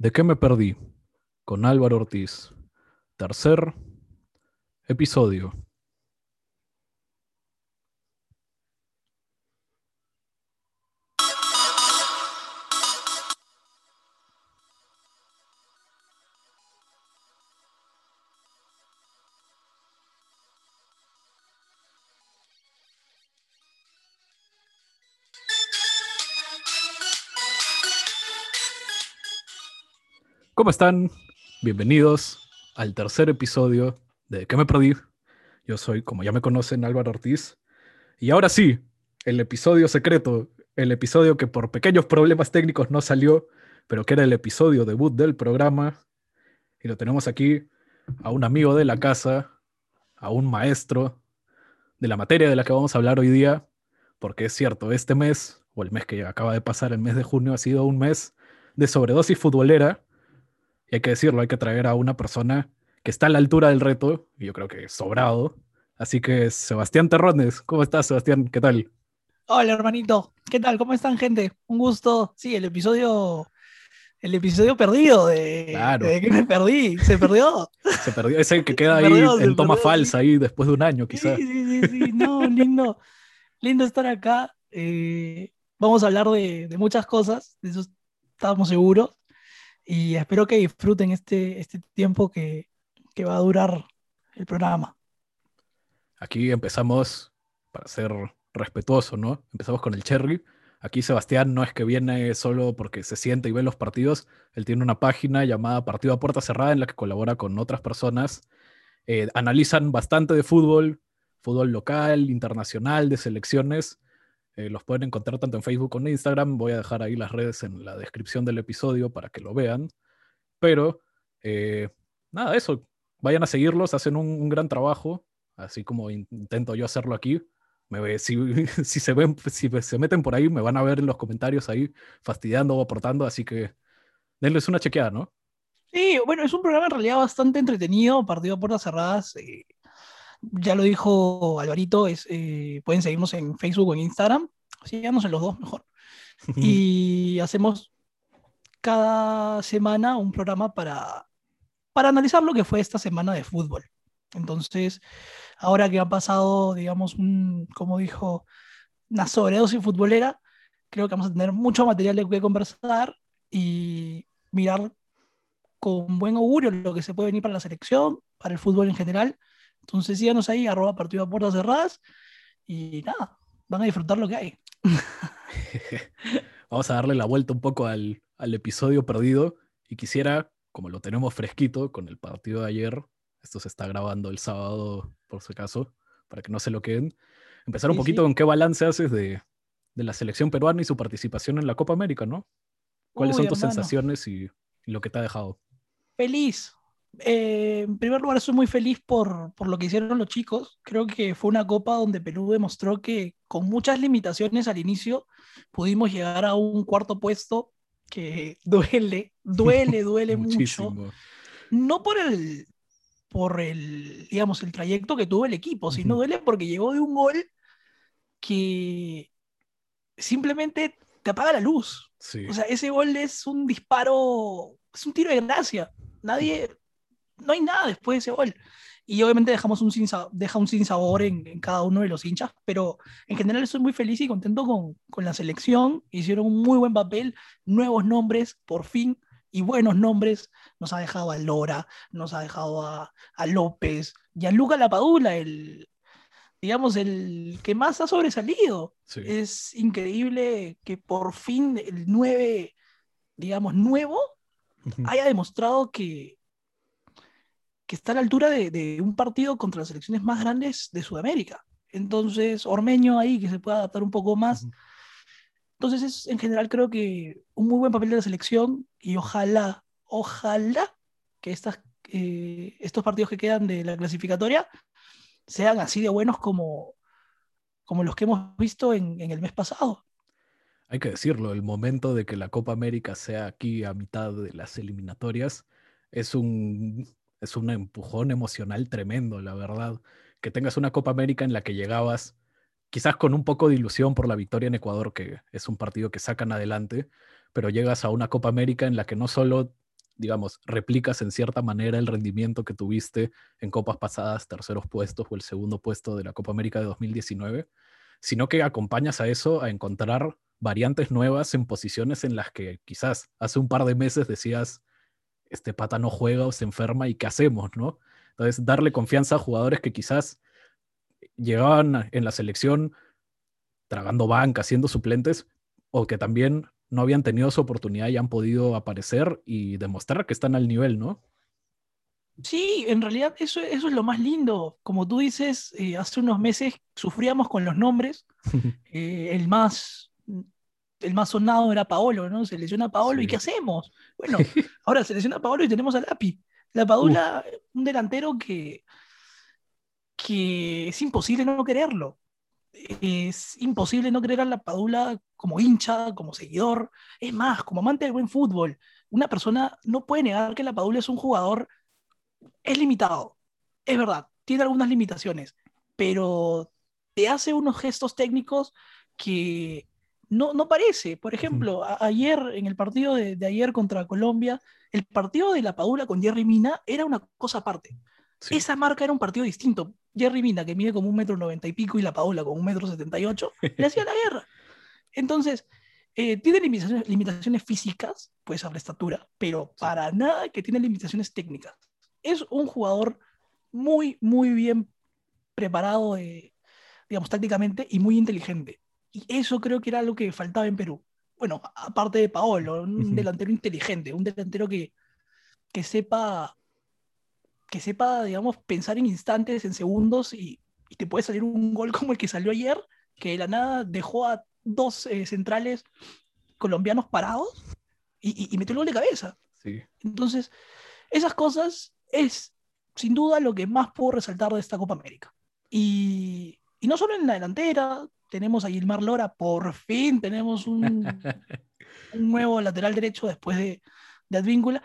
¿De qué me perdí? Con Álvaro Ortiz. Tercer episodio. ¿Cómo están? Bienvenidos al tercer episodio de ¿Qué me perdí? Yo soy, como ya me conocen, Álvaro Ortiz. Y ahora sí, el episodio secreto, el episodio que por pequeños problemas técnicos no salió, pero que era el episodio debut del programa. Y lo tenemos aquí a un amigo de la casa, a un maestro de la materia de la que vamos a hablar hoy día, porque es cierto, este mes, o el mes que acaba de pasar, el mes de junio, ha sido un mes de sobredosis futbolera y hay que decirlo, hay que traer a una persona que está a la altura del reto, y yo creo que sobrado. Así que Sebastián Terrones, ¿cómo estás, Sebastián? ¿Qué tal? Hola, hermanito. ¿Qué tal? ¿Cómo están, gente? Un gusto. Sí, el episodio el episodio perdido de, claro. de que me perdí. Se perdió. Se perdió. Ese que queda ahí en toma falsa, ahí después de un año, quizás. Sí, sí, sí, sí. No, lindo. lindo estar acá. Eh, vamos a hablar de, de, muchas cosas, de eso estábamos seguros y espero que disfruten este, este tiempo que, que va a durar el programa. Aquí empezamos, para ser respetuoso, ¿no? Empezamos con el Cherry. Aquí Sebastián no es que viene solo porque se siente y ve los partidos, él tiene una página llamada Partido a Puerta Cerrada en la que colabora con otras personas. Eh, analizan bastante de fútbol, fútbol local, internacional, de selecciones, eh, los pueden encontrar tanto en Facebook como en Instagram. Voy a dejar ahí las redes en la descripción del episodio para que lo vean. Pero, eh, nada, eso. Vayan a seguirlos, hacen un, gran trabajo, así como intento yo hacerlo aquí. Me, si, si, se ven, si se meten por ahí, me van a ver en los comentarios ahí fastidiando o aportando, así que denles una chequeada, ¿no? Sí, bueno, es un programa en realidad bastante entretenido, partido a puertas cerradas. Eh, ya lo dijo Alvarito, es, eh, pueden seguirnos en Facebook o en Instagram. Síganos en los dos mejor. y hacemos cada semana un programa para, para analizar lo que fue esta semana de fútbol. Entonces, ahora que ha pasado, digamos, un, como dijo, una sobredosis futbolera, creo que vamos a tener mucho material de que conversar y mirar con buen augurio lo que se puede venir para la selección, para el fútbol en general entonces síganos ahí, arroba partido a puertas cerradas y nada, van a disfrutar lo que hay. Vamos a darle la vuelta un poco al, al episodio perdido y quisiera, como lo tenemos fresquito con el partido de ayer, esto se está grabando el sábado por si acaso, para que no se lo queden, empezar un poquito con qué balance haces de, de, la selección peruana y su participación en la Copa América, ¿no? ¿Cuáles son tus sensaciones y, y, lo que te ha dejado? Feliz, eh, en primer lugar, soy muy feliz por, por, lo que hicieron los chicos. Creo que fue una copa donde Perú demostró que con muchas limitaciones al inicio pudimos llegar a un cuarto puesto que duele, duele, duele mucho. No por el, por el, digamos, el trayecto que tuvo el equipo, sino duele porque llegó de un gol que simplemente te apaga la luz. O sea, ese gol es un disparo, es un tiro de gracia. Nadie, no hay nada después de ese gol. Y obviamente dejamos un sin, deja un sinsabor en, en cada uno de los hinchas, pero en general estoy muy feliz y contento con, con la selección. Hicieron un muy buen papel, nuevos nombres, por fin, y buenos nombres. Nos ha dejado a Lora, nos ha dejado a, a López y a Luca Lapadula, el, digamos, el que más ha sobresalido. Es increíble que por fin el 9, digamos, nuevo, haya demostrado que, que está a la altura de, un partido contra las selecciones más grandes de Sudamérica. Entonces, Ormeño ahí, que se pueda adaptar un poco más. Entonces, es en general creo que un muy buen papel de la selección y ojalá, ojalá que estas, eh, estos partidos que quedan de la clasificatoria sean así de buenos como, como los que hemos visto en, en el mes pasado. Hay que decirlo, el momento de que la Copa América sea aquí a mitad de las eliminatorias es un es un empujón emocional tremendo, la verdad. Que tengas una Copa América en la que llegabas quizás con un poco de ilusión por la victoria en Ecuador, que es un partido que sacan adelante, pero llegas a una Copa América en la que no solo digamos, replicas en cierta manera el rendimiento que tuviste en copas pasadas, terceros puestos o el segundo puesto de la Copa América de 2019, sino que acompañas a eso a encontrar variantes nuevas en posiciones en las que quizás hace un par de meses decías, este pata no juega o se enferma y qué hacemos, ¿no? Entonces, darle confianza a jugadores que quizás llegaban en la selección tragando banca, siendo suplentes, o que también no habían tenido su oportunidad y han podido aparecer y demostrar que están al nivel, ¿no? Sí, en realidad eso, eso es lo más lindo. Como tú dices, eh, hace unos meses sufríamos con los nombres. Eh, el, más, el más sonado era Paolo, ¿no? Se lesiona a Paolo y ¿qué hacemos? Bueno, ahora se lesiona a Paolo y tenemos a Lapi. La Padula, un delantero que, que es imposible no quererlo. Es imposible no querer a la Padula como hincha, como seguidor. Es más, como amante del buen fútbol. Una persona no puede negar que la Padula es un jugador, es limitado. Es verdad, tiene algunas limitaciones, pero te hace unos gestos técnicos que no, no parece. Por ejemplo, ayer, en el partido de, ayer contra Colombia, el partido de la Padula con Jerry Mina era una cosa aparte. Esa marca era un partido distinto. Jerry Mina, que mide como un metro noventa y pico, y la Padula con un metro setenta y ocho, le hacía la guerra. Entonces, eh, tiene limitaciones, limitaciones, físicas, pues a la estatura, pero para nada que tiene limitaciones técnicas. Es un jugador muy, muy bien preparado, eh, digamos, tácticamente y muy inteligente. Y eso creo que era lo que faltaba en Perú. Bueno, aparte de Paolo, un delantero inteligente, un delantero que, que sepa, que sepa, digamos, pensar en instantes, en segundos, y, te puede salir un gol como el que salió ayer, que de la nada dejó a dos eh, centrales colombianos parados y, y, metió el gol de cabeza. Sí. Entonces, esas cosas es sin duda lo que más puedo resaltar de esta Copa América. Y, y no solo en la delantera, tenemos a Gilmar Lora, por fin tenemos un, un nuevo lateral derecho después de, de Advíncula.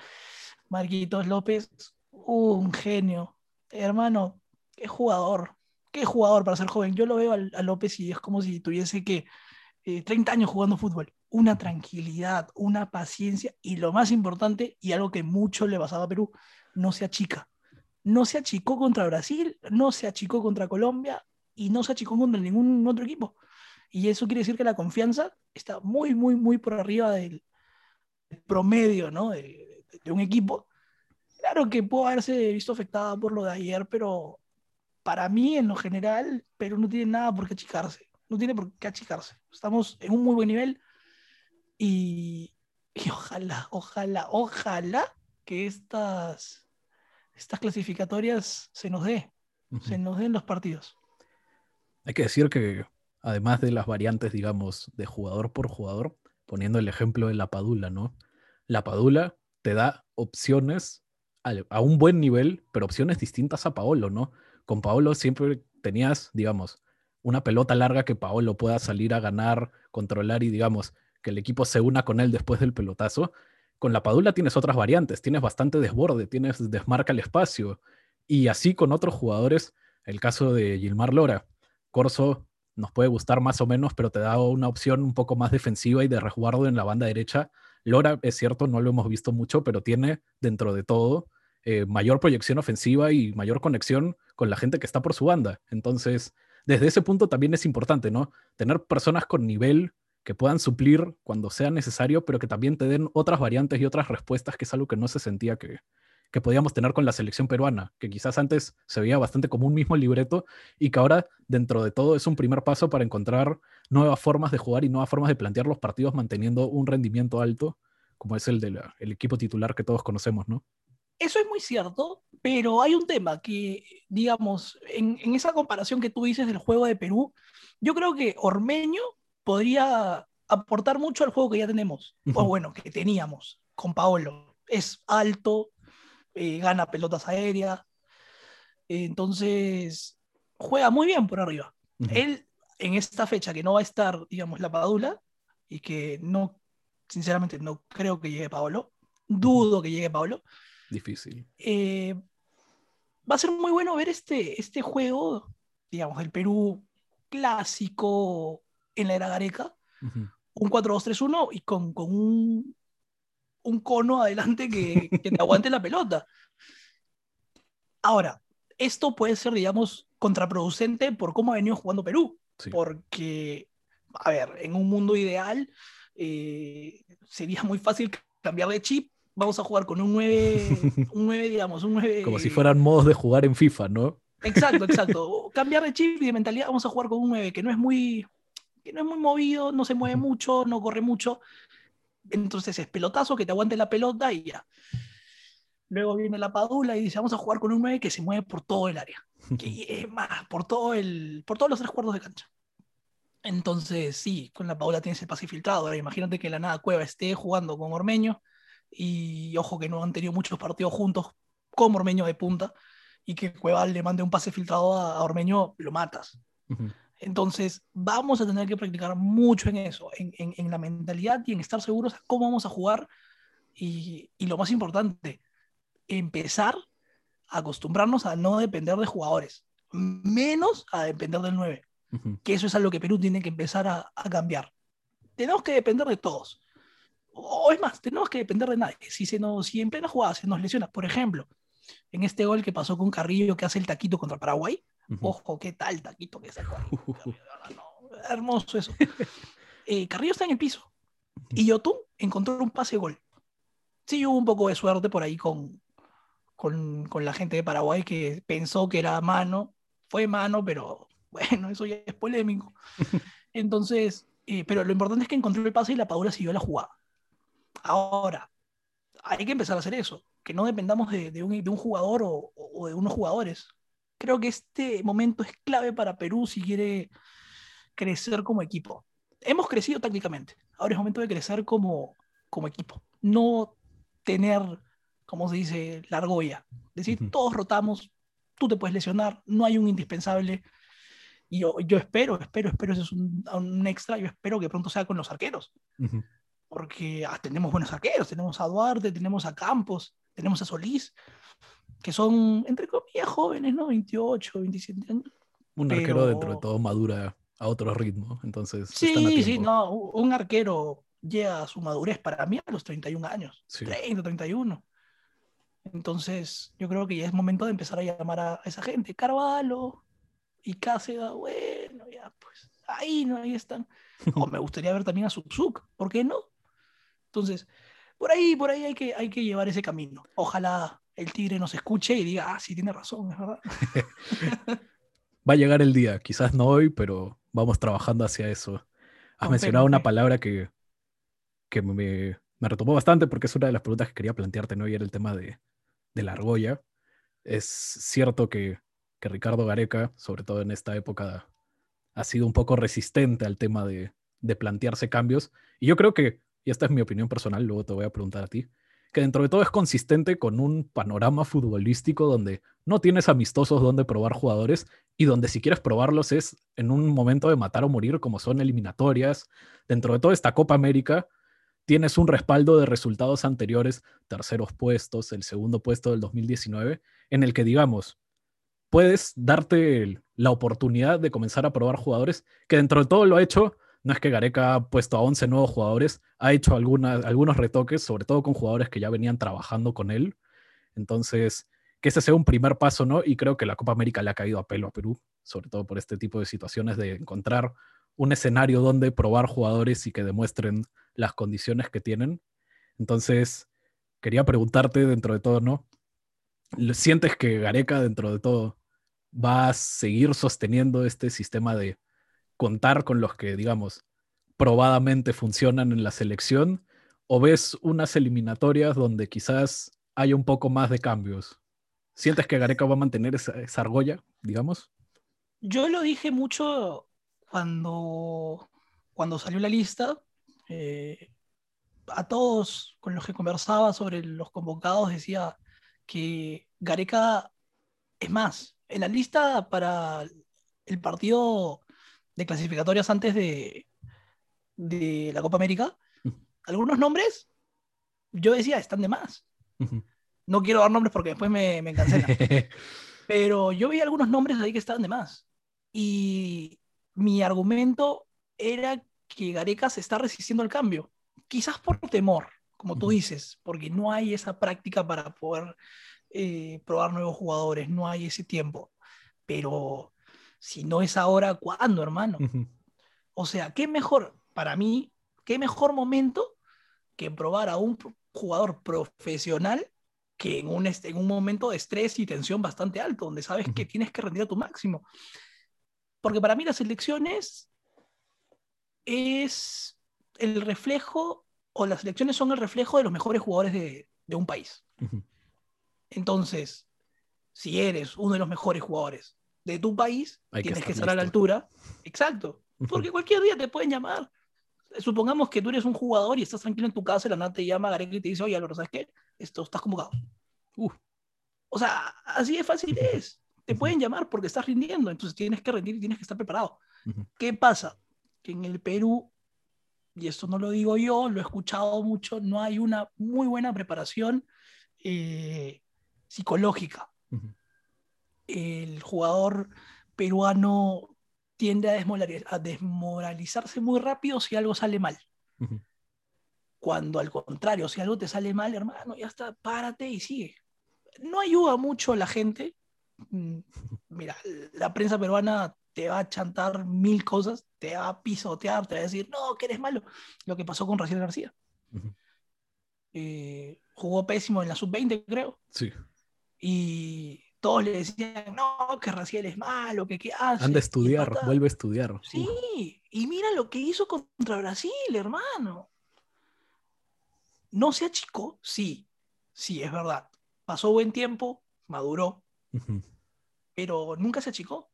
Marquitos López, un genio. Hermano, qué jugador, qué jugador para ser joven. Yo lo veo a, López y es como si tuviese que 30 eh, años jugando fútbol. Una tranquilidad, una paciencia y lo más importante, y algo que mucho le pasaba a Perú, no se achica. No se achicó contra Brasil, no se achicó contra Colombia, y no se achicó contra ningún otro equipo. Y eso quiere decir que la confianza está muy, muy, muy por arriba del, promedio ¿no? de, un equipo. Claro que pudo haberse visto afectada por lo de ayer, pero para mí, en lo general, Perú no tiene nada por qué achicarse. No tiene por qué achicarse. Estamos en un muy buen nivel y, ojalá, ojalá, ojalá que estas, estas clasificatorias se nos dé, se nos den los partidos. Hay que decir que, además de las variantes, digamos, de jugador por jugador, poniendo el ejemplo de la Padula, ¿no? La Padula te da opciones a, un buen nivel, pero opciones distintas a Paolo, ¿no? Con Paolo siempre tenías, digamos, una pelota larga que Paolo pueda salir a ganar, controlar y, digamos, que el equipo se una con él después del pelotazo. Con la Padula tienes otras variantes, tienes bastante desborde, tienes desmarca el espacio. Y así con otros jugadores, el caso de Gilmar Lora Corso nos puede gustar más o menos, pero te da una opción un poco más defensiva y de resguardo en la banda derecha. Lora, es cierto, no lo hemos visto mucho, pero tiene dentro de todo eh, mayor proyección ofensiva y mayor conexión con la gente que está por su banda. Entonces, desde ese punto también es importante, ¿no? Tener personas con nivel que puedan suplir cuando sea necesario, pero que también te den otras variantes y otras respuestas, que es algo que no se sentía que, que podíamos tener con la selección peruana, que quizás antes se veía bastante como un mismo libreto y que ahora dentro de todo es un primer paso para encontrar nuevas formas de jugar y nuevas formas de plantear los partidos manteniendo un rendimiento alto, como es el del equipo titular que todos conocemos, ¿no? Eso es muy cierto, pero hay un tema que, digamos, en, esa comparación que tú dices del juego de Perú, yo creo que Ormeño podría aportar mucho al juego que ya tenemos, o bueno, que teníamos con Paolo. Es alto, eh, gana pelotas aéreas. entonces, juega muy bien por arriba. Él, en esta fecha que no va a estar, digamos, la Padula, y que no, sinceramente, no creo que llegue Paolo, dudo que llegue Paolo. Difícil. Eh, va a ser muy bueno ver este, este juego, digamos, el Perú clásico en la era Gareca, un 4-2-3-1 y con, con un un cono adelante que, que te aguante la pelota. Ahora, esto puede ser, digamos, contraproducente por cómo ha venido jugando Perú. Sí. Porque, a ver, en un mundo ideal eh, sería muy fácil cambiar de chip. Vamos a jugar con un 9, un 9 digamos, un 9... Como si fueran modos de jugar en FIFA, ¿no? Exacto, exacto. Cambiar de chip y de mentalidad, vamos a jugar con un 9 que no es muy, que no es muy movido, no se mueve mucho, no corre mucho. Entonces es pelotazo, que te aguante la pelota y ya. Luego viene la Padula y dice, vamos a jugar con un 9 que se mueve por todo el área. Que es más, por, todo el, por todos los tres cuartos de cancha. Entonces, sí, con la Paula tienes el pase filtrado. Ahora, imagínate que la nada Cueva esté jugando con Ormeño y ojo que no han tenido muchos partidos juntos con Ormeño de punta y que Cueva le mande un pase filtrado a, Ormeño, lo matas. Ujú. Entonces, vamos a tener que practicar mucho en eso, en, en- en la mentalidad y en estar seguros de cómo vamos a jugar. Y, y lo más importante, empezar a acostumbrarnos a no depender de jugadores, menos a depender del 9, Ujú. que eso es algo que Perú tiene que empezar a, a cambiar. Tenemos que depender de todos. O es más, tenemos que depender de nadie. Si, se nos, si en plena jugada se nos lesiona, por ejemplo, en este gol que pasó con Carrillo que hace el taquito contra Paraguay. Ojo, qué tal taquito que sacó. hermoso eso. Eh, Carrillo está en el piso. Y Yotun encontró un pase gol. Sí, hubo un poco de suerte por ahí con, con, con la gente de Paraguay que pensó que era mano. Fue mano, pero bueno, eso ya es polémico. Entonces, eh, pero lo importante es que encontró el pase y la Padula siguió la jugada. Ahora, hay que empezar a hacer eso, que no dependamos de, de un, de un jugador o, o de unos jugadores. Creo que este momento es clave para Perú si quiere crecer como equipo. Hemos crecido tácticamente, ahora es momento de crecer como, como equipo. No tener, como se dice, la argolla. Es decir, Ujú. todos rotamos, tú te puedes lesionar, no hay un indispensable. Y yo, yo espero, espero, espero, eso es un, un extra, yo espero que pronto sea con los arqueros Ujú. porque ah, tenemos buenos arqueros, tenemos a Duarte, tenemos a Campos, tenemos a Solís, que son, entre comillas, jóvenes, ¿no? 28, 27 años. Un arquero dentro de todo madura a otro ritmo, entonces están a Sí, sí, no, un arquero llega a su madurez para mí a los 31 años, Sí. 30, 31. Entonces, yo creo que ya es momento de empezar a llamar a esa gente. Carvalho y Cáceres, bueno, ya, pues, ahí, ¿no? Ahí están. O me gustaría ver también a Subsuk, ¿por qué no? Entonces, por ahí, por ahí hay que, hay que llevar ese camino. Ojalá el Tigre nos escuche y diga, ah, sí, tiene razón, es verdad. Va a llegar el día, quizás no hoy, pero vamos trabajando hacia eso. Has mencionado una palabra que, que me, me retomó bastante porque es una de las preguntas que quería plantearte, ¿no? Y era el tema de, de la argolla. Es cierto que, que Ricardo Gareca, sobre todo en esta época, ha sido un poco resistente al tema de, de plantearse cambios. Y yo creo que, y esta es mi opinión personal, luego te voy a preguntar a ti, que dentro de todo es consistente con un panorama futbolístico donde no tienes amistosos donde probar jugadores y donde si quieres probarlos es en un momento de matar o morir como son eliminatorias. Dentro de toda esta Copa América tienes un respaldo de resultados anteriores, terceros puestos, el segundo puesto del 2019, en el que digamos, puedes darte la oportunidad de comenzar a probar jugadores que dentro de todo lo ha hecho. No es que Gareca ha puesto a 11 nuevos jugadores, ha hecho algunos retoques, sobre todo con jugadores que ya venían trabajando con él. Entonces, que ese sea un primer paso, ¿no? Y creo que la Copa América le ha caído a pelo a Perú, sobre todo por este tipo de situaciones de encontrar un escenario donde probar jugadores y que demuestren las condiciones que tienen. Entonces, quería preguntarte dentro de todo, ¿no? ¿Lo- ¿Sientes que Gareca dentro de todo va a seguir sosteniendo este sistema de contar con los que, digamos, probadamente funcionan en la selección? ¿O ves unas eliminatorias donde quizás haya un poco más de cambios? ¿Sientes que Gareca va a mantener esa, esa argolla, digamos? Yo lo dije mucho cuando, cuando salió la lista. eh, a todos con los que conversaba sobre los convocados decía que Gareca, es más, en la lista para el partido de clasificatorias antes de, de la Copa América, algunos nombres yo decía están de más. Ujú. No quiero dar nombres porque después me, me cancelan. Pero yo vi algunos nombres ahí que estaban de más. Y mi argumento era que Gareca se está resistiendo al cambio. Quizás por temor, como tú dices, porque no hay esa práctica para poder eh, probar nuevos jugadores, no hay ese tiempo. Pero si no es ahora, ¿cuándo, hermano? O sea, ¿qué mejor, para mí, qué mejor momento que probar a un jugador profesional que en un, en un momento de estrés y tensión bastante alto, donde sabes que tienes que rendir a tu máximo. Porque para mí las elecciones es el reflejo, o las elecciones son el reflejo de los mejores jugadores de, de un país. Entonces, si eres uno de los mejores jugadores de tu país, tienes que estar, a la altura. Exacto. Porque cualquier día te pueden llamar. Supongamos que tú eres un jugador y estás tranquilo en tu casa y la nada te llama Gareca y te dice, oye, Álvaro, ¿sabes qué? Esto estás convocado. O sea, así de fácil es. Te pueden llamar porque estás rindiendo, entonces tienes que rendir y tienes que estar preparado. ¿Qué pasa? Que en el Perú, y esto no lo digo yo, lo he escuchado mucho, no hay una muy buena preparación eh, psicológica. El jugador peruano tiende a, desmoralizarse muy rápido si algo sale mal. Cuando al contrario, si algo te sale mal, hermano, ya está, párate y sigue. No ayuda mucho la gente. Mm, mira, la prensa peruana te va a chantar mil cosas, te va a pisotear, te va a decir, no, que eres malo. Lo que pasó con Raciel García. Eh, jugó pésimo en la sub-20, creo. Sí. Y todos le decían, no, que Raciel es malo, que qué hace. Anda a estudiar, vuelve a estudiar. Sí, y mira lo que hizo contra Brasil, hermano. No se achicó, sí, sí, es verdad. Pasó buen tiempo, maduró, pero nunca se achicó.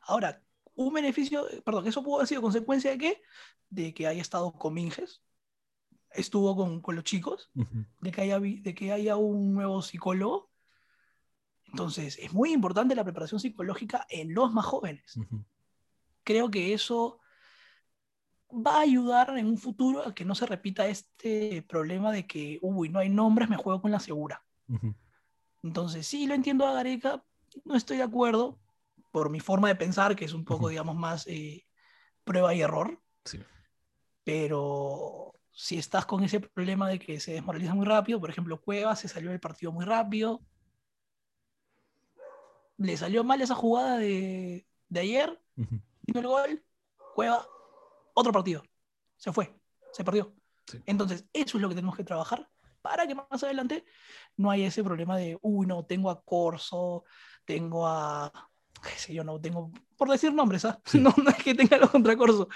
Ahora, un beneficio, perdón, eso pudo haber sido consecuencia de qué? De que haya estado con Minges, estuvo con, con los chicos, de, que haya, de que haya un nuevo psicólogo. Entonces, es muy importante la preparación psicológica en los más jóvenes. Creo que eso va a ayudar en un futuro a que no se repita este problema de que, uy, no hay nombres, me juego con la segura. Entonces, sí, lo entiendo a Gareca, no estoy de acuerdo por mi forma de pensar, que es un poco, digamos, más eh, prueba y error. Sí. Pero si estás con ese problema de que se desmoraliza muy rápido, por ejemplo, Cueva se salió del partido muy rápido, le salió mal esa jugada de, de ayer, vino el gol, Cueva, otro partido, se fue, se perdió. Entonces, eso es lo que tenemos que trabajar para que más adelante no haya ese problema de, uy, no, tengo a Corso, tengo a, qué sé yo, no tengo, por decir nombres, ¿ah? No, es que tenga los contra Corso,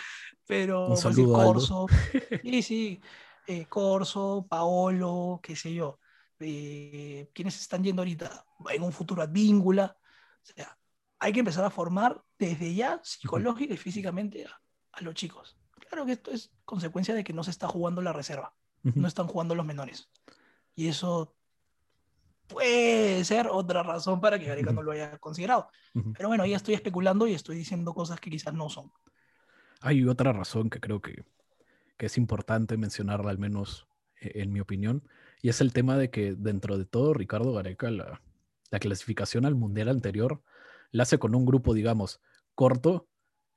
pero Un saludo Corso, sí, sí, eh, Corso, Paolo, qué sé yo, eh, quienes están yendo ahorita en un futuro a Víngula, o sea, hay que empezar a formar desde ya psicológica y físicamente a, a los chicos. Claro que esto es consecuencia de que no se está jugando la reserva, no están jugando los menores. Y eso puede ser otra razón para que Gareca no lo haya considerado. Pero bueno, ya estoy especulando y estoy diciendo cosas que quizás no son. Hay otra razón que creo que, que es importante mencionarla, al menos e, en mi opinión, y es el tema de que dentro de todo, Ricardo Gareca, la, la clasificación al Mundial anterior, la hace con un grupo, digamos, corto,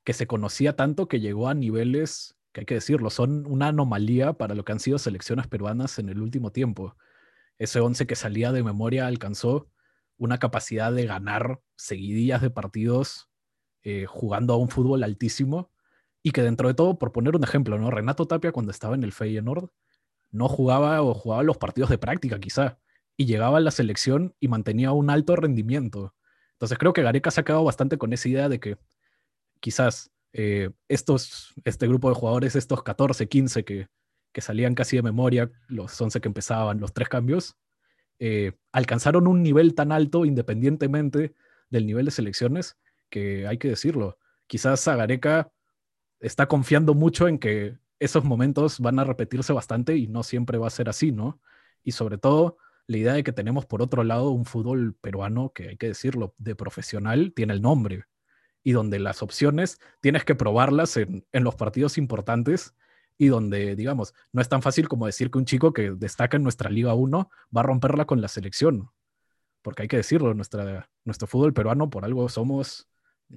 que se conocía tanto que llegó a niveles que hay que decirlo, son una anomalía para lo que han sido selecciones peruanas en el último tiempo. Ese 11 que salía de memoria alcanzó una capacidad de ganar seguidillas de partidos eh, jugando a un fútbol altísimo y que dentro de todo, por poner un ejemplo, ¿no? Renato Tapia cuando estaba en el Feyenoord no jugaba o jugaba los partidos de práctica quizá y llegaba a la selección y mantenía un alto rendimiento. Entonces creo que Gareca se ha quedado bastante con esa idea de que quizás eh, estos, este grupo de jugadores, estos 14, 15 que, que salían casi de memoria, los 11 que empezaban, los tres cambios, eh, alcanzaron un nivel tan alto independientemente del nivel de selecciones que hay que decirlo. Quizás Zagareca está confiando mucho en que esos momentos van a repetirse bastante y no siempre va a ser así, ¿no? Y sobre todo la idea de que tenemos por otro lado un fútbol peruano que hay que decirlo, de profesional, tiene el nombre y donde las opciones tienes que probarlas en, los partidos importantes y donde, digamos, no es tan fácil como decir que un chico que destaca en nuestra Liga 1 va a romperla con la selección. Porque hay que decirlo, nuestra, nuestro fútbol peruano por algo somos,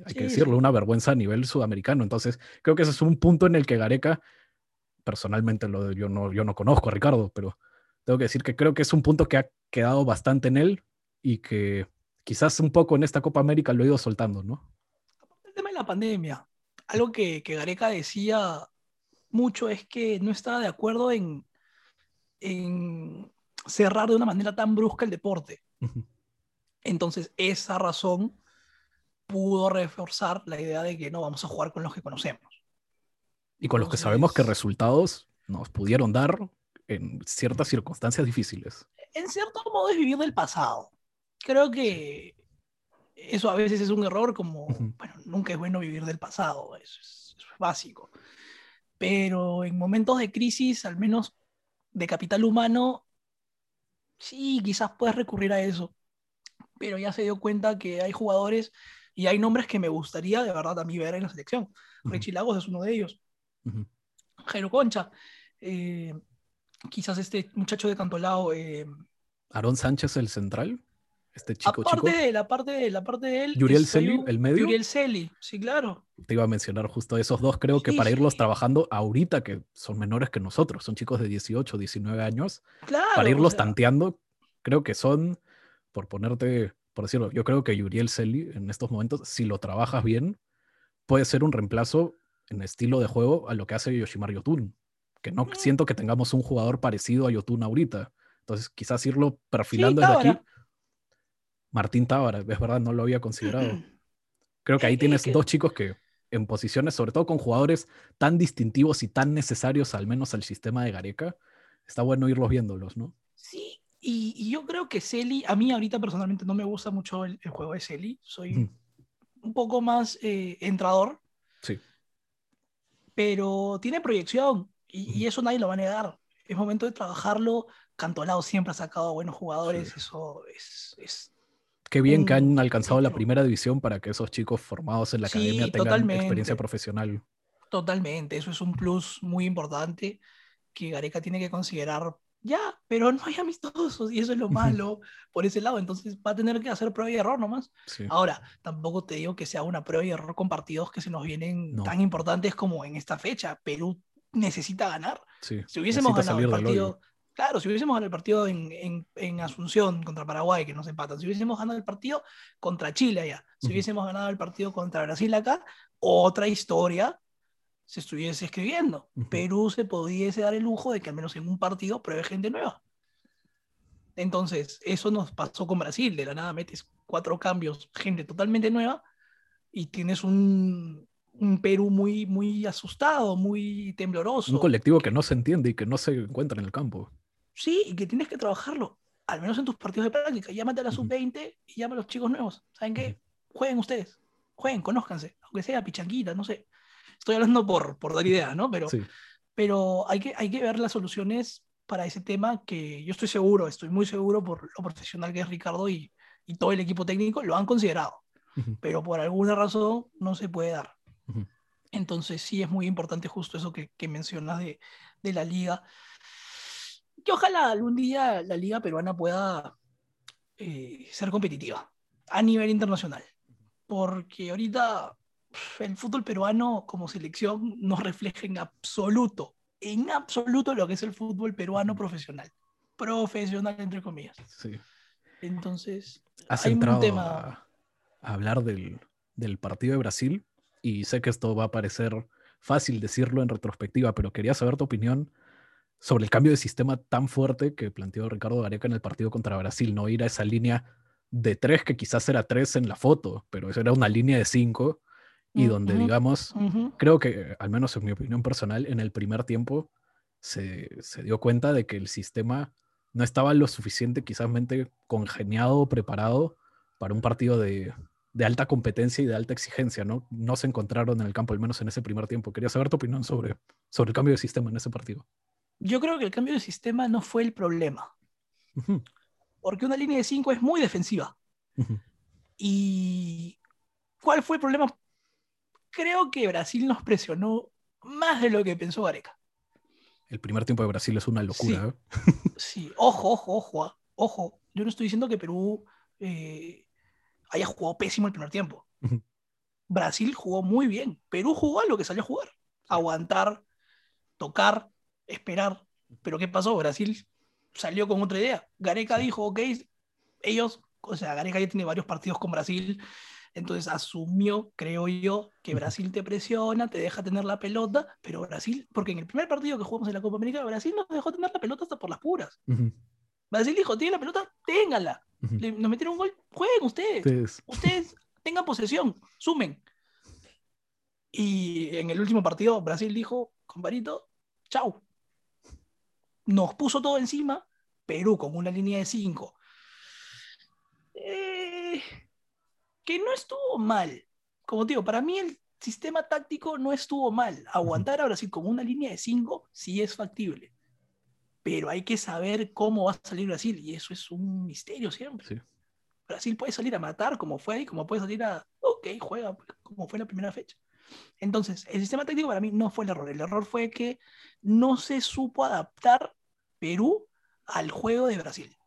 hay que decirlo, una vergüenza a nivel sudamericano. Entonces, creo que ese es un punto en el que Gareca, personalmente lo, yo, no, yo no conozco a Ricardo, pero tengo que decir que creo que es un punto que ha quedado bastante en él y que quizás un poco en esta Copa América lo ha ido soltando, ¿no? El tema de la pandemia, algo que, que Gareca decía mucho es que no estaba de acuerdo en, en cerrar de una manera tan brusca el deporte. Entonces, esa razón pudo reforzar la idea de que no vamos a jugar con los que conocemos. Y con los que sabemos que resultados nos pudieron dar en ciertas circunstancias difíciles. En cierto modo es vivir del pasado. Creo que eso a veces es un error, como, bueno, nunca es bueno vivir del pasado, eso es, eso es básico. Pero en momentos de crisis, al menos de capital humano, sí, quizás puedes recurrir a eso. Pero ya se dio cuenta que hay jugadores y hay nombres que me gustaría de verdad a mí ver en la selección. Richie Lagos es uno de ellos. Jairo Concha. Eh, quizás este muchacho de Cantolao. Eh, Aarón Sánchez, el central. Este chico aparte chico. De él, aparte de él, aparte de él. Yuriel Celi, el medio. Yuriel Celi, sí, claro. Te iba a mencionar justo esos dos, creo que Sí, para irlos trabajando ahorita, que son menores que nosotros, son chicos de 18, 19 años, Claro. para irlos tanteando, creo que son, por ponerte, por decirlo, yo creo que Yuriel Celi en estos momentos, si lo trabajas bien, puede ser un reemplazo en estilo de juego a lo que hace Yoshimar Yotun, que no siento que tengamos un jugador parecido a Yotun ahorita. Entonces, quizás irlo perfilando Sí, desde aquí. Martín Tábara, es verdad, no lo había considerado. Creo que ahí tienes que- dos chicos que en posiciones, sobre todo con jugadores tan distintivos y tan necesarios al menos al sistema de Gareca, está bueno irlos viéndolos, ¿no? Sí, y, y yo creo que Celi, a mí ahorita personalmente no me gusta mucho el, el juego de Celi, soy un poco más eh, entrador, Sí. pero tiene proyección y, eso nadie lo va a negar. Es momento de trabajarlo. Cantolao siempre ha sacado buenos jugadores, Sí. eso es, es- Qué bien que han alcanzado la primera división para que esos chicos formados en la Sí, academia tengan totalmente. experiencia profesional. totalmente, eso es un plus muy importante que Gareca tiene que considerar ya, pero no hay amistosos y eso es lo malo por ese lado, entonces va a tener que hacer prueba y error nomás. Sí. Ahora, tampoco te digo que sea una prueba y error con partidos que se nos vienen No. tan importantes como en esta fecha. Perú necesita ganar. sí. Si hubiésemos ganado el partido, claro, si hubiésemos ganado el partido en, en- en Asunción contra Paraguay, que nos empatan, si hubiésemos ganado el partido contra Chile allá, si hubiésemos ganado el partido contra Brasil acá, otra historia se estuviese escribiendo. Perú se pudiese dar el lujo de que al menos en un partido pruebe gente nueva. Entonces, eso nos pasó con Brasil. De la nada metes cuatro cambios, gente totalmente nueva, y tienes un, un Perú muy, muy asustado, muy tembloroso. Un colectivo que no se entiende y que no se encuentra en el campo. Sí, y que tienes que trabajarlo, al menos en tus partidos de práctica. Llámate a la Ujú. sub-20 y llama a los chicos nuevos. ¿Saben qué? Jueguen ustedes, jueguen, conózcanse, aunque sea pichanguita, no sé. Estoy hablando por, por dar ideas, ¿no? Pero, Sí. pero hay, que, hay que ver las soluciones para ese tema que yo estoy seguro, estoy muy seguro por lo profesional que es Ricardo y, y todo el equipo técnico, lo han considerado, Ujú. pero por alguna razón no se puede dar. Entonces sí es muy importante justo eso que, que mencionas de, de la liga. Que ojalá algún día la liga peruana pueda eh, ser competitiva a nivel internacional. Porque ahorita el fútbol peruano como selección no refleja en absoluto, en absoluto lo que es el fútbol peruano profesional. Profesional, entre comillas. Sí. Entonces, Has hay un tema... a, a hablar del, del partido de Brasil y sé que esto va a parecer fácil decirlo en retrospectiva, pero quería saber tu opinión sobre el cambio de sistema tan fuerte que planteó Ricardo Gareca en el partido contra Brasil, no ir a esa línea de tres que quizás era tres en la foto, pero eso era una línea de cinco y Mm, donde digamos, creo que, al menos en mi opinión personal, en el primer tiempo se, se dio cuenta de que el sistema no estaba lo suficiente quizásmente congeniado o preparado para un partido de, de alta competencia y de alta exigencia, ¿no? No se encontraron en el campo, al menos en ese primer tiempo. Quería saber tu opinión sobre, sobre el cambio de sistema en ese partido. Yo creo que el cambio de sistema no fue el problema. Porque una línea de 5 es muy defensiva. ¿Y cuál fue el problema? Creo que Brasil nos presionó más de lo que pensó Gareca. El primer tiempo de Brasil es una locura. ¿eh? Sí, ojo, ojo, ojo, ah, ojo. Yo no estoy diciendo que Perú eh, haya jugado pésimo el primer tiempo. Brasil jugó muy bien. Perú jugó a lo que salió a jugar. Aguantar, tocar, esperar. Pero ¿qué pasó? Brasil salió con otra idea. Gareca dijo, ok, ellos, o sea, Gareca ya tiene varios partidos con Brasil, entonces asumió, creo yo, que Brasil te presiona, te deja tener la pelota, pero Brasil, porque en el primer partido que jugamos en la Copa América, Brasil nos dejó tener la pelota hasta por las puras. Brasil dijo, tiene la pelota, téngala. Nos metieron un gol, jueguen ustedes. Ustedes tengan posesión, sumen. Y en el último partido, Brasil dijo, comparito, chau. Nos puso todo encima, Perú con una línea de 5. Eh, que no estuvo mal. Como digo, para mí el sistema táctico no estuvo mal. Aguantar a Brasil con una línea de 5 sí es factible. Pero hay que saber cómo va a salir Brasil y eso es un misterio siempre. Brasil puede salir a matar como fue y como puede salir a, ok, juega pues, como fue la primera fecha. Entonces, el sistema táctico para mí no fue el error. El error fue que no se supo adaptar Perú al juego de Brasil.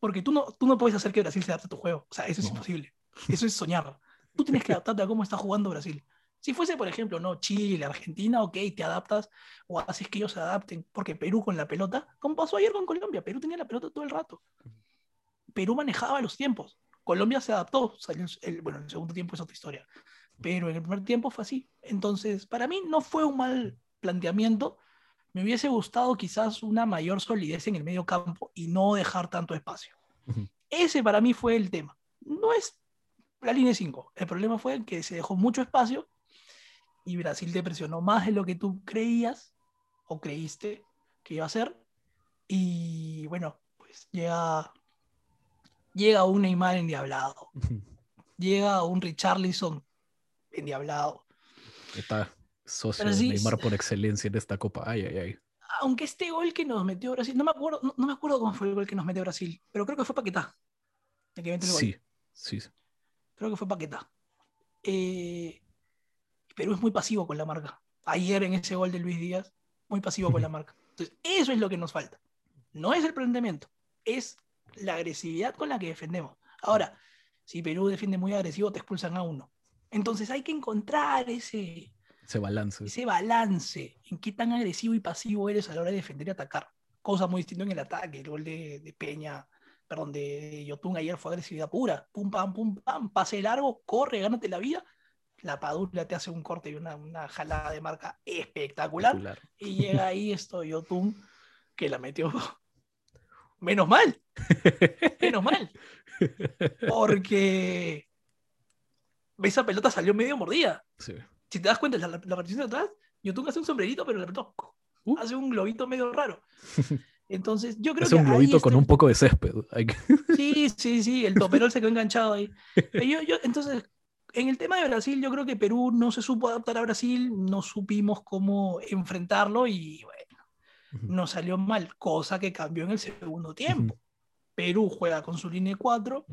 Porque tú no, tú no puedes hacer que Brasil se adapte a tu juego. O sea, eso es imposible. Eso es soñar. Tú tienes que adaptarte a cómo está jugando Brasil. Si fuese, por ejemplo, no Chile, Argentina, ok, te adaptas o haces que ellos se adapten. Porque Perú con la pelota, como pasó ayer con Colombia, Perú tenía la pelota todo el rato. Perú manejaba los tiempos. Colombia se adaptó. el, bueno, en el segundo tiempo es otra historia. Pero en el primer tiempo fue así. Entonces, para mí no fue un mal planteamiento. Me hubiese gustado quizás una mayor solidez en el medio campo y no dejar tanto espacio. Ese para mí fue el tema. No es la línea 5. El problema fue que se dejó mucho espacio y Brasil te presionó más de lo que tú creías o creíste que iba a ser. Y bueno, pues llega, llega un Neymar endiablado. llega un Richarlison endiablado. Está socio de Neymar por excelencia en esta copa. Ay, ay, ay. Aunque este gol que nos metió Brasil, no me acuerdo, no, me acuerdo cómo fue el gol que nos metió Brasil, pero creo que fue Paquetá. sí, sí. Creo que fue Paquetá. Eh, Perú es muy pasivo con la marca. Ayer en ese gol de Luis Díaz, muy pasivo con la marca. Entonces, eso es lo que nos falta. No es el planteamiento, es la agresividad con la que defendemos. Ahora, si Perú defiende muy agresivo, te expulsan a uno. Entonces hay que encontrar ese, ese balance. Ese balance en qué tan agresivo y pasivo eres a la hora de defender y atacar. Cosa muy distinta en el ataque. El gol de, Peña, perdón, de Yotun ayer fue agresividad pura. Pum, pam, pum, pam, pase largo, corre, gánate la vida la Padula te hace un corte y una, una jalada de marca espectacular. Y llega ahí esto Yotun, que la metió. Menos mal. Menos mal. Porque esa pelota salió medio mordida. Si te das cuenta, la, la de atrás, Yotun hace un sombrerito, pero la pelota uh. hace un globito medio raro. Entonces, yo creo que. un globito con un poco de césped. Sí, sí, sí, el toperol se quedó enganchado ahí. Yo, yo, entonces, en el tema de Brasil, yo creo que Perú no se supo adaptar a Brasil, no supimos cómo enfrentarlo y bueno, no salió mal, cosa que cambió en el segundo tiempo. Perú juega con su línea 4,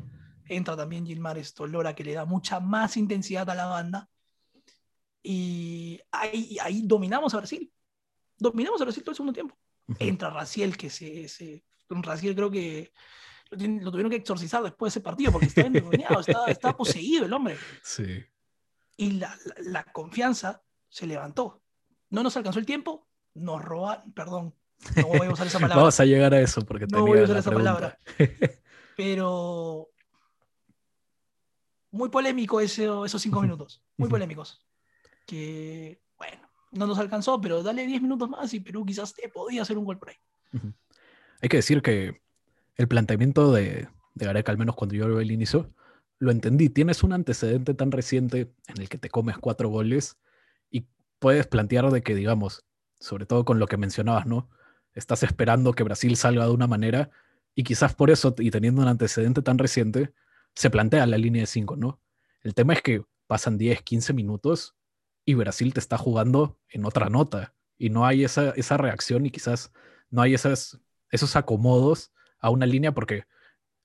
entra también Gilmar Estolora que le da mucha más intensidad a la banda y ahí, ahí dominamos a Brasil. Dominamos a Brasil todo el segundo tiempo. Entra Raciel, que se, se Raciel creo que lo, tuvieron que exorcizar después de ese partido porque estaba endemoniado, estaba, poseído el hombre. Sí. Y la, la, confianza se levantó. No nos alcanzó el tiempo, nos robaron, perdón, no voy a usar esa palabra. Vamos a llegar a eso porque no voy a usar esa palabra. Pero muy polémico esos cinco minutos, muy polémicos. Que, bueno, no nos alcanzó, pero dale diez minutos más y Perú quizás te podía hacer un gol por ahí. Hay que decir que el planteamiento de, Gareca, al menos cuando yo lo el inicio, lo entendí. Tienes un antecedente tan reciente en el que te comes cuatro goles y puedes plantear de que, digamos, sobre todo con lo que mencionabas, ¿no? Estás esperando que Brasil salga de una manera y quizás por eso, y teniendo un antecedente tan reciente, se plantea la línea de cinco, ¿no? El tema es que pasan 10, 15 minutos y Brasil te está jugando en otra nota y no hay esa, esa reacción y quizás no hay esos acomodos a una línea porque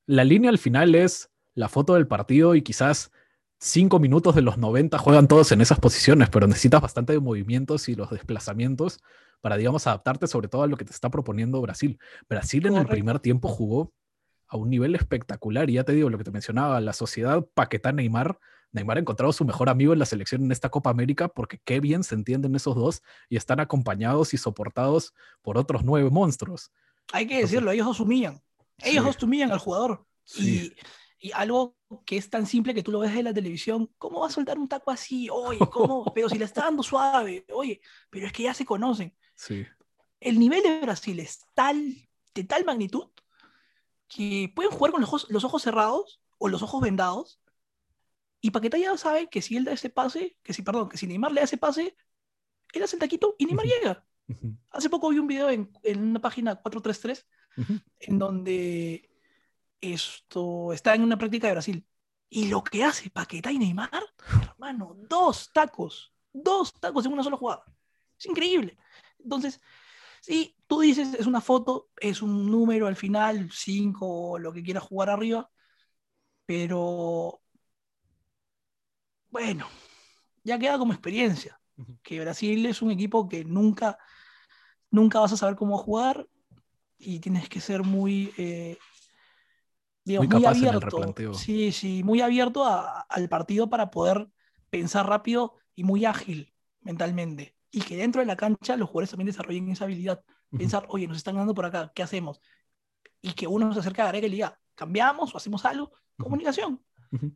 la línea al final es la foto del partido y quizás cinco minutos de los 90 juegan todos en esas posiciones, pero necesitas bastante de movimientos y los desplazamientos para, digamos, adaptarte sobre todo a lo que te está proponiendo Brasil. Brasil en el primer tiempo jugó a un nivel espectacular y ya te digo lo que te mencionaba, la sociedad Paquetá Neymar. Neymar ha encontrado su mejor amigo en la selección en esta Copa América porque qué bien se entienden esos dos y están acompañados y soportados por otros nueve monstruos. Hay que decirlo, ellos dos humillan. Ellos dos humillan al jugador. Y, y, algo que es tan simple que tú lo ves en la televisión, ¿cómo va a soltar un taco así? Oye, ¿cómo? pero si le está dando suave, oye, pero es que ya se conocen. Sí. El nivel de Brasil es tal, de tal magnitud que pueden jugar con los ojos, los ojos cerrados o los ojos vendados. Y Paquetá ya sabe que si él da ese pase, que si, perdón, que si Neymar le da ese pase, él hace el taquito y Neymar llega. Hace poco vi un video en, en una página 433 en donde esto está en una práctica de Brasil. Y lo que hace Paquetá y Neymar, hermano, dos tacos, dos tacos en una sola jugada. Es increíble. Entonces, si tú dices, es una foto, es un número al final, cinco, lo que quieras jugar arriba, pero bueno, ya queda como experiencia, que Brasil es un equipo que nunca, nunca vas a saber cómo jugar y tienes que ser muy, eh, muy, abierto. Sí, sí, muy abierto al partido para poder pensar rápido y muy ágil mentalmente. Y que dentro de la cancha los jugadores también desarrollen esa habilidad. Pensar, oye, nos están ganando por acá, ¿qué hacemos? Y que uno se acerque a Gareca y le diga, ¿cambiamos o hacemos algo? Comunicación.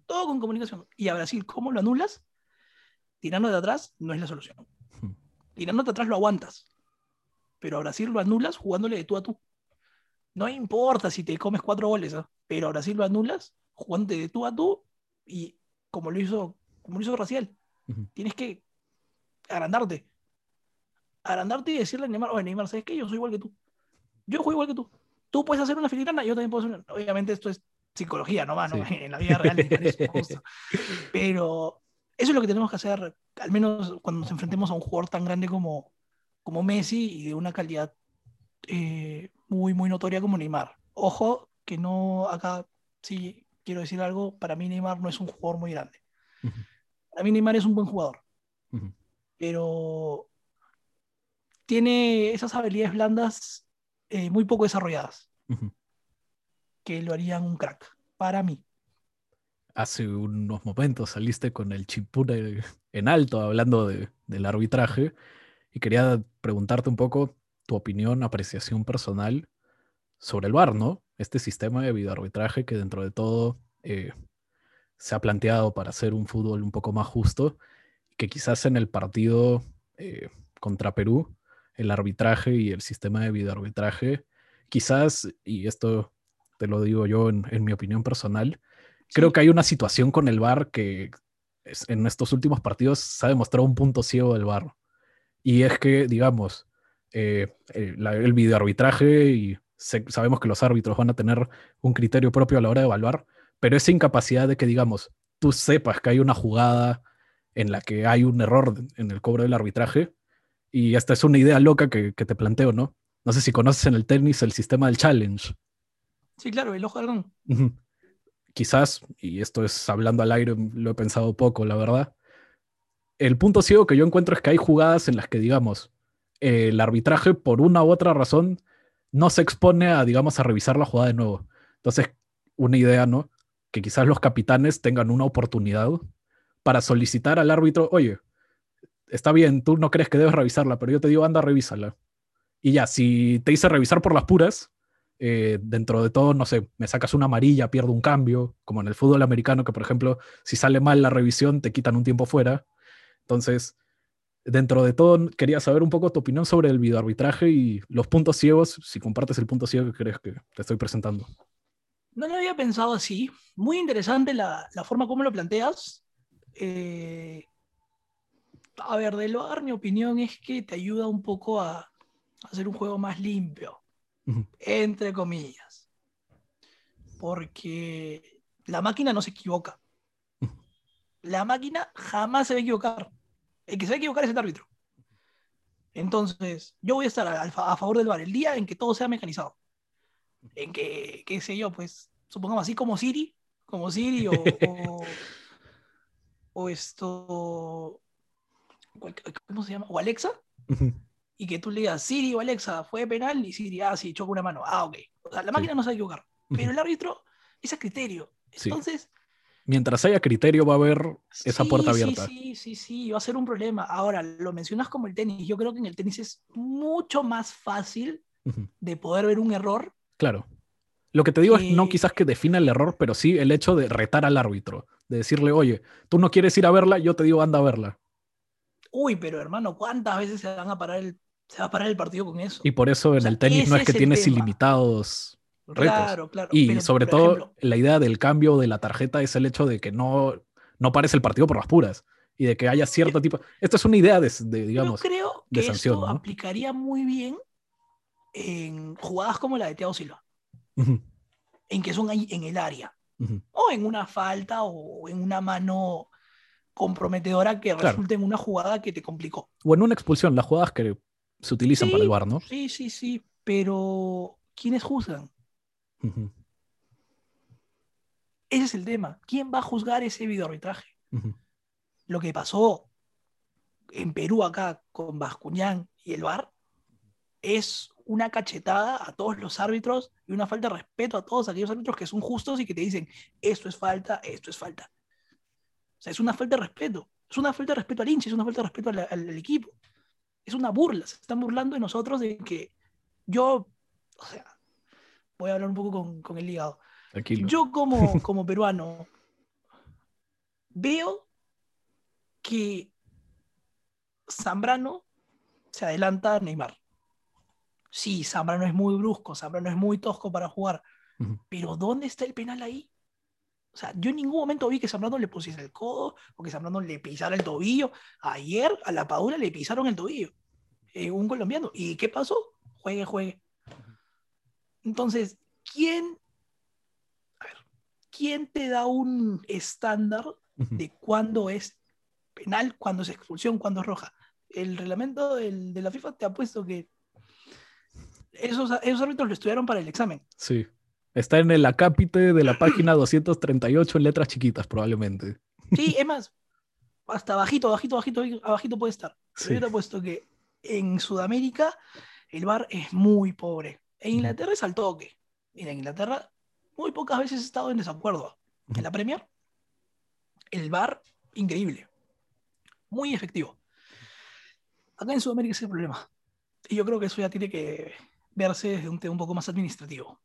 Todo con comunicación. Y a Brasil, ¿cómo lo anulas? Tirando de atrás no es la solución. Tirando de atrás lo aguantas. Pero a Brasil lo anulas jugándole de tú a tú. No importa si te comes cuatro goles, ¿eh? pero a Brasil lo anulas jugando de tú a tú y como lo hizo, como lo hizo Raciel. Tienes que agrandarte. Agrandarte y decirle a Neymar, oye Neymar, ¿sabes qué? Yo soy igual que tú. Yo juego igual que tú. Tú puedes hacer una filigrana, yo también puedo hacer una... Obviamente esto es psicología nomás, ¿no? En la vida real Pero eso es lo que tenemos que hacer, al menos cuando nos enfrentemos a un jugador tan grande como, como Messi y de una calidad eh, muy, muy notoria como Neymar. Ojo, que no, acá sí quiero decir algo, para mí Neymar no es un jugador muy grande. Para mí Neymar es un buen jugador, pero tiene esas habilidades blandas eh, muy poco desarrolladas que lo harían un crack, para mí. Hace unos momentos saliste con el chipura en alto hablando de, del arbitraje y quería preguntarte un poco tu opinión, apreciación personal sobre el VAR, ¿no? Este sistema de videoarbitraje que dentro de todo eh, se ha planteado para hacer un fútbol un poco más justo, que quizás en el partido eh, contra Perú, el arbitraje y el sistema de videoarbitraje, quizás, y esto te lo digo yo en, mi opinión personal, creo que hay una situación con el VAR que en estos últimos partidos se ha demostrado un punto ciego del VAR. Y es que, digamos, eh, el, el videoarbitraje y sabemos que los árbitros van a tener un criterio propio a la hora de evaluar, pero esa incapacidad de que, digamos, tú sepas que hay una jugada en la que hay un error en el cobro del arbitraje, y esta es una idea loca que, que te planteo, ¿no? No sé si conoces en el tenis el sistema del challenge. Sí, claro, el ojo Quizás, y esto es hablando al aire, lo he pensado poco, la verdad. El punto ciego que yo encuentro es que hay jugadas en las que, digamos, el arbitraje, por una u otra razón, no se expone a, digamos, a revisar la jugada de nuevo. Entonces, una idea, ¿no? Que quizás los capitanes tengan una oportunidad para solicitar al árbitro, oye, está bien, tú no crees que debes revisarla, pero yo te digo, anda, revísala. Y ya, si te hice revisar por las puras, eh, dentro de todo, no sé, me sacas una amarilla, pierdo un cambio, como en el fútbol americano, que por ejemplo, si sale mal la revisión, te quitan un tiempo fuera. Entonces, dentro de todo, quería saber un poco tu opinión sobre el videoarbitraje y los puntos ciegos, si compartes el punto ciego que crees que te estoy presentando. No lo había pensado así. Muy interesante la, la forma como lo planteas. Eh, a ver, de lo mi opinión es que te ayuda un poco a hacer un juego más limpio entre comillas. Porque la máquina no se equivoca. La máquina jamás se va a equivocar. El que se va a equivocar es el árbitro. Entonces, yo voy a estar a, favor del bar el día en que todo sea mecanizado. En que, qué sé yo, pues, supongamos así como Siri, como Siri o, o, esto, ¿cómo se llama? O Alexa, y que tú le digas, Siri o Alexa, fue penal, y Siri, ah, sí, choca una mano. Ah, ok. O sea, la máquina no se va a equivocar. Pero el árbitro es a criterio. Entonces. Mientras haya criterio, va a haber esa puerta abierta. Sí, sí, sí, va a ser un problema. Ahora, lo mencionas como el tenis. Yo creo que en el tenis es mucho más fácil de poder ver un error. Claro. Lo que te digo es no quizás que defina el error, pero sí el hecho de retar al árbitro, de decirle, oye, tú no quieres ir a verla, yo te digo, anda a verla. Uy, pero hermano, ¿cuántas veces se van a parar el, se va a parar el partido con eso? Y por eso en sea, el tenis no es que es tienes tema. ilimitados retos. Claro, claro. Y pero, sobre todo ejemplo, la idea del cambio de la tarjeta es el hecho de que no, no pares el partido por las puras y de que haya cierto tipo... Esto es una idea de, de, digamos... yo creo de que sanción, esto ¿no? aplicaría muy bien en jugadas como la de Thiago Silva, en que son ahí en el área, o en una falta o en una mano comprometedora que Claro. resulte en una jugada que te complicó. O en una expulsión, las jugadas que se utilizan Sí, para el bar, ¿no? Sí, sí, sí, pero ¿quiénes juzgan? Ese es el tema. ¿Quién va a juzgar ese videoarbitraje? ujú. Lo que pasó en Perú acá con Bascuñán y el VAR es una cachetada a todos los árbitros y una falta de respeto a todos aquellos árbitros que son justos y que te dicen esto es falta, esto es falta. O sea, es una falta de respeto. Es una falta de respeto al hincha, es una falta de respeto al, al- al equipo. Es una burla. Se están burlando de nosotros de que yo, o sea, voy a hablar un poco con, con el hígado. Tranquilo. Yo como, como peruano veo que Zambrano se adelanta a Neymar. Sí, Zambrano es muy brusco, Zambrano es muy tosco para jugar, pero ¿dónde está el penal ahí? O sea, yo en ningún momento vi que Zambrano le pusiese el codo o que Zambrano le pisara el tobillo. Ayer a la Padula le pisaron el tobillo. eh, un colombiano. ¿Y qué pasó? Juegue, juegue. Entonces, ¿quién, a ver, ¿quién te da un estándar de cuándo es penal, cuándo es expulsión, cuándo es roja? El reglamento del- de la FIFA te ha puesto que esos, esos árbitros lo estudiaron para el examen. Sí. Está en el acápite de la página 238 en letras chiquitas, probablemente. Sí, es más, hasta bajito, bajito, bajito, abajito puede estar. Pero Sí. yo te apuesto que en Sudamérica el bar es muy pobre. En Inglaterra es al toque. Mira, en Inglaterra muy pocas veces he estado en desacuerdo. En la Premier, el bar, increíble. Muy efectivo. Acá en Sudamérica es el problema. Y yo creo que eso ya tiene que verse desde un tema un poco más administrativo.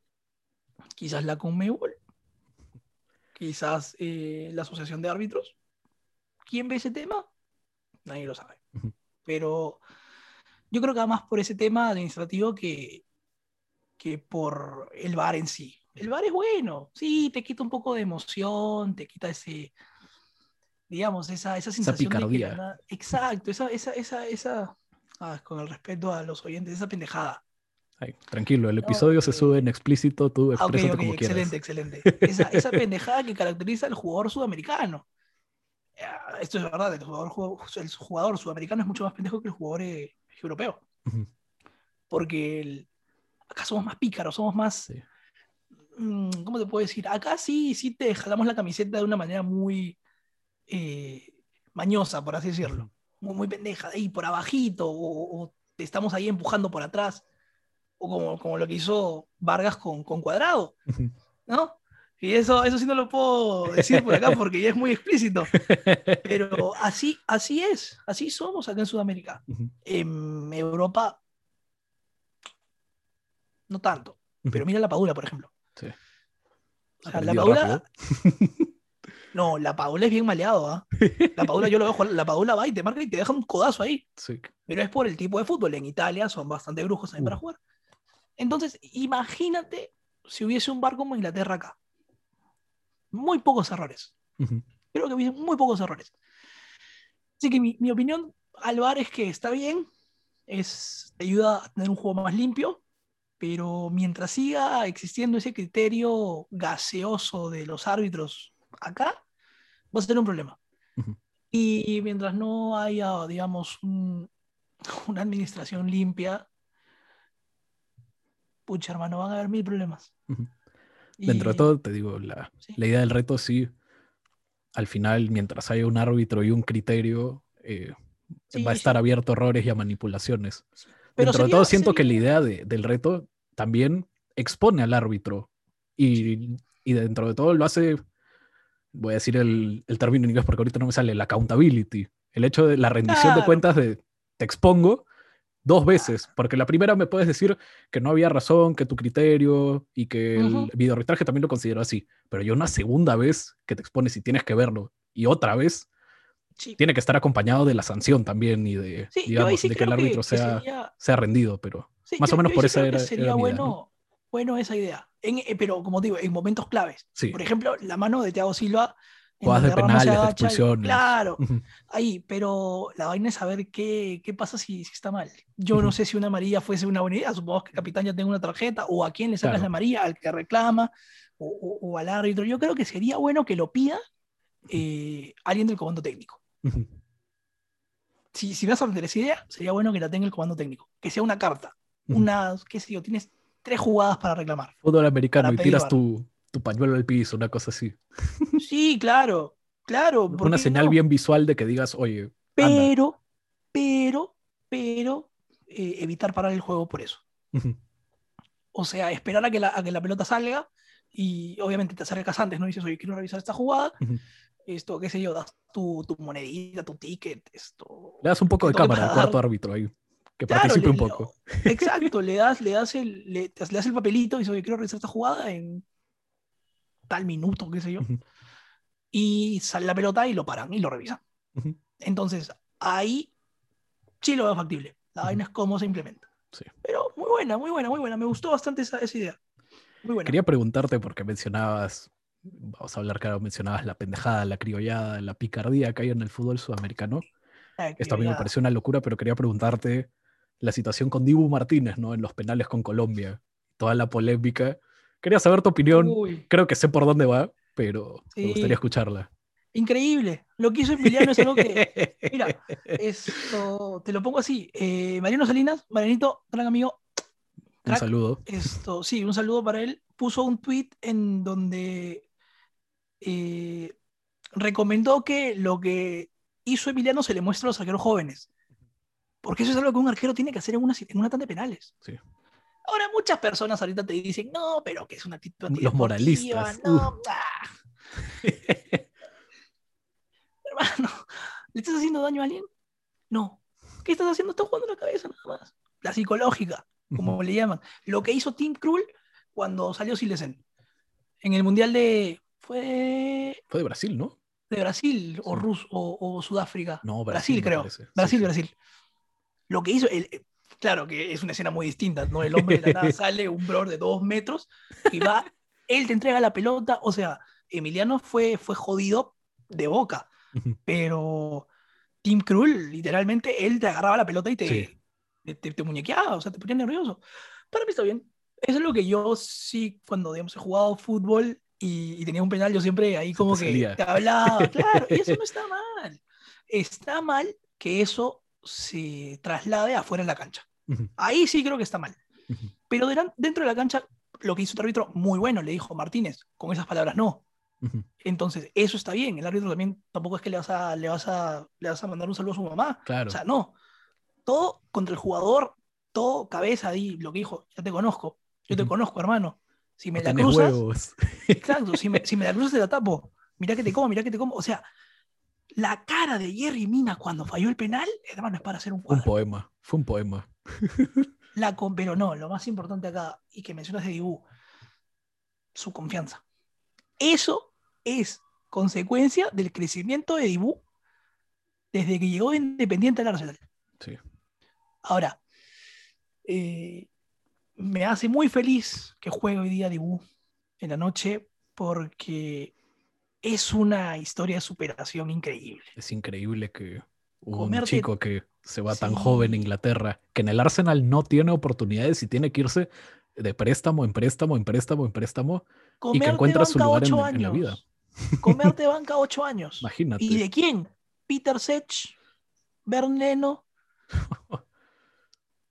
Quizás la Conmebol, quizás eh, la Asociación de Árbitros. ¿Quién ve ese tema? Nadie lo sabe. Pero yo creo que va más por ese tema administrativo que, que por el bar en sí. El bar es bueno, sí, te quita un poco de emoción, te quita ese, digamos, esa, esa sensación de que la picardía. nada- exacto, esa, esa, esa, esa, ah, con el respeto a los oyentes, esa pendejada. Ay, tranquilo, el episodio se eh, sube en explícito, tú Ah, exprésate ok, como quieras. excelente, excelente. Esa, esa pendejada que caracteriza al jugador sudamericano. Ah, Esto es verdad, el jugador, ju- el jugador sudamericano es mucho más pendejo que el jugador eh, europeo. Ujú. Porque el- acá somos más pícaros, somos más. Sí. mm, ¿Cómo te puedo decir? Acá sí, sí te jalamos la camiseta de una manera muy eh, mañosa, por así decirlo. Muy, muy pendeja, ahí por abajito, o, o te estamos ahí empujando por atrás. O como, como lo que hizo Vargas con, con Cuadrado. ¿no? Y eso, eso sí no lo puedo decir por acá porque ya es muy explícito. Pero así, así es, así somos acá en Sudamérica. En Europa, no tanto. Pero mira la Padula, por ejemplo. Sí. O sea, la Padula, no, la Padula es bien maleado, ¿ah? La Padula yo lo veo jugar, la Padula va y te marca y te deja un codazo ahí. Sí. Pero es por el tipo de fútbol. En Italia son bastante brujos también Uh. para jugar. Entonces, imagínate si hubiese un bar como Inglaterra acá. Muy pocos errores. Creo que hubiese muy pocos errores. Así que mi, mi opinión al bar es que está bien, es, te ayuda a tener un juego más limpio, pero mientras siga existiendo ese criterio gaseoso de los árbitros acá, va a ser un problema. Y mientras no haya, digamos, un- una administración limpia, pucha, hermano, van a haber mil problemas. Y- Dentro de todo, te digo, la, Sí. la idea del reto sí, al final, mientras haya un árbitro y un criterio, eh, Sí, va a estar sí. abierto a errores y a manipulaciones. Pero Dentro de todo, siento que la idea de- del reto también expone al árbitro y, y dentro de todo lo hace, voy a decir el, el término en inglés porque ahorita no me sale, la accountability. El hecho de la rendición de cuentas de te expongo, dos veces, porque la primera me puedes decir que no había razón, que tu criterio y que el Ujú. videoarbitraje también lo consideró así, pero yo una segunda vez que te expones y tienes que verlo y otra vez Sí, tiene que estar acompañado de la sanción también y de, Sí, digamos, sí de que el árbitro que sea, sería- sea rendido, pero más o menos por esa creo que era, sería era mi idea, bueno, ¿no? bueno esa idea. En- eh, pero como digo, en momentos claves. Por ejemplo, la mano de Thiago Silva. Jugadas de penales, de expulsiones. claro, ahí, pero la vaina es saber qué, qué pasa si, si está mal. Yo no sé si una amarilla fuese una buena idea, supongo que el capitán ya tenga una tarjeta, o a quién le sacas Claro. la amarilla, al que reclama, o, o- o al árbitro. Yo creo que sería bueno que lo pida eh, alguien del comando técnico. Si, si vas a vender esa idea, sería bueno que la tenga el comando técnico, que sea una carta, unas, qué sé yo, tienes tres jugadas para reclamar. Fútbol americano y tiras tu, tu pañuelo al piso, una cosa así. Sí, claro, claro. ¿por Una señal no? bien visual de que digas, oye, anda. Pero, pero, pero, eh, evitar parar el juego por eso. O sea, esperar a que la, a que la pelota salga y obviamente te acercas antes, ¿no? Dices, oye, quiero revisar esta jugada. Ujú. Esto, qué sé yo, das tu, tu monedita, tu ticket, esto. Le das un poco de cámara al cuarto árbitro ahí, que Claro, participe le- un poco. Exacto, le das, le das el, le, le das el papelito y dices, oye, quiero revisar esta jugada en tal minuto, qué sé yo. Ujú. Y sale la pelota y lo paran y lo revisan. Ujú. Entonces, ahí sí lo veo factible. La vaina es cómo se implementa. Sí. Pero muy buena, muy buena, muy buena. Me gustó bastante esa, esa idea. Muy. Quería preguntarte porque mencionabas, vamos a hablar claro, mencionabas la pendejada, la criollada, la picardía que hay en el fútbol sudamericano. Esto a mí me pareció una locura, pero quería preguntarte la situación con Dibu Martínez, ¿no? En los penales con Colombia, toda la polémica. Quería saber tu opinión. Uy, Creo que sé por dónde va, pero me gustaría escucharla. increíble. Lo que hizo Emiliano es algo que. Mira, esto. Te lo pongo así. eh, Mariano Salinas, Marianito, gran amigo. Un saludo. Esto, sí, un saludo para él. Puso un tweet en donde eh, recomendó que lo que hizo Emiliano se le muestra a los arqueros jóvenes. Porque eso es algo que un arquero tiene que hacer en una, en una tanda de penales. Sí. Ahora, muchas personas ahorita te dicen, no, pero que es una actitud Los moralistas, No, ah". Hermano, ¿le estás haciendo daño a alguien? No. ¿Qué estás haciendo? Estás jugando la cabeza nada más. La psicológica como le llaman. Lo que hizo Tim Krul cuando salió Silesen. En el Mundial de. Fue Fue de Brasil, ¿no? de Brasil o. Rus, o, o Sudáfrica. No, Brasil, Brasil, creo. Sí, Brasil, sí. Brasil. Lo que hizo. el- eh, claro que es una escena muy distinta, ¿no? El hombre de la nada sale, un brother de dos metros, y va. Él te entrega la pelota. O sea, Emiliano fue, fue jodido de boca. Pero Tim Krul, literalmente, él te agarraba la pelota y te, Sí. Te, te- muñequeaba, o sea, te ponía nervioso. Para mí está bien. Eso es lo que yo sí, cuando digamos, he jugado fútbol y, y tenía un penal, yo siempre ahí como te que te hablaba, claro, y eso no está mal. Está mal que eso se traslade afuera en la cancha. Ujú. Ahí sí creo que está mal. Ujú. Pero delan- dentro de la cancha, lo que hizo el árbitro, muy bueno, le dijo Martínez, con esas palabras no. Entonces, eso está bien. El árbitro también tampoco es que le vas a, le vas a, le vas a mandar un saludo a su mamá. Claro. O sea, no. Todo contra el jugador, todo cabeza ahí, lo que dijo, ya te conozco. Yo te conozco, hermano. Si me No la cruzas, huevos. exacto, si me, si me la cruzas te la tapo. Mirá que te como, mirá que te como. O sea, la cara de Jerry Mina cuando falló el penal, hermano, es para hacer un Un cuadro. poema. Fue un poema. La con- pero no, lo más importante acá, y que mencionas de Dibu, su confianza. Eso es consecuencia del crecimiento de Dibu desde que llegó de Independiente al Arsenal. Sí. Ahora, eh, me hace muy feliz que juegue hoy día Dibu en la noche porque es una historia de superación increíble. Es increíble que un Comerte- chico que se va tan Sí. joven a Inglaterra, que en el Arsenal no tiene oportunidades y tiene que irse de préstamo en préstamo en préstamo en préstamo. Comerte encuentra su lugar en- la vida. Comerte banca ocho años. Imagínate. ¿Y de quién? Peter Sech, Berneno.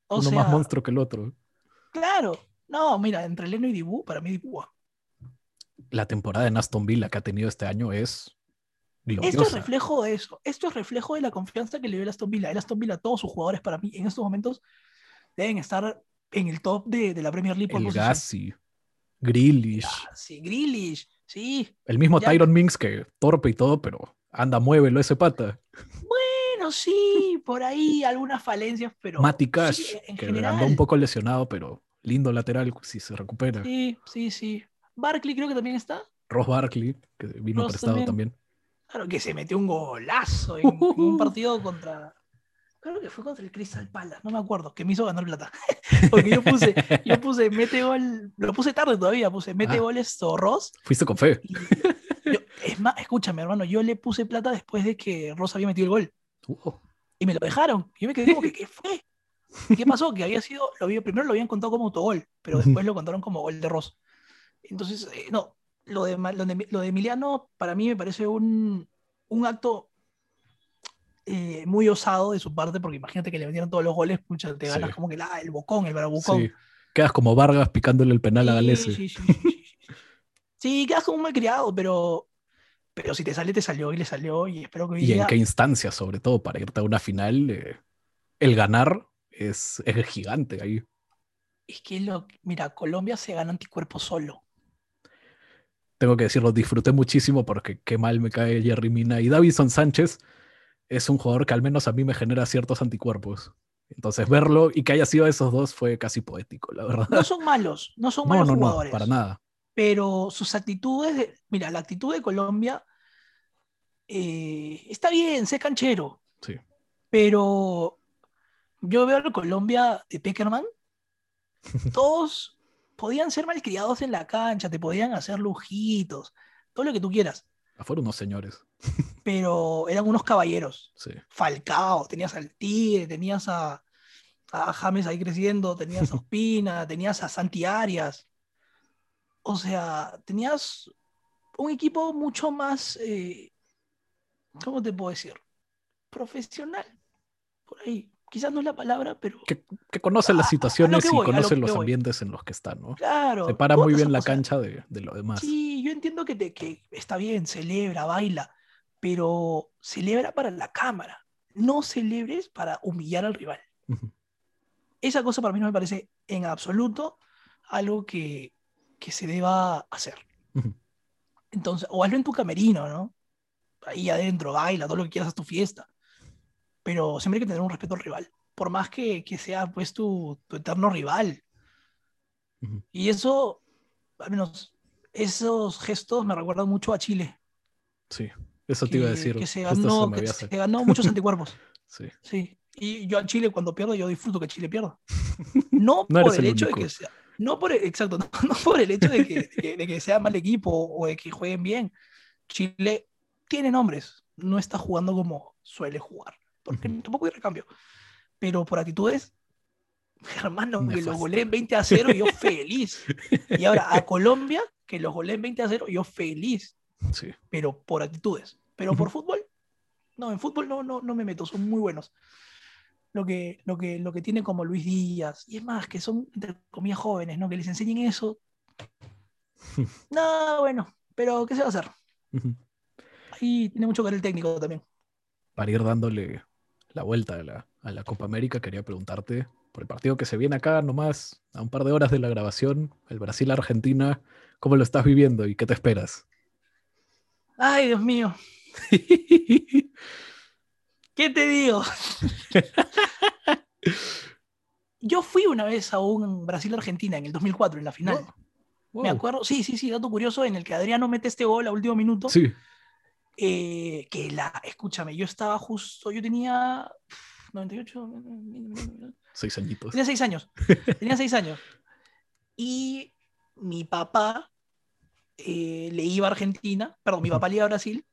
O Uno sea, más monstruo que el otro. claro. No, mira, entre Leno y Dibu, para mí Dibu. La temporada en Aston Villa que ha tenido este año es gloriosa. Esto es reflejo de eso. Esto es reflejo de la confianza que le dio el Aston Villa. El Aston Villa, todos sus jugadores para mí en estos momentos deben estar en el top de, de la Premier League por el posición. Gassi, Grealish, Ah, sí, Grealish, sí. el mismo Ya- Tyron Minks que torpe y todo, pero anda, muévelo ese pata. Bueno, sí, por ahí algunas falencias, pero. Mati Cash, sí, en que general. andó un poco lesionado, pero lindo lateral si se recupera. Sí, sí, sí. Barkley creo que también está. Ross Barkley, que vino Ross prestado también. también. Claro que se metió un golazo en, en un partido contra. Creo que fue contra el Crystal Palace, no me acuerdo, que me hizo ganar plata. Porque yo puse, yo puse mete gol, lo puse tarde todavía, puse mete Ah. goles Ross. Fuiste con fe. Yo- es más, escúchame, hermano, yo le puse plata después de que Ross había metido el gol. Wow. Y me lo dejaron. Y yo me quedé como que, ¿qué fue? ¿Qué pasó? Que había sido, lo había, primero lo habían contado como autogol, pero después lo contaron como gol de Ross. Entonces, eh, no, lo de, lo, de, lo de Emiliano para mí me parece un, un acto eh, muy osado de su parte, porque imagínate que le metieron todos los goles, pucha, te ganas Sí. como que la, el bocón, el bravucón. Sí. Quedas como Vargas picándole el penal a Galese. Sí, sí, sí, sí, sí. Sí, quedas como un malcriado, pero, pero si te sale, te salió y le salió. Y espero que hoy Y en qué instancia, sobre todo, para irte a una final, eh, el ganar es, es gigante ahí. Es que lo, mira, Colombia se gana anticuerpos solo. Tengo que decirlo, disfruté muchísimo porque qué mal me cae Jerry Mina. Y Davison Sánchez es un jugador que al menos a mí me genera ciertos anticuerpos. Entonces verlo y que haya sido esos dos fue casi poético, la verdad. No son malos, no son No, malos no, no, jugadores. para nada. Pero sus actitudes, de- mira, la actitud de Colombia eh, está bien, sé canchero, Sí. pero yo veo a la Colombia de Peckerman, todos podían ser malcriados en la cancha, te podían hacer lujitos, todo lo que tú quieras, Fueron unos señores. pero eran unos caballeros. Sí. Falcao, tenías al Tigre, tenías a, a James ahí creciendo, tenías a Ospina, tenías a Santi Arias. O sea, tenías un equipo mucho más, eh, ¿cómo te puedo decir? Profesional. Por ahí. Quizás no es la palabra, pero Que, que A- a- las a lo situaciones y lo que los ambientes en los que están, ¿no? claro. Separa tú muy bien la cancha de, de lo demás. Sí, yo entiendo que, te, que está bien, celebra, baila, pero celebra para la cámara. No celebres para humillar al rival. Esa cosa para mí no me parece en absoluto algo que, que se deba hacer. Entonces, o hazlo en tu camerino, ¿no? Ahí adentro, baila, todo lo que quieras, haz tu fiesta. Pero siempre hay que tener un respeto al rival. Por más que, que sea pues tu, tu eterno rival. Y eso, al menos, esos gestos me recuerdan mucho a Chile. Sí, eso te iba a que- decir. Que se ganó, que se ganó muchos anticuerpos. Sí. Sí. Y yo a Chile cuando pierdo, yo disfruto que Chile pierda. No, No por el, el hecho de que sea. No por el, exacto, no, no por el hecho de que, de que- de que sea mal equipo o de que jueguen bien. Chile tiene nombres, no está jugando como suele jugar, porque Ujú. tampoco hay recambio. Pero por actitudes, hermano, que los goleen 20 a 0, yo feliz. Y ahora a Colombia, que los goleen 20 a 0, yo feliz Sí. pero por actitudes. Pero por fútbol, no, en fútbol no, no, no me meto, son muy buenos. Lo que, lo, que, lo que tiene como Luis Díaz, y es más, que son, entre comillas, jóvenes, ¿no? Que les enseñen eso. No, bueno, pero ¿qué se va a hacer? Ahí tiene mucho que ver el técnico también. Para ir dándole la vuelta a la, a la Copa América, quería preguntarte por el partido que se viene acá nomás, a un par de horas de la grabación, el Brasil-Argentina, ¿cómo lo estás viviendo y qué te esperas? Ay, Dios mío, ¿qué te digo? Yo fui una vez a un Brasil-Argentina en el 2004, en la final. Wow. Me acuerdo, sí, sí, sí, dato curioso, en el que Adriano mete este gol a último minuto. Sí, eh, que la, escúchame, yo estaba justo, yo tenía uf, 98, seis añitos. tenía seis años, tenía seis años. Y mi papá eh, le iba a Argentina, perdón, mi papá le iba a Brasil.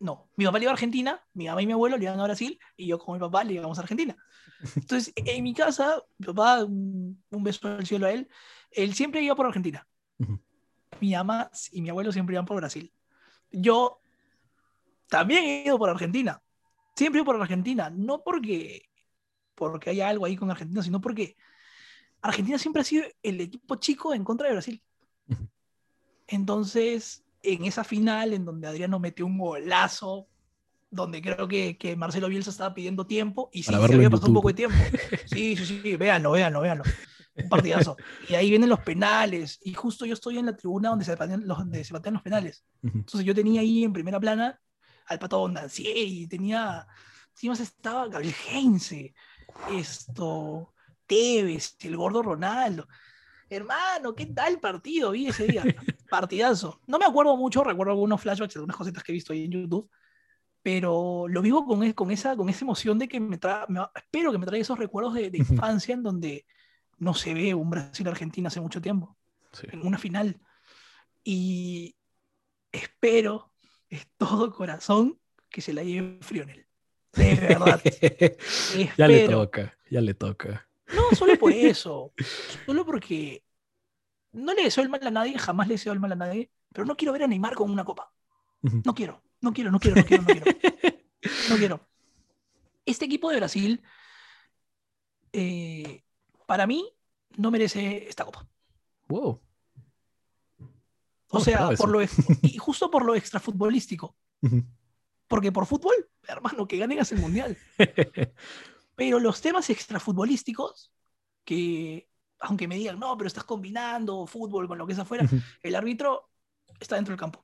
No, mi papá le iba a Argentina, mi mamá y mi abuelo le iban a Brasil y yo con mi papá le íbamos a Argentina. Entonces, en mi casa, mi papá, un, beso al cielo a él, él siempre iba por Argentina. Mi mamá y mi abuelo siempre iban por Brasil. Yo también he ido por Argentina. Siempre he ido por Argentina. No porque, porque haya algo ahí con Argentina, sino porque Argentina siempre ha sido el equipo chico en contra de Brasil. Entonces, en esa final, en donde Adriano metió un golazo, donde creo que, que Marcelo Bielsa estaba pidiendo tiempo, y sí, se había pasado un poco de tiempo. Sí, sí, sí, véanlo, véanlo, véanlo. Un partidazo. Y ahí vienen los penales, y justo yo estoy en la tribuna donde se patean los, donde se patean los penales. Entonces yo tenía ahí en primera plana al Pato Bondancier y tenía, encima estaba Gabriel Heinze, esto, Tevez, el gordo Ronaldo. Hermano, ¿qué tal partido vi ese día? Partidazo. No me acuerdo mucho, recuerdo algunos flashbacks, algunas cositas que he visto ahí en YouTube, pero lo vivo con, con, esa, con esa emoción de que me trae, espero que me traiga esos recuerdos de, infancia en donde no se ve un Brasil-Argentina hace mucho tiempo, en una final. Y espero, es todo corazón, que se la lleve Frionel. De verdad. ya le toca, ya le toca. No, solo por eso. solo porque no le deseo el mal a nadie, jamás le deseo el mal a nadie, pero no quiero ver a Neymar con una copa. No quiero, no quiero, no quiero, no quiero, no quiero. No quiero. Este equipo de Brasil, eh, para mí, no merece esta copa. Wow. O sea, por lo, y justo por lo extrafutbolístico. Porque por fútbol, hermano, que ganen el mundial. Pero los temas extrafutbolísticos, que aunque me digan, no, pero estás combinando fútbol con lo que es afuera, el árbitro está dentro del campo.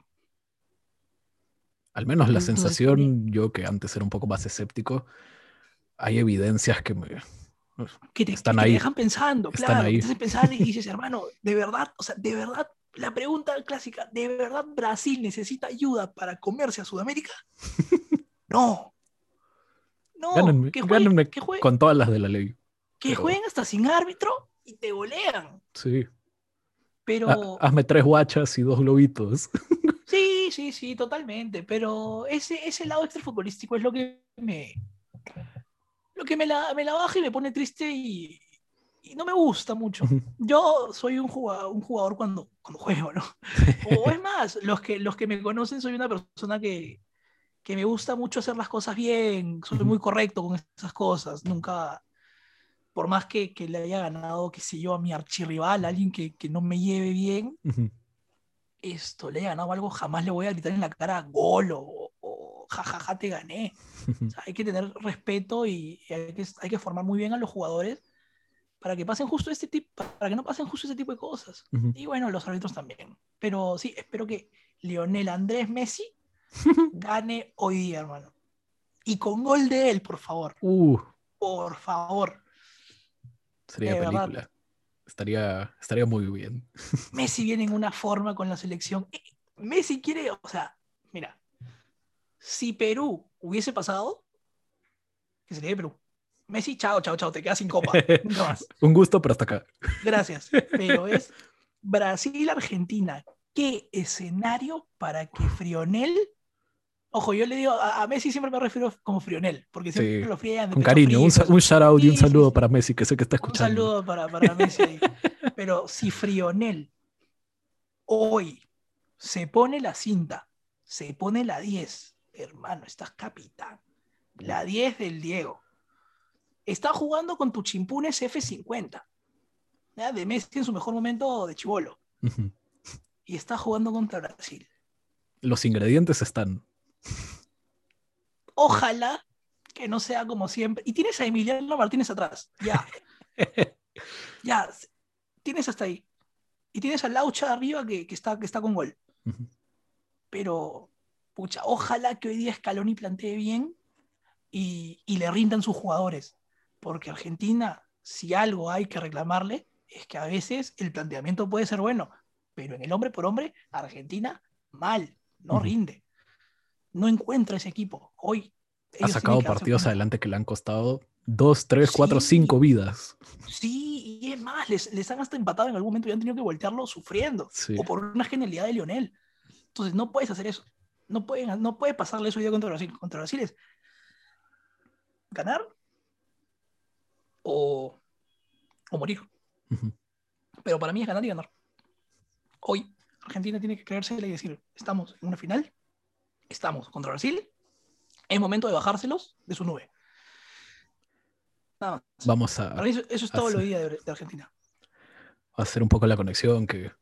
Al menos la sensación, yo que antes era un poco más escéptico, hay evidencias que me, que te, están ahí. dejan pensando, claro, te hacen pensar y dices, hermano, de verdad, o sea, de verdad, la pregunta clásica, ¿de verdad Brasil necesita ayuda para comerse a Sudamérica? no, no, que jueguen, con todas las de la ley. Que jueguen hasta sin árbitro y te golean. Sí. Pero. hazme tres guachas y dos globitos. Sí, sí, sí, totalmente. Pero ese, ese lado extrafutbolístico es lo que me. Lo que me la, me la baja y me pone triste y, y no me gusta mucho. Yo soy un jugador, un jugador cuando, cuando juego, ¿no? O es más, los que, los que me conocen, soy una persona que, que me gusta mucho hacer las cosas bien, soy muy correcto con esas cosas, nunca, por más que, que le haya ganado, qué sé yo, a mi archirrival, a alguien que, que no me lleve bien, esto, le haya ganado algo, jamás le voy a gritar en la cara gol o, o jajaja, te gané. hay que tener respeto y, hay, que, hay que formar muy bien a los jugadores para que pasen justo este tipo, para que no pasen justo ese tipo de cosas. Y bueno, los árbitros también. Pero sí, espero que Lionel Andrés Messi gane hoy día, hermano. Y con gol de él, por favor. Uh. Por favor. Sería película. Estaría, estaría muy bien. Messi viene en una forma con la selección. Eh, Messi quiere, o sea, mira, si Perú hubiese pasado, que sería de Perú. Messi, chao, chao, chao, te quedas sin copa. Nunca más. Un gusto, pero hasta acá. Gracias. Pero es Brasil-Argentina. ¿Qué escenario para que Frionel Ojo, yo le digo, a, Messi siempre me refiero como Frionel, porque siempre lo frían. Con cariño, un, un, shout out y un saludo para Messi, que sé que está escuchando. Un saludo para, para Messi. Pero si Frionel hoy se pone la cinta, se pone la 10, hermano, estás capitán. La 10 del Diego. Está jugando con tu chimpunes F50. De Messi en su mejor momento de chivolo. Y está jugando contra Brasil. Los ingredientes están. Ojalá que no sea como siempre. Y tienes a Emiliano Martínez atrás. Ya. ya. Tienes hasta ahí. Y tienes a Laucha arriba que, está, que está con gol. Pero, pucha, ojalá que hoy día Scaloni plantee bien y, y le rindan sus jugadores. Porque Argentina, si algo hay que reclamarle, es que a veces el planteamiento puede ser bueno, pero en el hombre por hombre, Argentina mal, no rinde no encuentra ese equipo. Hoy. Ha sacado partidos adelante que le han costado dos, tres, cuatro, cinco vidas. Sí, y es más, les, han hasta empatado en algún momento y han tenido que voltearlo sufriendo. O por una genialidad de Lionel. Entonces no puedes hacer eso. No, pueden, no puede pasarle eso hoy día contra Brasil. Contra Brasil es ganar o, o morir. Pero para mí es ganar y ganar. Hoy Argentina tiene que creerse y decir, estamos en una final estamos contra Brasil, es momento de bajárselos de su nube. Vamos a. eso, es todo lo día de, Argentina. Va a hacer un poco la conexión que,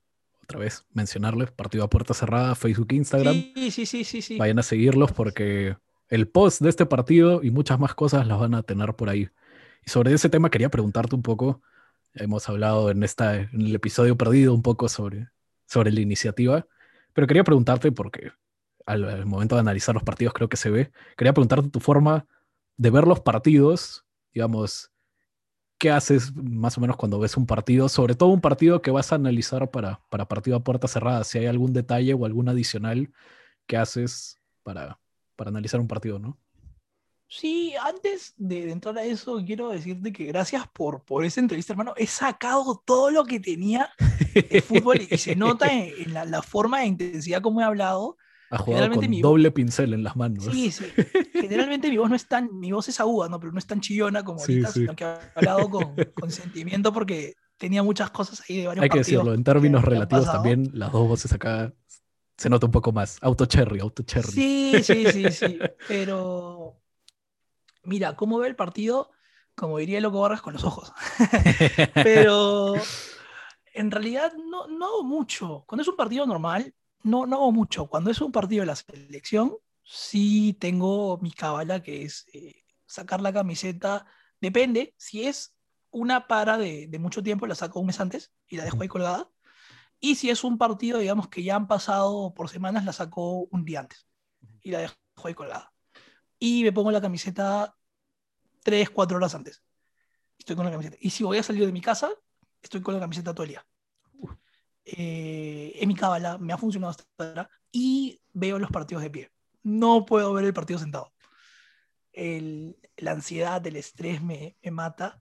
otra vez, mencionarles: partido a puerta cerrada, Facebook, Instagram. Sí, sí, sí, sí, sí. Vayan a seguirlos porque el post de este partido y muchas más cosas las van a tener por ahí. Y sobre ese tema quería preguntarte un poco. hemos hablado en, esta, en el episodio perdido un poco sobre, sobre la iniciativa, pero quería preguntarte porque al, momento de analizar los partidos creo que se ve. Quería preguntarte tu forma de ver los partidos, digamos, ¿qué haces más o menos cuando ves un partido? Sobre todo un partido que vas a analizar para, para partido a puerta cerrada, si hay algún detalle o algún adicional que haces para, para analizar un partido, ¿no? Sí, antes de, entrar a eso, quiero decirte que gracias por, por esa entrevista, hermano. He sacado todo lo que tenía de fútbol y, se nota en, la, forma de intensidad como he hablado. Ha jugado con doble pincel en las manos. Sí, sí. Generalmente mi voz no es tan, mi voz es aguda, ¿no? pero no es tan chillona como ahorita, sino que he hablado con, con, sentimiento porque tenía muchas cosas ahí de varios Hay que decirlo, en términos relativos también, las dos voces acá se nota un poco más. Auto cherry, auto cherry. Sí, sí, sí, sí. Pero mira, ¿cómo ve el partido? Como diría Loco Barras, con los ojos. Pero en realidad no, no hago mucho. Cuando es un partido normal, no, no hago mucho. Cuando es un partido de la selección, sí tengo mi cabala, que es eh, sacar la camiseta. Depende, si es una para de, de, mucho tiempo, la saco un mes antes y la dejo ahí colgada. Y si es un partido, digamos, que ya han pasado por semanas, la saco un día antes y la dejo ahí colgada y me pongo la camiseta 3, 4 horas antes. Estoy con la camiseta. Y si voy a salir de mi casa, estoy con la camiseta todo el día. Eh, en mi cábala, me ha funcionado hasta ahora. Y veo los partidos de pie. No puedo ver el partido sentado. El, la ansiedad, el estrés me, me mata.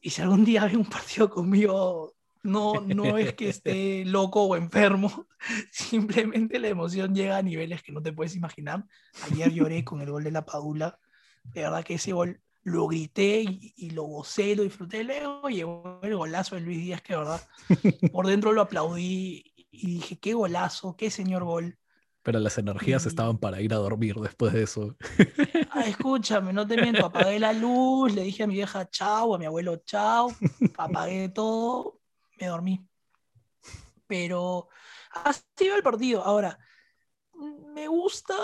Y si algún día veo un partido conmigo no, no es que esté loco o enfermo, simplemente la emoción llega a niveles que no te puedes imaginar. Ayer lloré con el gol de la Padula. De verdad que ese gol lo grité y, lo gocé, lo disfruté. Luego llegó el golazo de Luis Díaz, que de verdad por dentro lo aplaudí y dije, qué golazo, qué señor gol. Pero las energías estaban para ir a dormir después de eso. Ah, escúchame, no te miento, apagué la luz, le dije a mi vieja chao, a mi abuelo chao, apagué todo, me dormí. Pero así va el partido. Ahora, me gusta,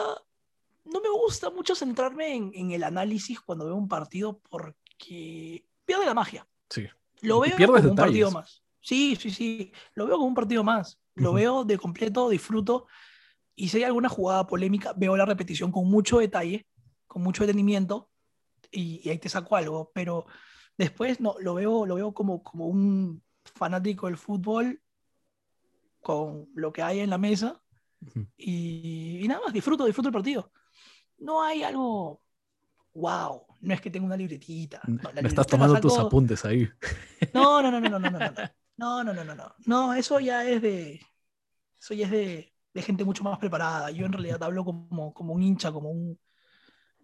no me gusta mucho centrarme en, el análisis cuando veo un partido porque pierde la magia. Sí. Lo veo como un partido más. Sí, sí, sí. Lo veo como un partido más. Lo veo de completo, disfruto. Y si hay alguna jugada polémica, veo la repetición con mucho detalle, con mucho detenimiento, y, y ahí te saco algo. Pero después no, lo veo, lo veo como, como un fanático del fútbol con lo que hay en la mesa y, nada más, disfruto, disfruto el partido. No hay algo, wow, no es que tenga una libretita. Me estás tomando tus apuntes ahí. No, no, no, no, no, no, no, no, no, no, no, no, no, eso ya es de, eso ya es de, de gente mucho más preparada. Yo en realidad hablo como, como un hincha, como un,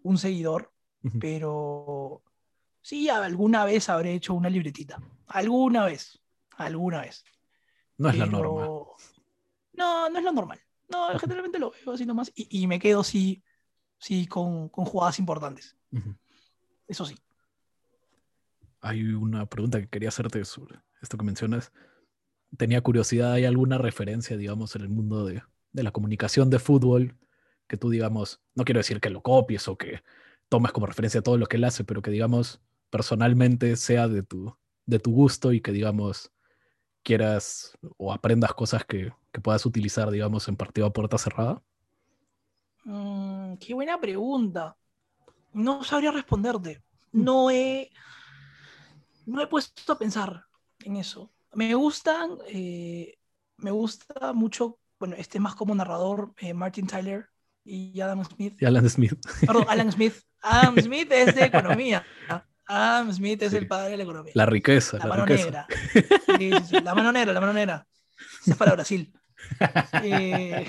un seguidor, pero sí, alguna vez habré hecho una libretita, alguna vez, alguna vez. No es la norma. No, no es lo normal. No, generalmente lo veo así nomás y, y me quedo sí, sí con, con jugadas importantes. Eso sí. Hay una pregunta que quería hacerte sobre esto que mencionas. Tenía curiosidad, ¿hay alguna referencia, digamos, en el mundo de, de la comunicación de fútbol que tú, digamos, no quiero decir que lo copies o que tomes como referencia todo lo que él hace, pero que, digamos, personalmente sea de tu, de tu gusto y que, digamos, quieras o aprendas cosas que, puedas utilizar, digamos, en partido a puerta cerrada? Mm, qué buena pregunta. No sabría responderte. Mm. No he, no he puesto a pensar en eso. Me gustan, eh, me gusta mucho, bueno, este más como narrador, eh, Martin Tyler y Adam Smith. Y Alan Smith. Perdón, Alan Smith. Adam Smith es de economía. Adam Smith es el padre de la economía. La riqueza. La, la mano negra. La mano negra, la mano negra. es para Brasil. Eh,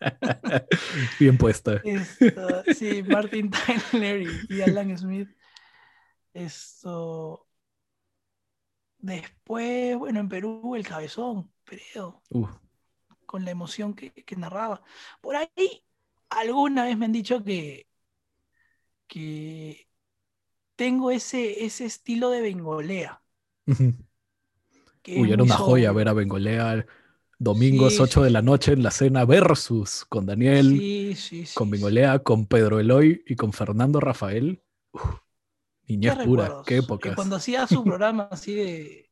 Bien puesta. sí, Martin Tyler y, Alan Smith. Esto. Después, bueno, en Perú, el cabezón. Uh. Con la emoción que, que narraba. Por ahí, alguna vez me han dicho que, que tengo ese, ese estilo de Bengolea. Uy, era una joya ver a Bengolea domingos 8 de la noche en la cena versus con Daniel, con Bengolea, con Pedro Eloy y con Fernando Rafael. niñez pura, qué época. cuando hacía su programa así de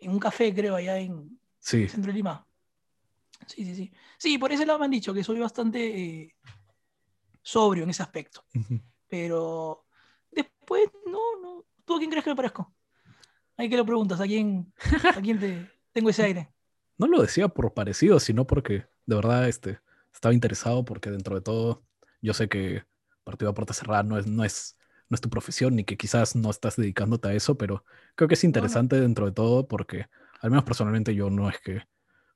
en un café, creo, allá en Centro de Lima. Sí, sí, sí. Sí, por ese lado me han dicho que soy bastante eh, sobrio en ese aspecto. Pero después, no, no. ¿Tú a quién crees que me parezco? Ahí que lo preguntas, ¿a quién, a quién te tengo ese aire? No lo decía por parecido, sino porque de verdad este, estaba interesado porque dentro de todo yo sé que partido a puerta cerrada no es, no es, no es tu profesión ni que quizás no estás dedicándote a eso, pero creo que es interesante dentro de todo porque al menos personalmente yo no es que,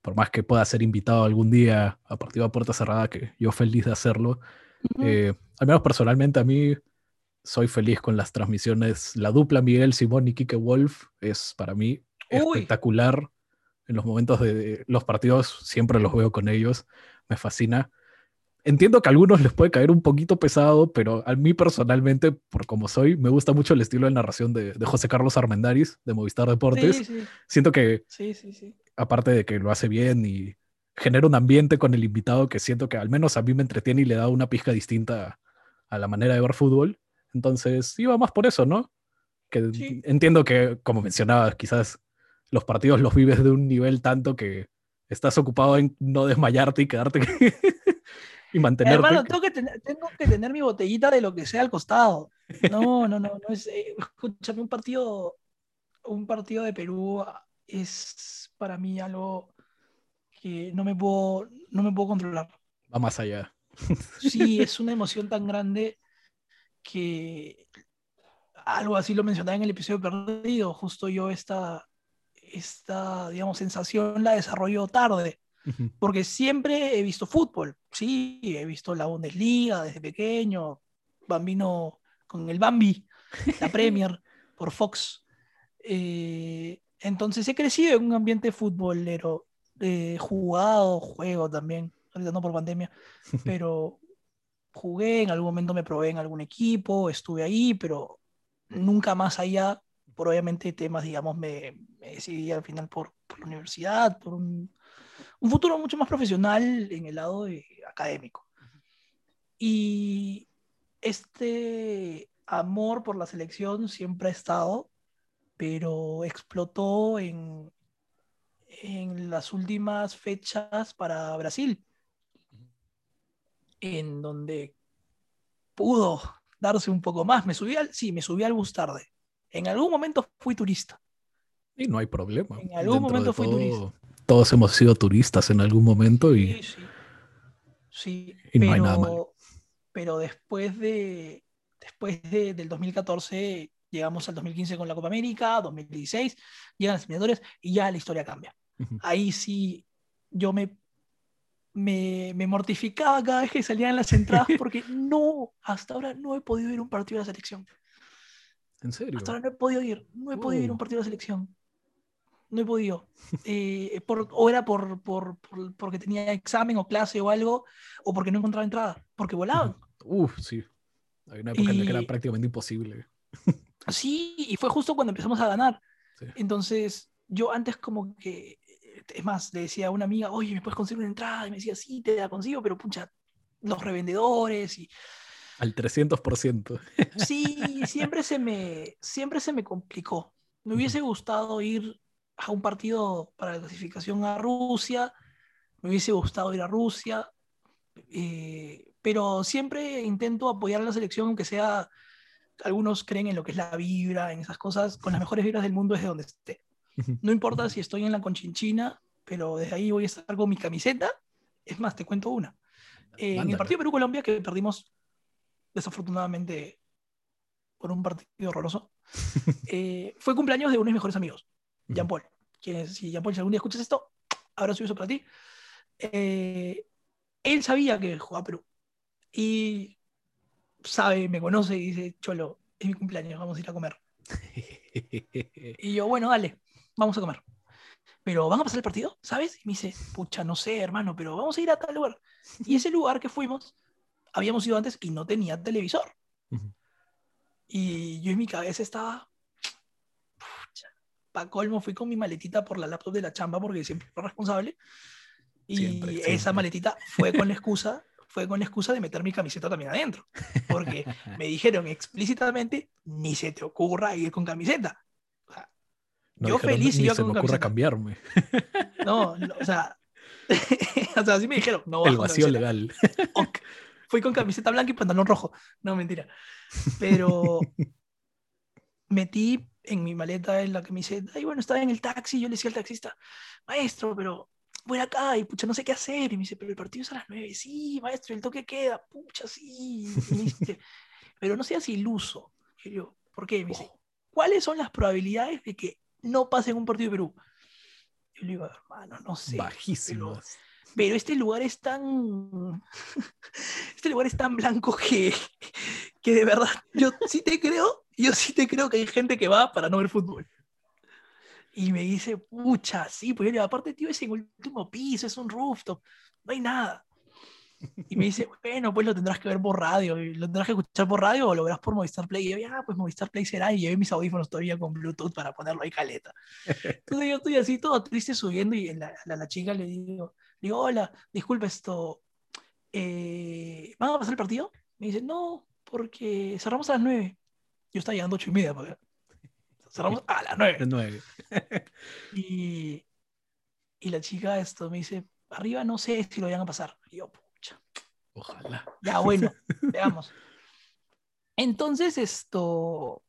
por más que pueda ser invitado algún día a partido a puerta cerrada, que yo feliz de hacerlo, eh, al menos personalmente a mí soy feliz con las transmisiones. La dupla Miguel Simón y Kike Wolf es para mí espectacular en los momentos de los partidos, siempre los veo con ellos, me fascina. Entiendo que a algunos les puede caer un poquito pesado, pero a mí personalmente, por como soy, me gusta mucho el estilo de narración de, José Carlos Armendáriz, de Movistar Deportes. Siento que, aparte de que lo hace bien y genera un ambiente con el invitado que siento que al menos a mí me entretiene y le da una pizca distinta a la manera de ver fútbol. Entonces, iba más por eso, ¿no? Que entiendo que, como mencionabas, quizás los partidos los vives de un nivel tanto que estás ocupado en no desmayarte y quedarte y mantenerte. Hermano, tengo que, tener, tengo que tener mi botellita de lo que sea al costado. No, no, no, no es, eh, escúchame, un partido, un partido de Perú es para mí algo que no me puedo, no me puedo controlar. Va más allá. Sí, es una emoción tan grande que algo así lo mencionaba en el episodio perdido, justo yo esta, esta, digamos, sensación la desarrollo tarde, porque siempre he visto fútbol, sí, he visto la Bundesliga desde pequeño, Bambino con el Bambi, la Premier, por Fox. Eh, entonces he crecido en un ambiente futbolero, eh, jugado, juego también, ahorita no por pandemia, pero jugué, en algún momento me probé en algún equipo, estuve ahí, pero nunca más allá por obviamente temas, digamos, me, decidí al final por, la universidad, por un, futuro mucho más profesional en el lado académico. Y este amor por la selección siempre ha estado, pero explotó en, en las últimas fechas para Brasil, en donde pudo darse un poco más. Me subí al, sí, me subí al bus tarde. En algún momento fui turista. Y no hay problema. En algún momento fui turista. Todos hemos sido turistas en algún momento y. Sí, sí. y no hay nada malo. Pero después de. Después de, del 2014 llegamos al 2015 con la Copa América, 2016, llegan los eliminadores y ya la historia cambia. Ahí sí yo me, me, me, mortificaba cada vez que salían las entradas porque no, hasta ahora no he podido ir a un partido de la selección. ¿En serio? Hasta ahora no he podido ir, no he podido ir a un uh. partido de la selección. No he podido. Eh, por, o era por, por, porque tenía examen o clase o algo, o porque no encontraba entrada, porque volaban. Uf, sí. Hay una época en la que era prácticamente imposible. Sí, y fue justo cuando empezamos a ganar. Entonces, yo antes como que, es más, le decía a una amiga, oye, ¿me puedes conseguir una entrada? Y me decía, sí, te la consigo, pero pucha, los revendedores y al 300%. Sí, siempre se me, siempre se me complicó. Me hubiese gustado ir a un partido para la clasificación a Rusia, me hubiese gustado ir a Rusia, eh, pero siempre intento apoyar a la selección, aunque sea, algunos creen en lo que es la vibra, en esas cosas, con las mejores vibras del mundo desde donde esté. No importa si estoy en la Conchinchina, pero desde ahí voy a estar con mi camiseta. Es más, te cuento una. Eh, en el partido Perú-Colombia, que perdimos desafortunadamente por un partido horroroso, eh, fue cumpleaños de uno de mis mejores amigos, Jean Paul. Quien, si Jean Paul, si algún día escuchas esto, ahora soy eso para ti. Eh, él sabía que jugaba Perú y sabe, me conoce y dice, Cholo, es mi cumpleaños, vamos a ir a comer. y yo, bueno, dale, vamos a comer. Pero ¿van a pasar el partido? ¿Sabes? Y me dice, pucha, no sé, hermano, pero vamos a ir a tal lugar. Y ese lugar que fuimos habíamos ido antes y no tenía televisor. Y yo en mi cabeza estaba, para colmo, fui con mi maletita por la laptop de la chamba porque siempre fui responsable. Y esa maletita fue con la excusa, fue con la excusa de meter mi camiseta también adentro. Porque me dijeron explícitamente, ni se te ocurra ir con camiseta. yo feliz y yo se con me ocurra cambiarme. No, o sea, o sea, así me dijeron, no. El vacío legal. Fui con camiseta blanca y pantalón rojo. No, mentira. Pero metí en mi maleta en la camiseta y bueno, estaba en el taxi yo le decía al taxista, maestro, pero voy acá y pucha, no sé qué hacer. Y me dice, pero el partido es a las nueve. Sí, maestro, el toque queda, pucha, sí. pero no seas iluso. Y yo, ¿por qué? Me dice. ¿cuáles son las probabilidades de que no pasen un partido de Perú? Yo le digo, hermano, no sé. Bajísimas. Pero, este lugar es tan. este lugar es tan blanco que, que de verdad, yo sí te creo, yo sí te creo que hay gente que va para no ver fútbol. Y me dice, pucha, sí, pues yo le digo, aparte, tío, es en último piso, es un rooftop, no hay nada. Y me dice, bueno, pues lo tendrás que ver por radio, lo tendrás que escuchar por radio o lo verás por Movistar Play. Y yo, ya, pues Movistar Play será. Y llevé mis audífonos todavía con Bluetooth para ponerlo ahí caleta. Entonces yo estoy así todo triste subiendo y la, la, la chica le digo, digo, hola, disculpe esto, eh, ¿van a pasar el partido? Me dice, no, porque cerramos a las nueve. Yo estaba llegando ocho y media, porque cerramos a las nueve. nueve. y, y la chica esto me dice, arriba no sé si lo vayan a pasar. Y yo, pucha. Ojalá. Ya, bueno, veamos. Entonces esto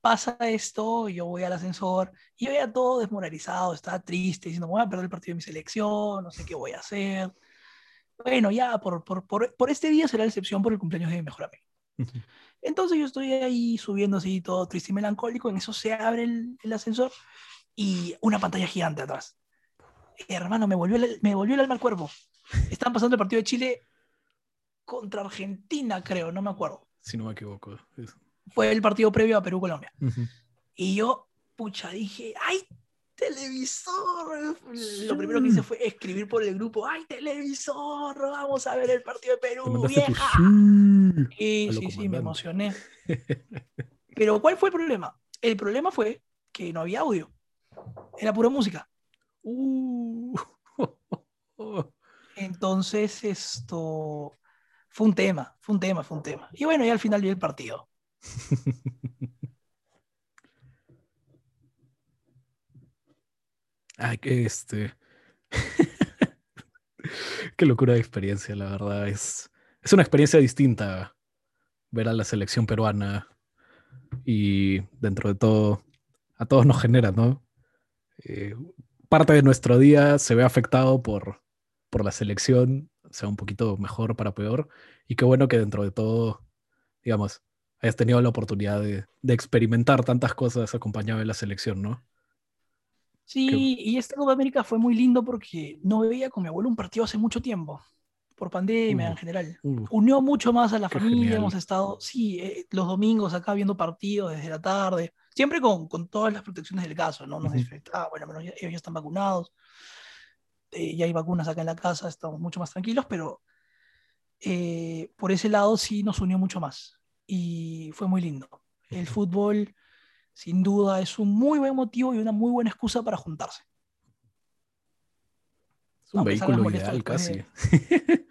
pasa esto, yo voy al ascensor y yo ya todo desmoralizado, estaba triste, diciendo, voy a perder el partido de mi selección, no sé qué voy a hacer. Bueno, ya por, por, por, por este día será la excepción por el cumpleaños de mi mejor amigo. Entonces yo estoy ahí subiendo así todo triste y melancólico, en eso se abre el, el ascensor y una pantalla gigante atrás. hermano, me volvió, el, me volvió el alma al cuerpo. Estaban pasando el partido de Chile contra Argentina, creo, no me acuerdo. Si no me equivoco. Fue el partido previo a Perú-Colombia. Y yo, pucha, dije, ¡ay, televisor! Lo primero que hice fue escribir por el grupo, ¡ay, televisor! Vamos a ver el partido de Perú, vieja. Sí, sí, sí, me emocioné. Pero ¿cuál fue el problema? El problema fue que no había audio. Era pura música. Uh. Entonces, esto fue un tema, fue un tema, fue un tema. Y bueno, y al final vi el partido. Ay, que este. Qué locura de experiencia, la verdad. Es, es una experiencia distinta ver a la selección peruana y dentro de todo, a todos nos genera, ¿no? Eh, parte de nuestro día se ve afectado por, por la selección, sea un poquito mejor para peor, y qué bueno que dentro de todo, digamos, hayas tenido la oportunidad de, de experimentar tantas cosas acompañado de la selección, ¿no? Sí, y esta Copa América fue muy lindo porque no veía con mi abuelo un partido hace mucho tiempo, por pandemia en general. Unió mucho más a la familia, hemos estado, sí, eh, los domingos acá viendo partidos desde la tarde, siempre con, con todas las protecciones del caso, ¿no? Nos uh bueno, ellos ya están vacunados, eh, ya hay vacunas acá en la casa, estamos mucho más tranquilos, pero eh, por ese lado sí nos unió mucho más y fue muy lindo. El fútbol sin duda es un muy buen motivo y una muy buena excusa para juntarse. Es un vehículo ideal casi.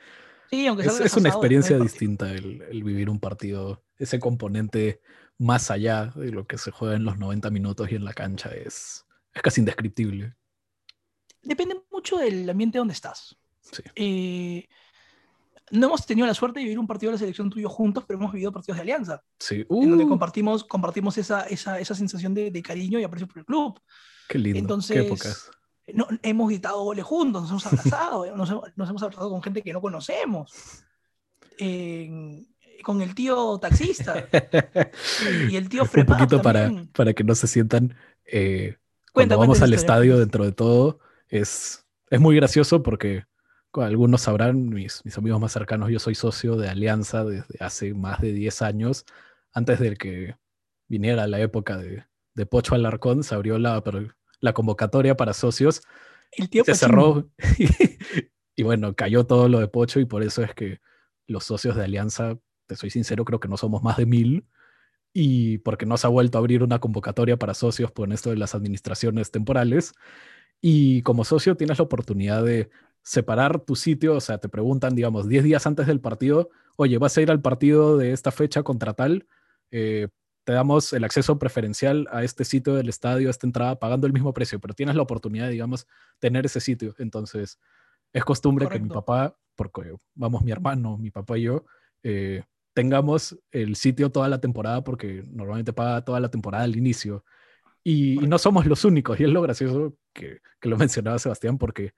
Sí, aunque es, es una experiencia distinta el, el, vivir un partido, ese componente más allá de lo que se juega en los 90 minutos y en la cancha es, es casi indescriptible. Depende mucho del ambiente donde estás. Sí. Eh, no hemos tenido la suerte de vivir un partido de la selección tuyo juntos, pero hemos vivido partidos de alianza. Sí. En donde Uh, compartimos, compartimos esa, esa, esa sensación de, de cariño y aprecio por el club. qué lindo. Entonces, qué épocas. no- hemos gritado goles juntos, nos hemos abrazado, eh, nos, hemos- nos hemos abrazado con gente que no conocemos. Con el tío taxista y el tío un Frepap poquito para, también. para que no se sientan eh, cuando vamos al estadio dentro de todo es, es muy gracioso porque algunos sabrán, mis, mis amigos más cercanos, yo soy socio de Alianza desde hace más de 10 años, antes de que viniera la época de, de Pocho Alarcón, se abrió la, la convocatoria para socios, El se cerró y bueno, cayó todo lo de Pocho y por eso es que los socios de Alianza, te soy sincero, creo que no somos más de mil y porque no se ha vuelto a abrir una convocatoria para socios por esto de las administraciones temporales. Y como socio tienes la oportunidad de separar tu sitio, o sea, te preguntan, digamos, 10 días antes del partido, oye, vas a ir al partido de esta fecha contra tal, eh, te damos el acceso preferencial a este sitio del estadio, a esta entrada, pagando el mismo precio, pero tienes la oportunidad, digamos, tener ese sitio. Entonces, es costumbre que mi papá, porque vamos mi hermano, mi papá y yo, eh, tengamos el sitio toda la temporada porque normalmente paga toda la temporada al inicio. Y, no somos los únicos, y es lo gracioso que, que, lo mencionaba Sebastián, porque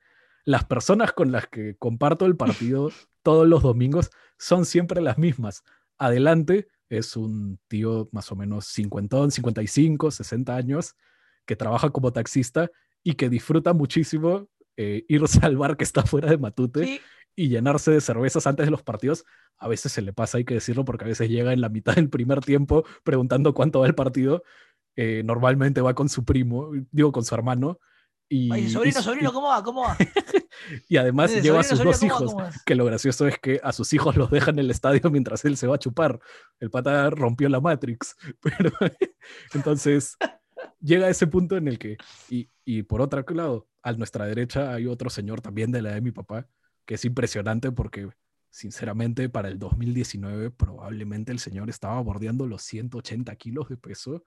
las personas con las que comparto el partido todos los domingos son siempre las mismas. Adelante es un tío más o menos 50, 55, 60 años, que trabaja como taxista y que disfruta muchísimo eh, irse al bar que está fuera de Matute y llenarse de cervezas antes de los partidos. A veces se le pasa, hay que decirlo, porque a veces llega en la mitad del primer tiempo preguntando cuánto va el partido. Eh, normalmente va con su primo, digo con su hermano. Y, sobrino, sobrino, ¿cómo va? ¿Cómo va? y además lleva a sus dos hijos, que lo gracioso es que a sus hijos los dejan en el estadio mientras él se va a chupar. El pata rompió la Matrix. Pero entonces llega a ese punto en el que, y, y por otro lado, a nuestra derecha hay otro señor también de la de mi papá, que es impresionante porque, sinceramente, para el 2019 probablemente el señor estaba bordeando los 180 kilos de peso.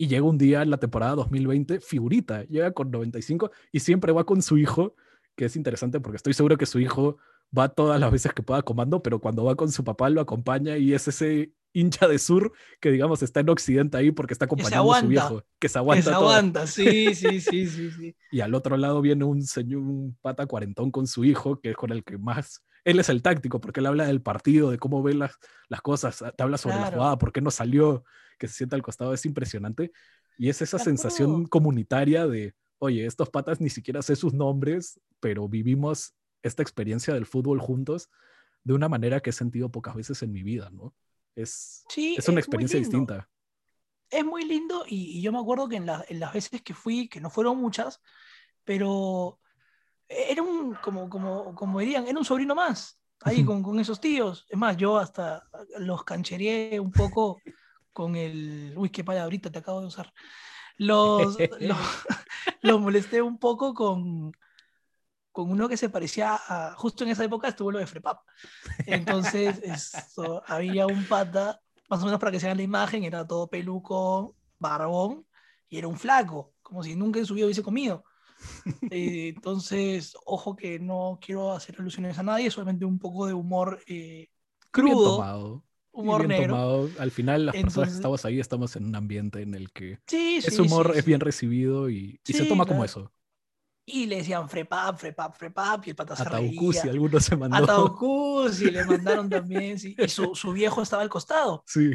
Y llega un día en la temporada 2020, figurita, llega con 95 y siempre va con su hijo, que es interesante porque estoy seguro que su hijo va todas las veces que pueda comando, pero cuando va con su papá lo acompaña y es ese hincha de sur que digamos está en Occidente ahí porque está acompañando a su viejo, que se aguanta. Que se aguanta, sí, sí, sí, sí, sí. y al otro lado viene un señor, un pata cuarentón con su hijo, que es con el que más, él es el táctico, porque él habla del partido, de cómo ve las, las cosas, te habla sobre la jugada, por qué no salió, que se sienta al costado, es impresionante. Y es esa sensación comunitaria de, oye, estos patas ni siquiera sé sus nombres, pero vivimos esta experiencia del fútbol juntos de una manera que he sentido pocas veces en mi vida, ¿no? Es, es una experiencia distinta. Es muy lindo y, yo me acuerdo que en, las veces que fui, que no fueron muchas, pero era un, como, como, como dirían, era un sobrino más, ahí con, con, esos tíos. Es más, yo hasta los canchereé un poco con el... Uy, qué ahorita te acabo de usar. Los, los, los molesté un poco con, con uno que se parecía a, justo en esa época estuvo lo de Frepap. Entonces, había un pata, más o menos para que se hagan la imagen, era todo peluco, barbón, y era un flaco, como si nunca en su vida hubiese comido. Eh, entonces, ojo que no quiero hacer alusiones a nadie, solamente un poco de humor eh, crudo. Tomado. Humor negro. Al final, las personas que estamos ahí estamos en un ambiente en el que ese humor es bien recibido y, se toma como eso y le decían frepap, frepap, frepap, y el pata se y algunos se mandó. y le mandaron también, sí. y su, su, viejo estaba al costado. Sí.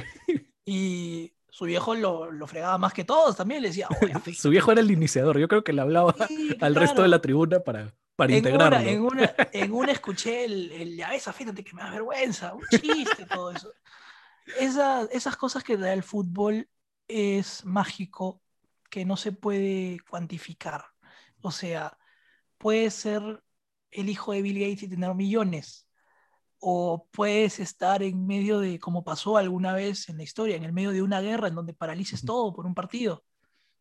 Y su viejo lo, lo fregaba más que todos también, le decía, su viejo era el iniciador, yo creo que le hablaba al resto de la tribuna para, para en integrarlo. Una, en, una, en una escuché el, el afíjate que me da vergüenza, un chiste, todo eso. Esa, esas cosas que da el fútbol es mágico, que no se puede cuantificar o sea, puedes ser el hijo de Bill Gates y tener millones. O puedes estar en medio de, como pasó alguna vez en la historia, en el medio de una guerra en donde paralices todo por un partido.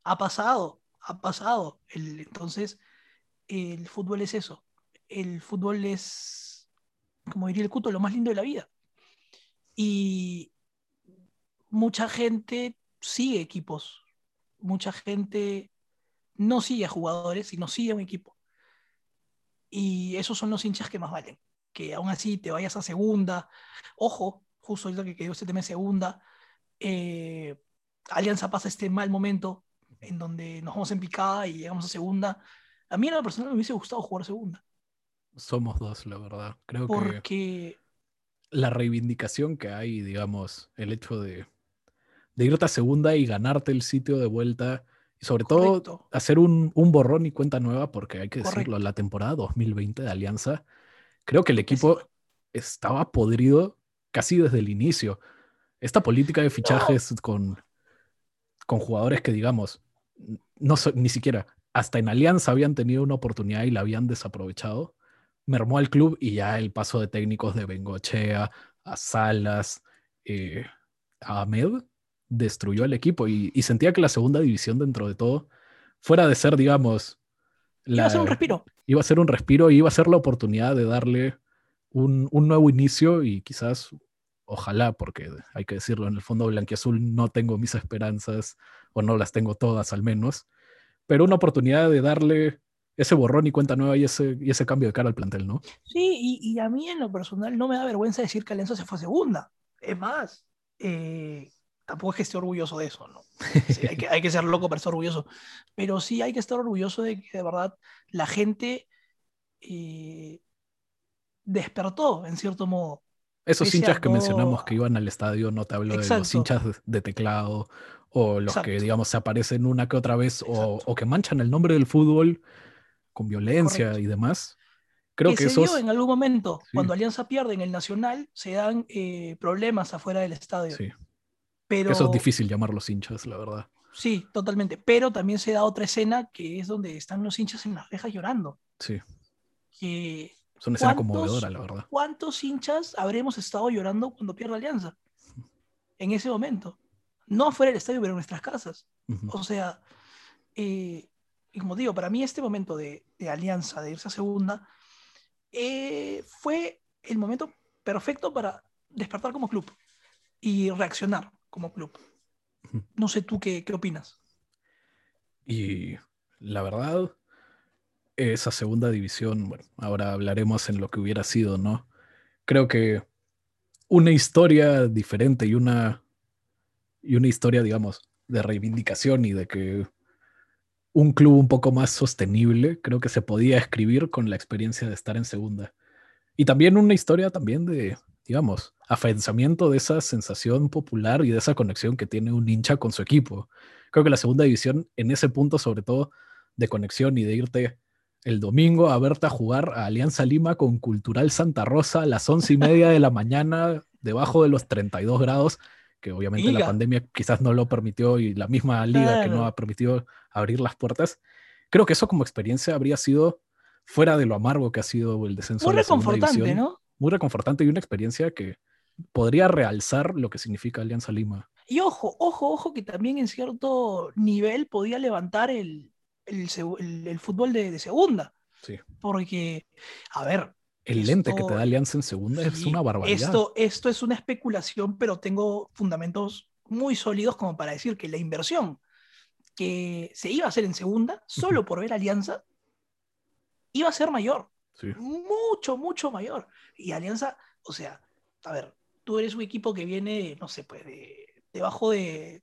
Ha pasado, ha pasado. entonces, el fútbol es eso. El fútbol es, como diría el cuto, lo más lindo de la vida. Y mucha gente sigue equipos. Mucha gente no sigue a jugadores, sino sigue a un equipo. Y esos son los hinchas que más valen. Que aún así te vayas a segunda. Ojo, justo ahorita que quedó este tema de segunda. Eh, Alianza pasa este mal momento en donde nos vamos en picada y llegamos a segunda. A mí en lo personal me hubiese gustado jugar segunda. Somos dos, la verdad. Creo que la reivindicación que hay, digamos, el hecho de, de irte a segunda y ganarte el sitio de vuelta sobre todo hacer un, borrón y cuenta nueva, porque hay que decirlo, la temporada 2020 de Alianza, creo que el equipo estaba podrido casi desde el inicio. Esta política de fichajes con, con jugadores que, digamos, no ni siquiera hasta en Alianza habían tenido una oportunidad y la habían desaprovechado, mermó al club y ya el paso de técnicos de Bengochea a Salas, eh, a Ahmed, destruyó al equipo y, sentía que la segunda división dentro de todo, fuera de ser, digamos... iba a ser un respiro. Iba a ser un respiro y iba a ser la oportunidad de darle un, nuevo inicio y quizás, ojalá, porque hay que decirlo, en el fondo blanquiazul no tengo mis esperanzas o no las tengo todas al menos, pero una oportunidad de darle ese borrón y cuenta nueva y ese, y ese cambio de cara al plantel, ¿no? Sí, y, a mí en lo personal no me da vergüenza decir que Alianza se fue a segunda Es más, eh, tampoco es que esté orgulloso de eso, ¿no? Hay, que, hay que ser loco para estar orgulloso. Pero sí hay que estar orgulloso de que de verdad la gente eh, despertó, en cierto modo. Esos hinchas que no- mencionamos que iban al estadio, no te hablo de los hinchas de- teclado o los que, digamos, se aparecen una que otra vez o, que manchan el nombre del fútbol con violencia Correcto. y demás. Creo que, se esos... dio en algún momento. Sí. Cuando Alianza pierde en el Nacional, se dan eh, problemas afuera del estadio. Sí, pero que eso es difícil llamarlos hinchas, la verdad. Sí, totalmente. Pero también se da otra escena que es donde están los hinchas en las rejas llorando. Sí, Que, es una escena ¿Cuántos- conmovedora, la verdad. ¿Cuántos hinchas habremos estado llorando cuando pierde Alianza? En ese momento. No afuera del estadio, pero en nuestras casas. Ujú. O sea, eh, como digo, para mí este momento de, de Alianza, de irse a segunda, eh, fue el momento perfecto para despertar como club y reaccionar como club. No sé tú qué, qué opinas. Y la verdad, esa segunda división, bueno, ahora hablaremos en lo que hubiera sido, ¿no? Creo que una historia diferente y una, y una historia, digamos, de reivindicación y de que un club un poco más sostenible, creo que se podía escribir con la experiencia de estar en segunda. Y también una historia también de, digamos, afianzamiento de esa sensación popular y de esa conexión que tiene un hincha con su equipo. Creo que la segunda división, en ese punto, sobre todo de conexión y de irte el domingo a verte a jugar a Alianza Lima con Cultural Santa Rosa a las once y media de la mañana, debajo de los 32 grados, que obviamente la pandemia quizás no lo permitió y la misma liga que no ha permitido abrir las puertas. Creo que eso como experiencia habría sido fuera de lo amargo que ha sido el descenso Muy a la reconfortante, división, ¿no? muy reconfortante y una experiencia que podría realzar lo que significa Alianza Lima. Y ojo, ojo, ojo, que también en cierto nivel podía levantar el, el, el- el fútbol de, de segunda. Sí. Porque, a ver, El lente que te da Alianza en segunda es una barbaridad. Esto, esto es una especulación, pero tengo fundamentos muy sólidos como para decir que la inversión que se iba a hacer en segunda, solo por ver Alianza, iba a ser mayor. Sí. mucho, mucho mayor. Y Alianza, o sea, a ver, tú eres un equipo que viene, no sé, pues, de, debajo de,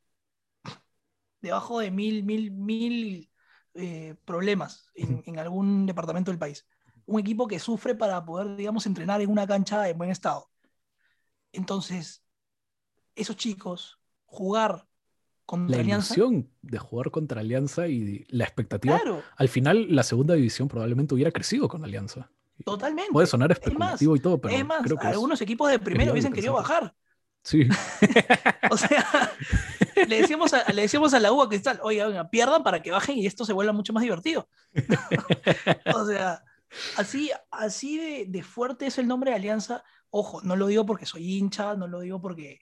debajo de mil, mil, mil eh, problemas en, en algún departamento del país. Un equipo que sufre para poder, digamos, entrenar en una cancha en buen estado. Entonces, esos chicos, jugar contra La Alianza, ilusión de jugar contra Alianza y la expectativa. claro, Al final, la segunda división probablemente hubiera crecido con Alianza. totalmente. Puede sonar Es más, especulativo y todo, pero es más, creo que es- algunos equipos de primero hubiesen querido bajar. Sí, O sea, le decíamos a, le decíamos a la U a Cristal, oiga, pierdan para que bajen y esto se vuelva mucho más divertido. o sea, así, así de, de fuerte es el nombre de Alianza. Ojo, no lo digo porque soy hincha, no lo digo porque.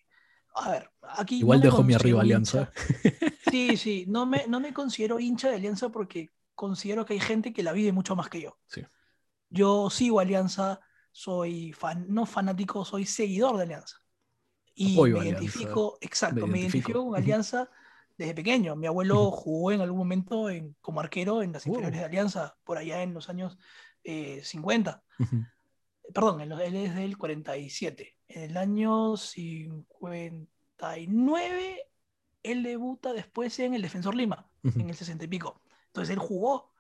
A ver, aquí. igual no dejo mi arriba Alianza. hincha. Sí, sí, no me, no me considero hincha de Alianza porque considero que hay gente que la vive mucho más que yo. Sí. Yo sigo Alianza, soy fan, no fanático, soy seguidor de Alianza. Y Apoyo me Alianza, identifico, exacto, me me identifico. con. Alianza desde pequeño. Mi abuelo jugó en algún momento en, como arquero en las inferiores de Alianza, por allá en los años eh, 50. Ujú. Perdón, en los- él es del 47. En el año 59, él debuta después en el Defensor Lima, en el 60 y pico. Entonces él jugó,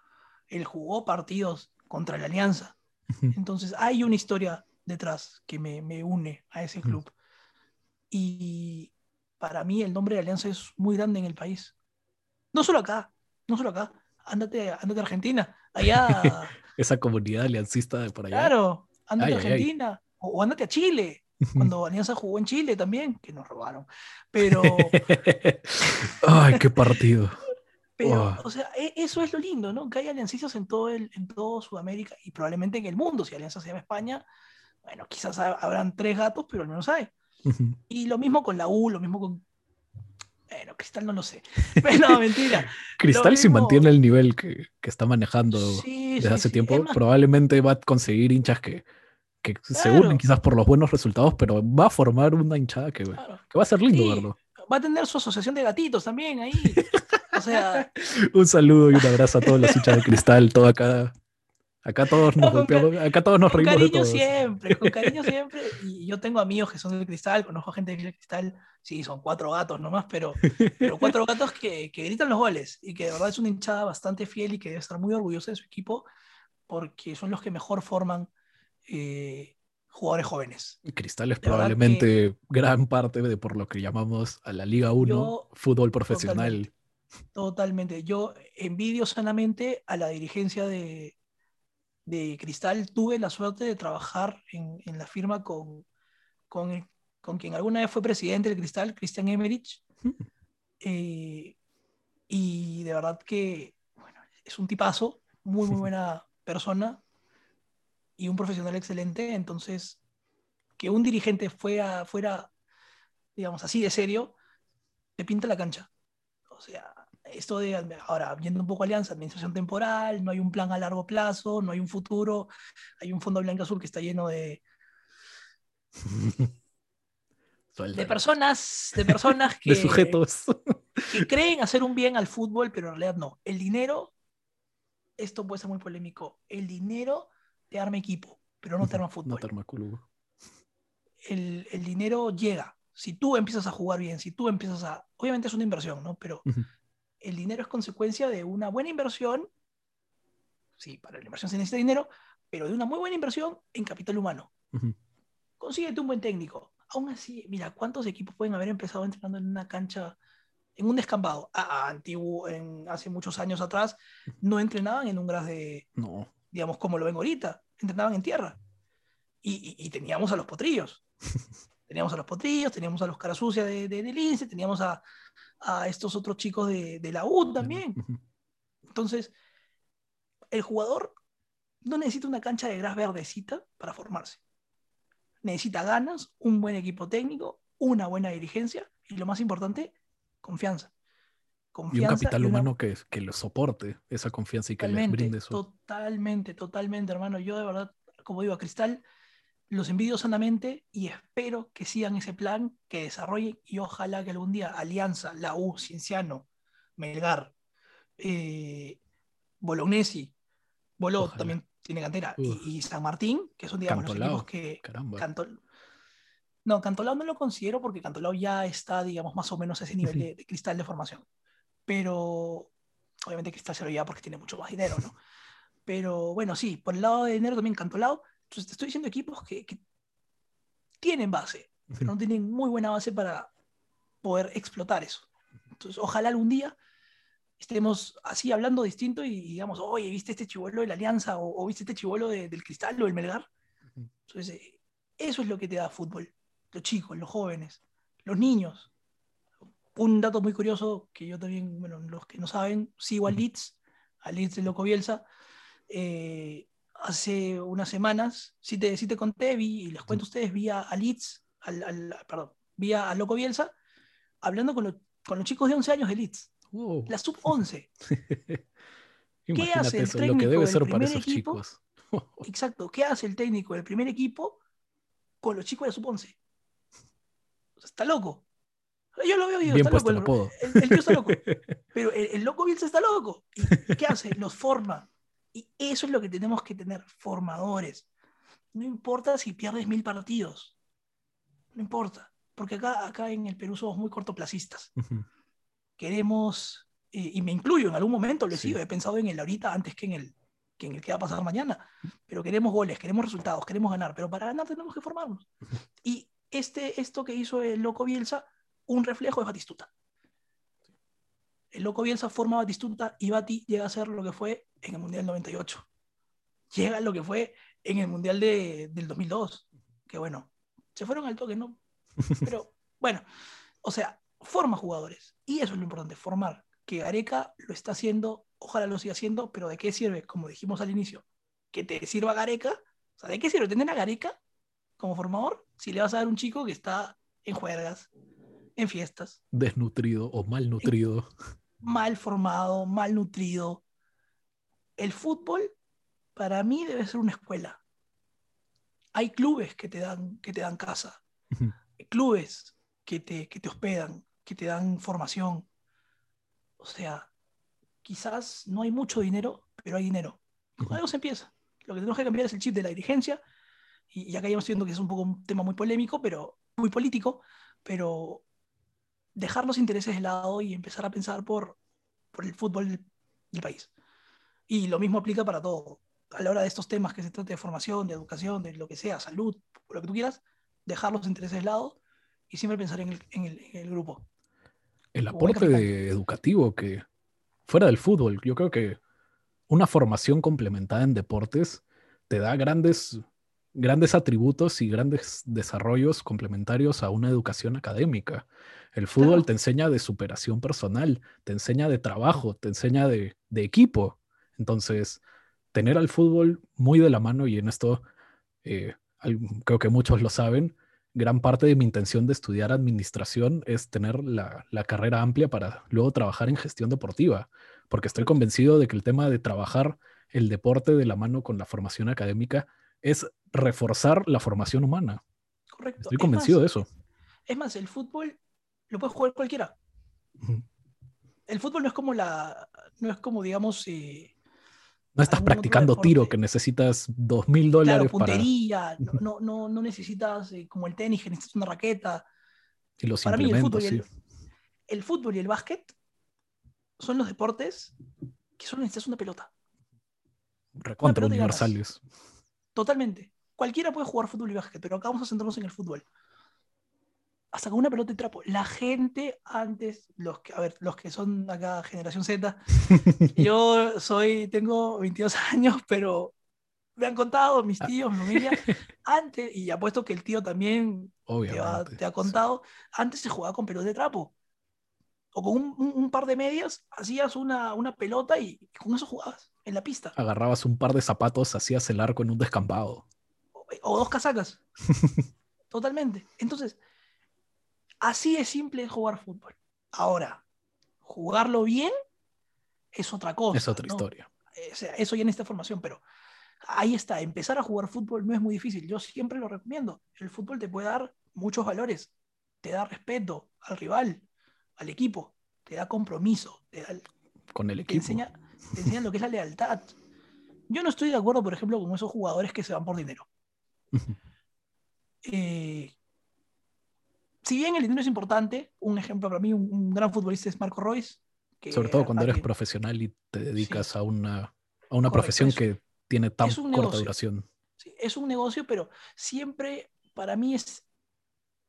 él jugó partidos contra la Alianza. Entonces hay una historia detrás que me, me une a ese club. Y para mí el nombre de Alianza es muy grande en el país. No solo acá, no solo acá. Ándate, ándate a Argentina. Allá, Esa comunidad aliancista de por allá. claro, ándate Ay, a ay, ay. Argentina. O, o ándate a Chile. Cuando Alianza jugó en Chile también, que nos robaron. Pero, Ay, qué partido. pero Oh. o sea, e- eso es lo lindo, ¿no? Que hay aliancistas en todo, el, en todo Sudamérica y probablemente en el mundo. Si Alianza se llama España, bueno, quizás ha- habrán tres gatos, pero al menos hay. Y lo mismo con la U, lo mismo con. Bueno, Cristal no lo sé. Pero no, mentira. Cristal, si mismo- mantiene el nivel que, que está manejando Sí, desde sí, hace sí. tiempo, más, probablemente va a conseguir hinchas que, que se unen quizás por los buenos resultados, pero va a formar una hinchada que, claro. que va a ser lindo verlo. Va a tener su asociación de gatitos también ahí. O sea, Un saludo y un abrazo a todos los hinchas de Cristal, todo acá Acá todos nos, No, con acá todos nos con reímos de cariño todos. siempre, con cariño siempre. Y yo tengo amigos que son del cristal, conozco gente del cristal, sí, son cuatro gatos nomás, pero, pero cuatro gatos que, que gritan los goles y que de verdad es una hinchada bastante fiel y que debe estar muy orgullosa de su equipo porque son los que mejor forman eh, jugadores jóvenes. Cristal es De probablemente gran parte de por lo que llamamos a la Liga 1 Yo- fútbol profesional. Totalmente. Totalmente. Yo envidio sanamente a la dirigencia de, de Cristal. Tuve la suerte de trabajar en, en la firma con, con, con quien alguna vez fue presidente del Cristal, Christian Emmerich. Eh, y de verdad que bueno, es un tipazo, muy, muy buena persona y un profesional excelente. Entonces, que un dirigente fuera, fuera digamos, así de serio, te pinta la cancha. O sea, esto de, ahora, viendo un poco Alianza, administración temporal, no hay un plan a largo plazo, no hay un futuro, hay un fondo blanco azul que está lleno de, de personas, de personas que, de sujetos. que creen hacer un bien al fútbol, pero en realidad no. El dinero, esto puede ser muy polémico, el dinero te arma equipo, pero no te arma No fútbol. te arma culo. el, el dinero llega. Si tú empiezas a jugar bien, si tú empiezas a... Obviamente es una inversión, ¿no? Pero Ujú. El dinero es consecuencia de una buena inversión. Sí, para la inversión se necesita dinero, pero de una muy buena inversión en capital humano. Ujú. Consíguete un buen técnico. Aún así, mira, ¿cuántos equipos pueden haber empezado entrenando en una cancha, en un descampado? Ah, ah, antiguo, en, hace muchos años atrás, no entrenaban en un gras de, No. digamos, como lo ven ahorita, entrenaban en tierra. Y, y- y teníamos a los potrillos. teníamos a los potrillos, teníamos a los cara sucia de, de, del teníamos a, a estos otros chicos de, de la U también. Entonces, el jugador no necesita una cancha de gras verdecita para formarse. Necesita ganas, un buen equipo técnico, una buena dirigencia y lo más importante, confianza. Y un Confianza capital y una- humano que, que lo soporte esa confianza y que Totalmente, brinde eso. totalmente, totalmente, hermano. Yo de verdad, como digo, a Cristal los envidio sanamente y espero que sigan ese plan, que desarrollen y ojalá que algún día Alianza, la U, Cienciano, Melgar, eh, Bolognesi, Boló Ojalá. también tiene cantera, y, y San Martín, que son digamos los Cantolao, equipos que... Cantol- No, Cantolao no lo considero porque Cantolao ya está, digamos, más o menos a ese nivel de, de cristal de formación. Pero obviamente Cristal se lo lleva porque tiene mucho más dinero, ¿no? Pero bueno, sí, por el lado de dinero también Cantolao. Entonces te estoy diciendo equipos que, que tienen base, pero no tienen muy buena base para poder explotar eso. Entonces, ojalá algún día estemos así hablando distinto y digamos, oye, ¿viste este chivolo de la Alianza? O, o ¿viste este chivolo de- del Cristal o del Melgar? Entonces, eh, eso es lo que te da fútbol. Los chicos, los jóvenes, los niños. Un dato muy curioso que yo también, bueno, los que no saben, sigo a Leeds, a Leeds de Loco Bielsa. eh, hace unas semanas, si te, sí te conté, vi, y les cuento a ustedes, vi a, a Leeds, al, al- perdón, vi a, a Loco Bielsa hablando con, lo- con los chicos de 11 años de Leeds, Wow. la sub-11. Imagínate hace el eso, lo que técnico debe del ser para primer esos equipo? chicos. Exacto, ¿qué hace el técnico del primer equipo con los chicos de la sub-11? O sea, está loco. Yo lo veo y está loco. el. El, el tío está loco. Pero el, el loco Bielsa está loco. ¿Y qué hace? Los forma. Y eso es lo que tenemos que tener, formadores. No importa si pierdes mil partidos. No importa. Porque acá, acá en el Perú somos muy cortoplacistas. Queremos, eh, y me incluyo, en algún momento lo he Sí. sido, he pensado en el ahorita antes que en el que en el que va a pasar mañana. Pero queremos goles, queremos resultados, queremos ganar. Pero para ganar tenemos que formarnos. Y este, esto que hizo el loco Bielsa, un reflejo de Batistuta. El loco Bielsa forma a Batistuta y Bati llega a ser lo que fue en el Mundial 98. Llega a lo que fue en el Mundial de- del 2002. Que bueno, se fueron al toque, ¿no? Pero bueno, o sea, forma jugadores. Y eso es lo importante, formar. Que Gareca lo está haciendo, ojalá lo siga haciendo, pero ¿de qué sirve? Como dijimos al inicio, que te sirva Gareca. O sea, ¿de qué sirve tener a Gareca como formador si le vas a dar un chico que está en juergas, en fiestas, Desnutrido o malnutrido. mal formado, mal nutrido? El fútbol, para mí, debe ser una escuela. Hay clubes que te dan, que te dan casa, clubes que te, que te hospedan, que te dan formación. O sea, quizás no hay mucho dinero, pero hay dinero. Con Ujú. algo se empieza. Lo que tenemos que cambiar es el chip de la dirigencia, y, acá ya estamos viendo que es un poco un tema muy polémico, pero muy político, pero dejar los intereses de lado y empezar a pensar por, por el fútbol del, país. Y lo mismo aplica para todo. A la hora de estos temas que se trate de formación, de educación, de lo que sea, salud, lo que tú quieras, dejar los intereses de lado y siempre pensar en el, en el, en el grupo. El aporte educativo que fuera del fútbol, yo creo que una formación complementada en deportes te da grandes, grandes atributos y grandes desarrollos complementarios a una educación académica. El fútbol te enseña de superación personal, te enseña de trabajo, te enseña de, equipo. Entonces, tener al fútbol muy de la mano, y en esto eh, creo que muchos lo saben, gran parte de mi intención de estudiar administración es tener la, carrera amplia para luego trabajar en gestión deportiva, porque estoy convencido de que el tema de trabajar el deporte de la mano con la formación académica es reforzar la formación humana. Correcto. Estoy convencido de eso. Es más, el fútbol lo puede jugar cualquiera. El fútbol no es como la, no es como digamos, eh, no estás practicando tiro que necesitas dos mil dólares puntería, no, no, no, necesitas eh, como el tenis que necesitas una raqueta. Y los para mí el fútbol, y el, el fútbol y el básquet son los deportes que solo necesitas una pelota. Recontra universales. Totalmente. Cualquiera puede jugar fútbol y básquet, pero acá vamos a centrarnos en el fútbol hasta con una pelota de trapo. La gente antes, los que, a ver, los que son acá generación Z, yo soy, tengo 22 años, pero me han contado mis ah. tíos, mi familia, antes, y apuesto que el tío también te, ha contado, antes se jugaba con pelota de trapo. O con un, par de medias, hacías una, una pelota y, con eso jugabas en la pista. Agarrabas un par de zapatos, hacías el arco en un descampado. o dos casacas. Totalmente. Entonces, Así de simple es jugar fútbol. Ahora, jugarlo bien es otra cosa. Es otra historia. O sea, eso ya en esta formación, pero ahí está, empezar a jugar fútbol no es muy difícil. Yo siempre lo recomiendo. El fútbol te puede dar muchos valores. Te da respeto al rival, al equipo, te da compromiso, te da con el equipo. Te enseña, te enseña lo que es la lealtad. Yo no estoy de acuerdo, por ejemplo, con esos jugadores que se van por dinero. eh, si bien el dinero es importante, un ejemplo para mí, un, gran futbolista es Marco Royce. Sobre todo cuando eres profesional y te dedicas a una, a una profesión que tiene tan corta duración. Sí, es un negocio, pero siempre para mí es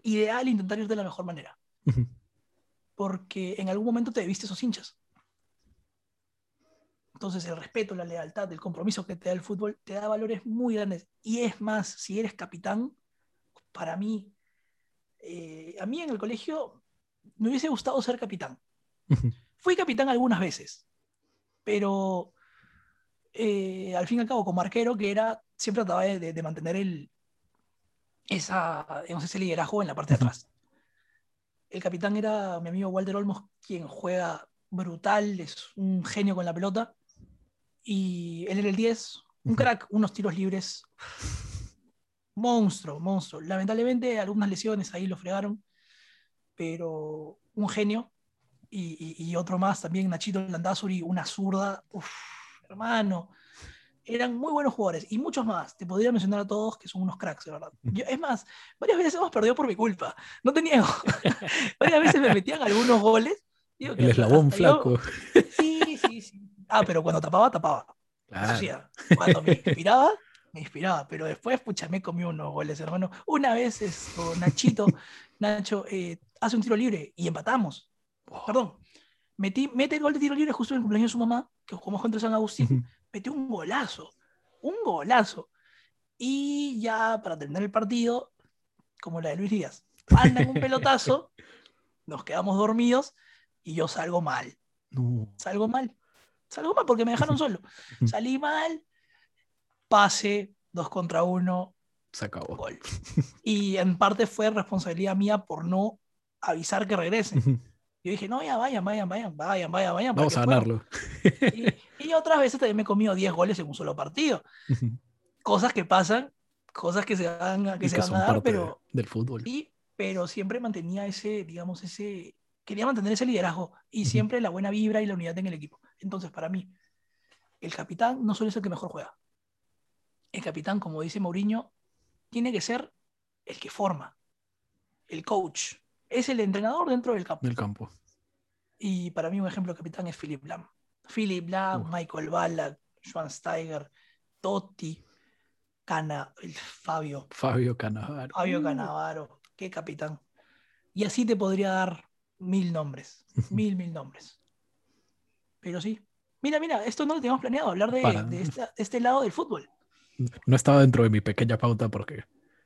ideal intentar ir de la mejor manera. Porque en algún momento te debiste esos hinchas. Entonces el respeto, la lealtad, el compromiso que te da el fútbol te da valores muy grandes. Y es más, si eres capitán, para mí eh, a mí en el colegio me hubiese gustado ser capitán. Fui capitán algunas veces, pero eh, al fin y al cabo, como arquero, que era, siempre trataba de, mantener el, esa, ese liderazgo en la parte de atrás. El capitán era mi amigo Walter Olmos, quien juega brutal, es un genio con la pelota. Y él era el 10, un crack, unos tiros libres monstruo, monstruo. Lamentablemente algunas lesiones ahí lo fregaron, pero un genio. Y, otro más también, Nachito Landazuri, una zurda. Uf, hermano. Eran muy buenos jugadores y muchos más. Te podría mencionar a todos que son unos cracks, de verdad. es más, varias veces hemos perdido por mi culpa. No te niego. varias veces me metían algunos goles. El eslabón flaco. Sí, sí, sí. Ah, pero cuando tapaba, tapaba. Claro. cuando me inspiraba, me inspiraba, pero después, pucha, me comí unos goles, hermano. Una vez esto, Nachito, Nacho, eh, hace un tiro libre y empatamos. Perdón. Metí, mete el gol de tiro libre justo en el cumpleaños de su mamá, que jugamos contra San Agustín. Metió un golazo. Un golazo. Y ya para terminar el partido, como la de Luis Díaz, andan un pelotazo, nos quedamos dormidos y yo salgo mal. Salgo mal. Salgo mal porque me dejaron solo. Salí mal, pase, dos contra uno. Se acabó. Gol. Y en parte fue responsabilidad mía por no avisar que regrese. Yo dije, no, ya vayan, vayan, vayan, vayan, vayan, vayan. Vamos a ganarlo. Y, otras veces también me he comido 10 goles en un solo partido. Cosas que pasan, cosas que se van, que se van a dar, pero. Del fútbol. Y, pero siempre mantenía ese, digamos, ese. Quería mantener ese liderazgo y siempre la buena vibra y la unidad en el equipo. Entonces, para mí, el capitán no suele ser el que mejor juega el capitán, como dice Mourinho, tiene que ser el que forma, el coach. Es el entrenador dentro del campo. Del campo. Y para mí un ejemplo de capitán es Philip Lam. Philip Lam, Uf. Michael Ballack, Joan Steiger, Totti, Cana, el Fabio, Fabio Cannavaro. Fabio Uh, Canavaro, qué capitán. Y así te podría dar mil nombres, mil, mil nombres. Pero sí. Mira, mira, esto no lo teníamos planeado, hablar de, Para. de esta- de este lado del fútbol. No estaba dentro de mi pequeña pauta porque,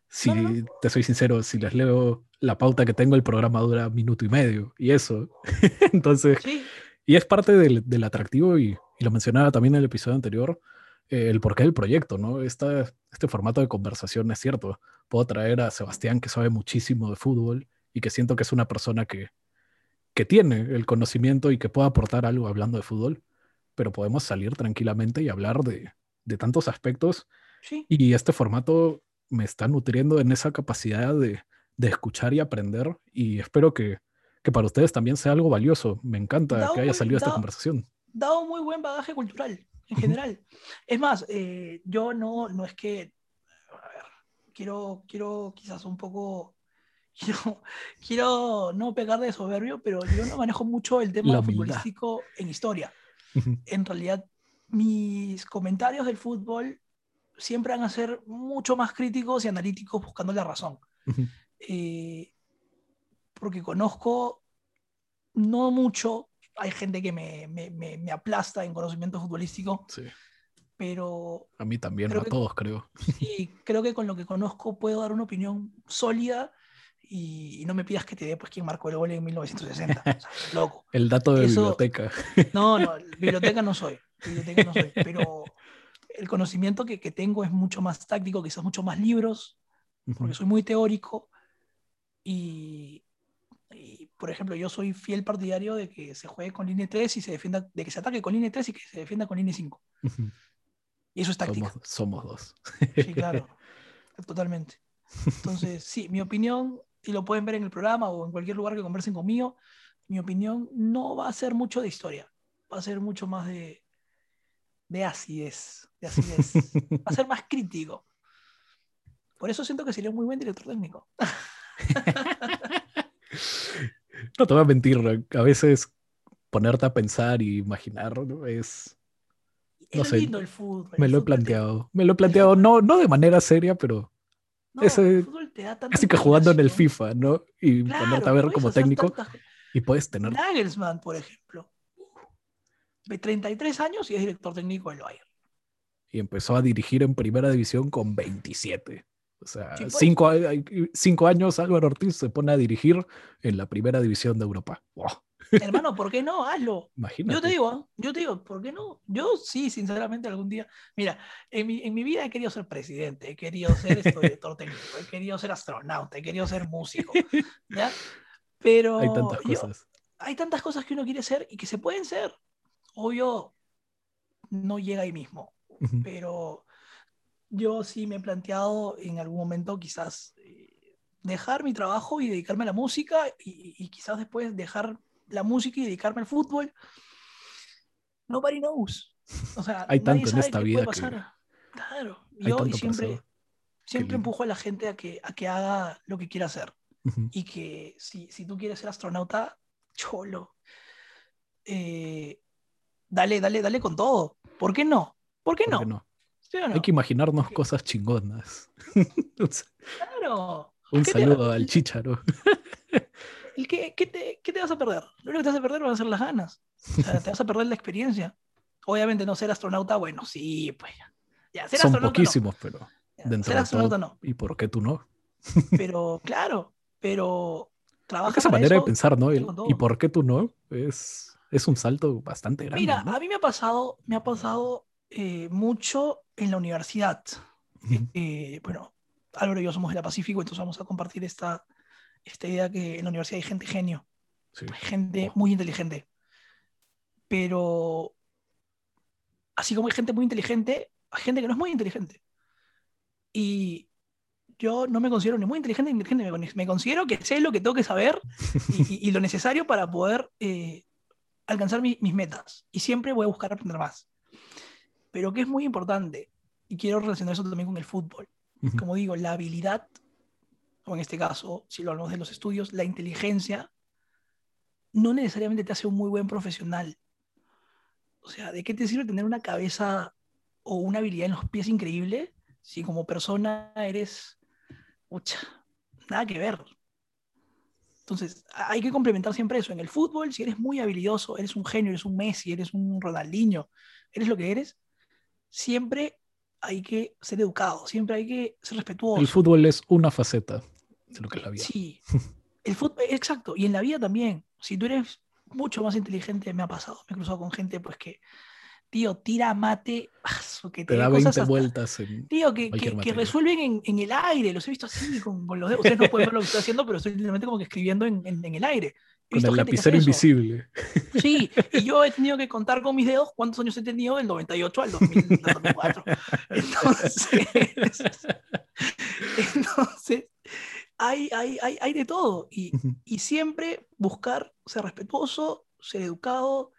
si No, no, te soy sincero, si les leo la pauta que tengo, el programa dura minuto y medio y eso. Entonces, Sí, y es parte del, del atractivo y, y lo mencionaba también en el episodio anterior, eh, el porqué del proyecto, ¿no? Esta, este formato de conversación es cierto. Puedo traer a Sebastián que sabe muchísimo de fútbol y que siento que es una persona que, que tiene el conocimiento y que puede aportar algo hablando de fútbol, pero podemos salir tranquilamente y hablar de, de tantos aspectos sí. y este formato me está nutriendo en esa capacidad de, de escuchar y aprender y espero que, que para ustedes también sea algo valioso. Me encanta Da que haya salido esta da- conversación. Da un muy buen bagaje cultural, en general. Es más, eh, yo no, no es que. A ver, quiero, quiero quizás un poco. Quiero, quiero no pegar de soberbio, pero yo no manejo mucho el tema futbolístico en historia. En realidad mis comentarios del fútbol siempre van a ser mucho más críticos y analíticos buscando la razón. Ujú. Eh, porque conozco no mucho, hay gente que me, me- me- me aplasta en conocimiento futbolístico, Sí, pero a mí también, a que- todos creo. sí, creo que con lo que conozco puedo dar una opinión sólida y, y no me pidas que te dé pues quién marcó el gol en 1960. o sea, loco. El dato de Eso- biblioteca. No, no, biblioteca no soy, biblioteca no soy, pero el conocimiento que, que tengo es mucho más táctico, quizás mucho más libros, Ujú. porque soy muy teórico y, y, por ejemplo, yo soy fiel partidario de que se juegue con línea 3 y se defienda, de que se ataque con línea 3 y que se defienda con línea 5. Ujú. Y eso es táctica. Somos, somos dos. Sí, claro, totalmente. Entonces, sí, mi opinión, y lo pueden ver en el programa o en cualquier lugar que conversen conmigo, mi opinión no va a ser mucho de historia, va a ser mucho más de, de acidez, de acidez. Va a ser más crítico. Por eso siento que sería un muy buen director técnico. No te voy a mentir, a veces ponerte a pensar y imaginar es... Es No lo sé, lindo el fútbol. Me el lo he te- planteado. Me lo he planteado no, no de manera seria, pero no, ese- el fútbol te da tanta casi que jugando en el. FIFA, ¿no? Y Claro, ponerte a ver como técnico tantas- y puedes tener Nagelsmann, por ejemplo. De 33 años y es director técnico del Bayern. y empezó a dirigir en primera división con 27. O sea, Sí, pues. cinco, años Álvaro Ortiz se pone a dirigir en la primera división de Europa. Wow, Hermano, ¿por qué no? Hazlo. imagínate. Yo te digo, ¿eh? yo te digo, ¿por qué no? Yo sí, sinceramente, algún día. Mira, en mi, en mi vida he querido ser presidente, he querido ser esto, director técnico, he querido ser astronauta, he querido ser músico. ¿ya? Pero Hay tantas yo- cosas. hay tantas cosas que uno quiere ser y que se pueden ser. Obvio, no llega ahí mismo, Ujú. pero yo sí me he planteado en algún momento quizás eh, dejar mi trabajo y dedicarme a la música y, y quizás después dejar la música y dedicarme al fútbol. Nobody knows. O sea, Hay tanto en esta vida que-. Claro, yo siempre, siempre empujo a la gente a que, a que haga lo que quiera hacer Ujú. y que si, si tú quieres ser astronauta, cholo, eh, dale, dale, dale con todo. ¿Por qué no? ¿Por qué ¿Por no? qué no? ¿Sí o no? Hay que imaginarnos cosas chingonas. Claro. Un ¿Qué te- saludo al chicharo. el ¿qué, te, qué te vas a perder? Lo único que te vas a perder van a ser las ganas. O sea, te vas a perder la experiencia. Obviamente no ser astronauta, bueno, sí, pues ya. Ser Son astronauta no. poquísimos, pero Ya, dentro ser de astronauta todo. no. ¿Y por qué tú no? Pero claro, pero trabaja esa manera eso, de pensar, ¿no? El. ¿Y por qué tú no? Es, es un salto bastante grande. Mira, ¿no? a mí me ha pasado, me ha pasado eh, mucho en la universidad. Eh, bueno, Álvaro y yo somos de la Pacífico, entonces vamos a compartir esta, esta idea que en la universidad hay gente genio, Sí. hay gente muy inteligente. Pero así como hay gente muy inteligente, hay gente que no es muy inteligente. Y yo no me considero ni muy inteligente ni inteligente, me, con- me considero que sé lo que tengo que saber y, y- y lo necesario para poder eh, alcanzar mi- mis metas. Y siempre voy a buscar aprender más. Pero que es muy importante, y quiero relacionar eso también con el fútbol. Como digo, la habilidad, o en este caso, si lo hablamos de los estudios, la inteligencia, no necesariamente te hace un muy buen profesional. O sea, ¿de qué te sirve tener una cabeza o una habilidad en los pies increíble si como persona eres, pucha, nada que ver? Entonces, hay que complementar siempre eso. En el fútbol, si eres muy habilidoso, eres un genio, eres un Messi, eres un Ronaldinho, eres lo que eres, siempre hay que ser educado, siempre hay que ser respetuoso. El fútbol es una faceta de lo que es la vida. Sí, el fútbol, exacto. Y en la vida también. Si tú eres mucho más inteligente, me ha pasado. Me he cruzado con gente, pues que, tío, tira mate, que Te da cosas 20 hasta- vueltas en... Tío, que, que, resuelven en, en el aire. Los he visto así, con, con los dedos. Ustedes no pueden ver lo que estoy haciendo, pero estoy literalmente como que escribiendo en, en- en el aire. He Con el lapicero invisible. Sí, y yo he tenido que contar con mis dedos cuántos años he tenido del 98 al 2000, al 2004. Entonces, entonces hay, hay, hay, hay de todo. Y, y siempre buscar ser respetuoso, ser educado,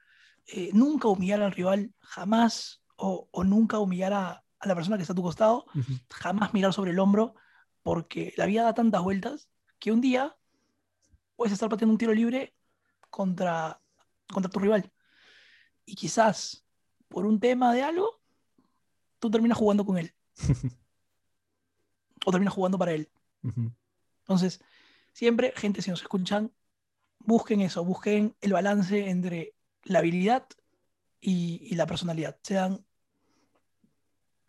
eh, nunca humillar al rival, jamás, o, o nunca humillar a, a la persona que está a tu costado, jamás mirar sobre el hombro, porque la vida da tantas vueltas que un día puedes estar pateando un tiro libre contra, contra tu rival. Y quizás por un tema de algo, tú terminas jugando con él. o terminas jugando para él. Entonces, siempre, gente, si nos escuchan, busquen eso, busquen el balance entre la habilidad y, y la personalidad. Sean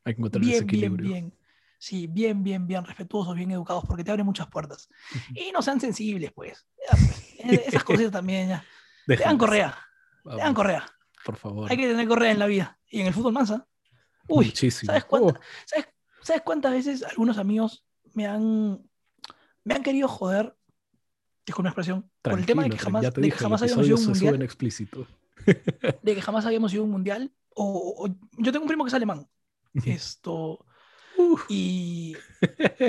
Hay que encontrar ese bien, bien, equilibrio. bien. Sí, bien, bien, bien respetuosos, bien educados, porque te abren muchas puertas. Y no sean sensibles, pues. Eh, Esas cositas también, ya. Te dan correa, te dan Vamos, correa. Por favor. Hay que tener correa en la vida. Y en el fútbol mansa. Uy, Muchísimo. ¿sabes, cuánta- Oh, ¿sabes, ¿sabes cuántas veces algunos amigos me han, me han querido joder, disculpa una expresión, por el tema de que tranquilo, jamás, de que jamás habíamos ido a un mundial? explícito. De que jamás habíamos ido a un mundial. O, o- yo tengo un primo que es alemán. Esto. Uf. Y,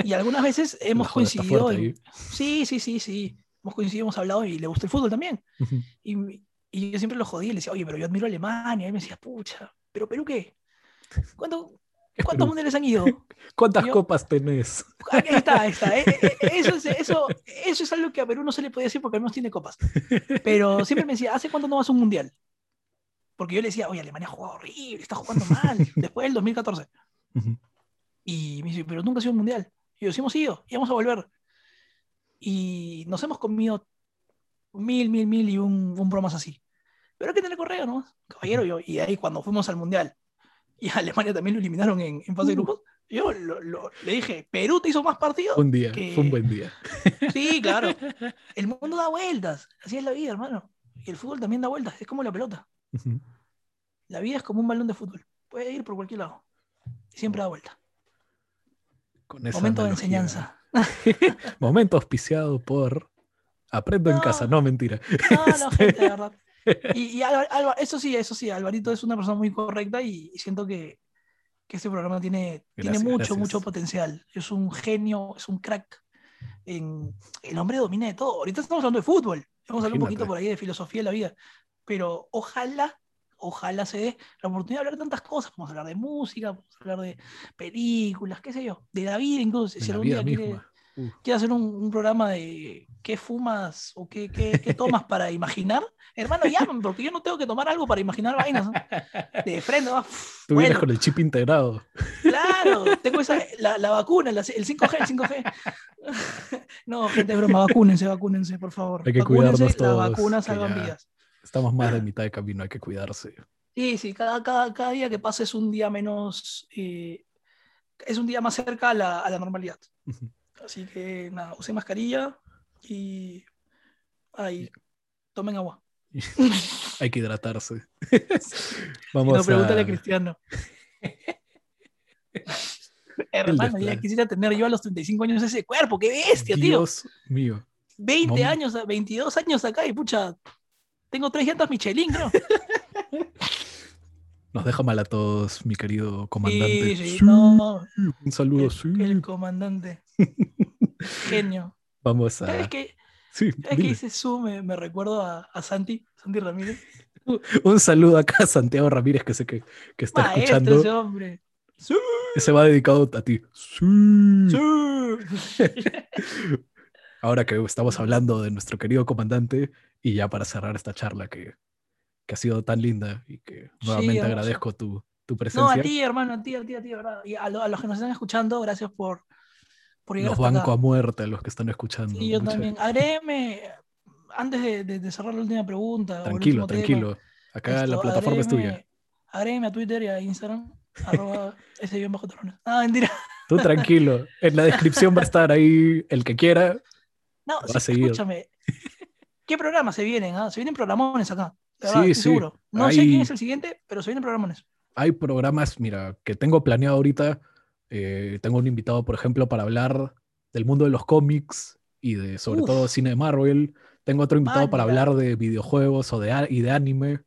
y algunas veces hemos coincidido. fuerte en- sí, sí, sí, sí. Hemos coincidido, hemos hablado y le gusta el fútbol también. Ujú. Y, y yo siempre lo jodí y le decía, oye, pero yo admiro a Alemania. Y él me decía, pucha, ¿pero Perú qué? ¿Cuánto- ¿Cuántos Perú. mundiales han ido? ¿Cuántas yo- copas tenés? Ahí está, ahí está. Eh, eh, Eso es, eso, eso es algo que a Perú no se le podía decir porque al menos tiene copas. Pero siempre me decía, ¿hace cuánto no vas a un mundial? Porque yo le decía, oye, Alemania ha jugado horrible, está jugando mal, después del 2014. Ujú. Y me dice, pero nunca ha sido un mundial. Y yo, sí hemos ido, y vamos a volver. Y nos hemos comido mil, mil, mil y un, un bromas así. Pero hay que tener correo, ¿no? Caballero, yo. Y ahí cuando fuimos al mundial, y a Alemania también lo eliminaron en, en fase de Uh. grupos, yo lo- lo- le dije, ¿Perú te hizo más partidos? Un día, que- fue un buen día. Sí, claro. El mundo da vueltas. Así es la vida, hermano. Y el fútbol también da vueltas. Es como la pelota. La vida es como un balón de fútbol. Puede ir por cualquier lado. Siempre da vuelta. Con esa Momento de enseñanza. Momento auspiciado por Aprendo en casa, no mentira. No, no, Este- gente, de verdad. Y, eso sí, eso sí, Alvarito es una persona muy correcta y, y siento que, que este programa tiene, mucho, gracias. mucho potencial. Es un genio, es un crack. En, el hombre domina de todo. Ahorita estamos hablando de fútbol. Vamos a hablar un poquito por ahí de filosofía de la vida. Pero ojalá, ojalá se dé la oportunidad de hablar de tantas cosas. Vamos a hablar de música, vamos a hablar de películas, qué sé yo, de la vida incluso. Si algún día quiere, quiere hacer un, un programa de qué fumas o qué, qué, qué tomas para imaginar, hermano, llamen, porque yo no tengo que tomar algo para imaginar vainas. ¿no? De frente. Tú vienes bueno, con el chip integrado. claro, tengo esa, la, la vacuna, la- el 5G, el 5G. No, gente, broma, vacúnense, vacúnense, por favor. Hay que Vacúnense, cuidarnos todos, Las vacunas que salvan ya- vidas. Estamos más de mitad de camino, hay que cuidarse. Sí, sí, cada, cada, cada día que pasa es un día menos, eh, es un día más cerca a la, a la normalidad. Así que nada, usen mascarilla y ahí, tomen agua. Hay que hidratarse. Vamos no, pregúntale a a... Cristiano. Hermano, ya quisiera tener yo a los 35 años ese cuerpo, qué bestia, tío. Dios mío. 20 Mom- años, 22 años acá y pucha, tengo tres llantas Michelin, creo. Nos deja mal a todos, mi querido comandante. Sí, sí, Sí, no, Un saludo, el, sí. el comandante. Genio. Vamos a... ¿Sabes qué? Sí, ¿Sabes qué dice su? Me, me recuerdo a, a Santi, Santi Ramírez. Un saludo acá a Santiago Ramírez, que sé que, que está Maestro escuchando. ese hombre. Sí. Ese va dedicado a ti. Sí. Sí. Ahora que estamos hablando de nuestro querido comandante y ya para cerrar esta charla que, que ha sido tan linda y que nuevamente agradezco tu, tu No, presencia. a ti, hermano, a ti, a ti, a ti, ¿verdad? Y a, lo- a los que nos están escuchando, gracias por, por llegar Los hasta banco acá. a muerte a los que están escuchando. Sí, yo Muchas- también. Agrégueme, antes de, de- de cerrar la última pregunta. Tranquilo, tema, tranquilo. Acá la plataforma es tuya. agrégueme- a Twitter y a Instagram, arroba ese bajo terrones. Ah, mentira. Tú tranquilo. En la descripción va a estar ahí el que quiera. No, sí, escúchame. ¿Qué programas se vienen? ah? Se vienen programones acá. Verdad, Sí, sí. seguro. No sé Hay- quién es el siguiente, pero se vienen programones. Hay programas, mira, que tengo planeado ahorita. Eh, tengo un invitado, por ejemplo, para hablar del mundo de los cómics y de sobre Uf. todo cine de Marvel. Tengo otro invitado para Manja. hablar de videojuegos o de, y de anime.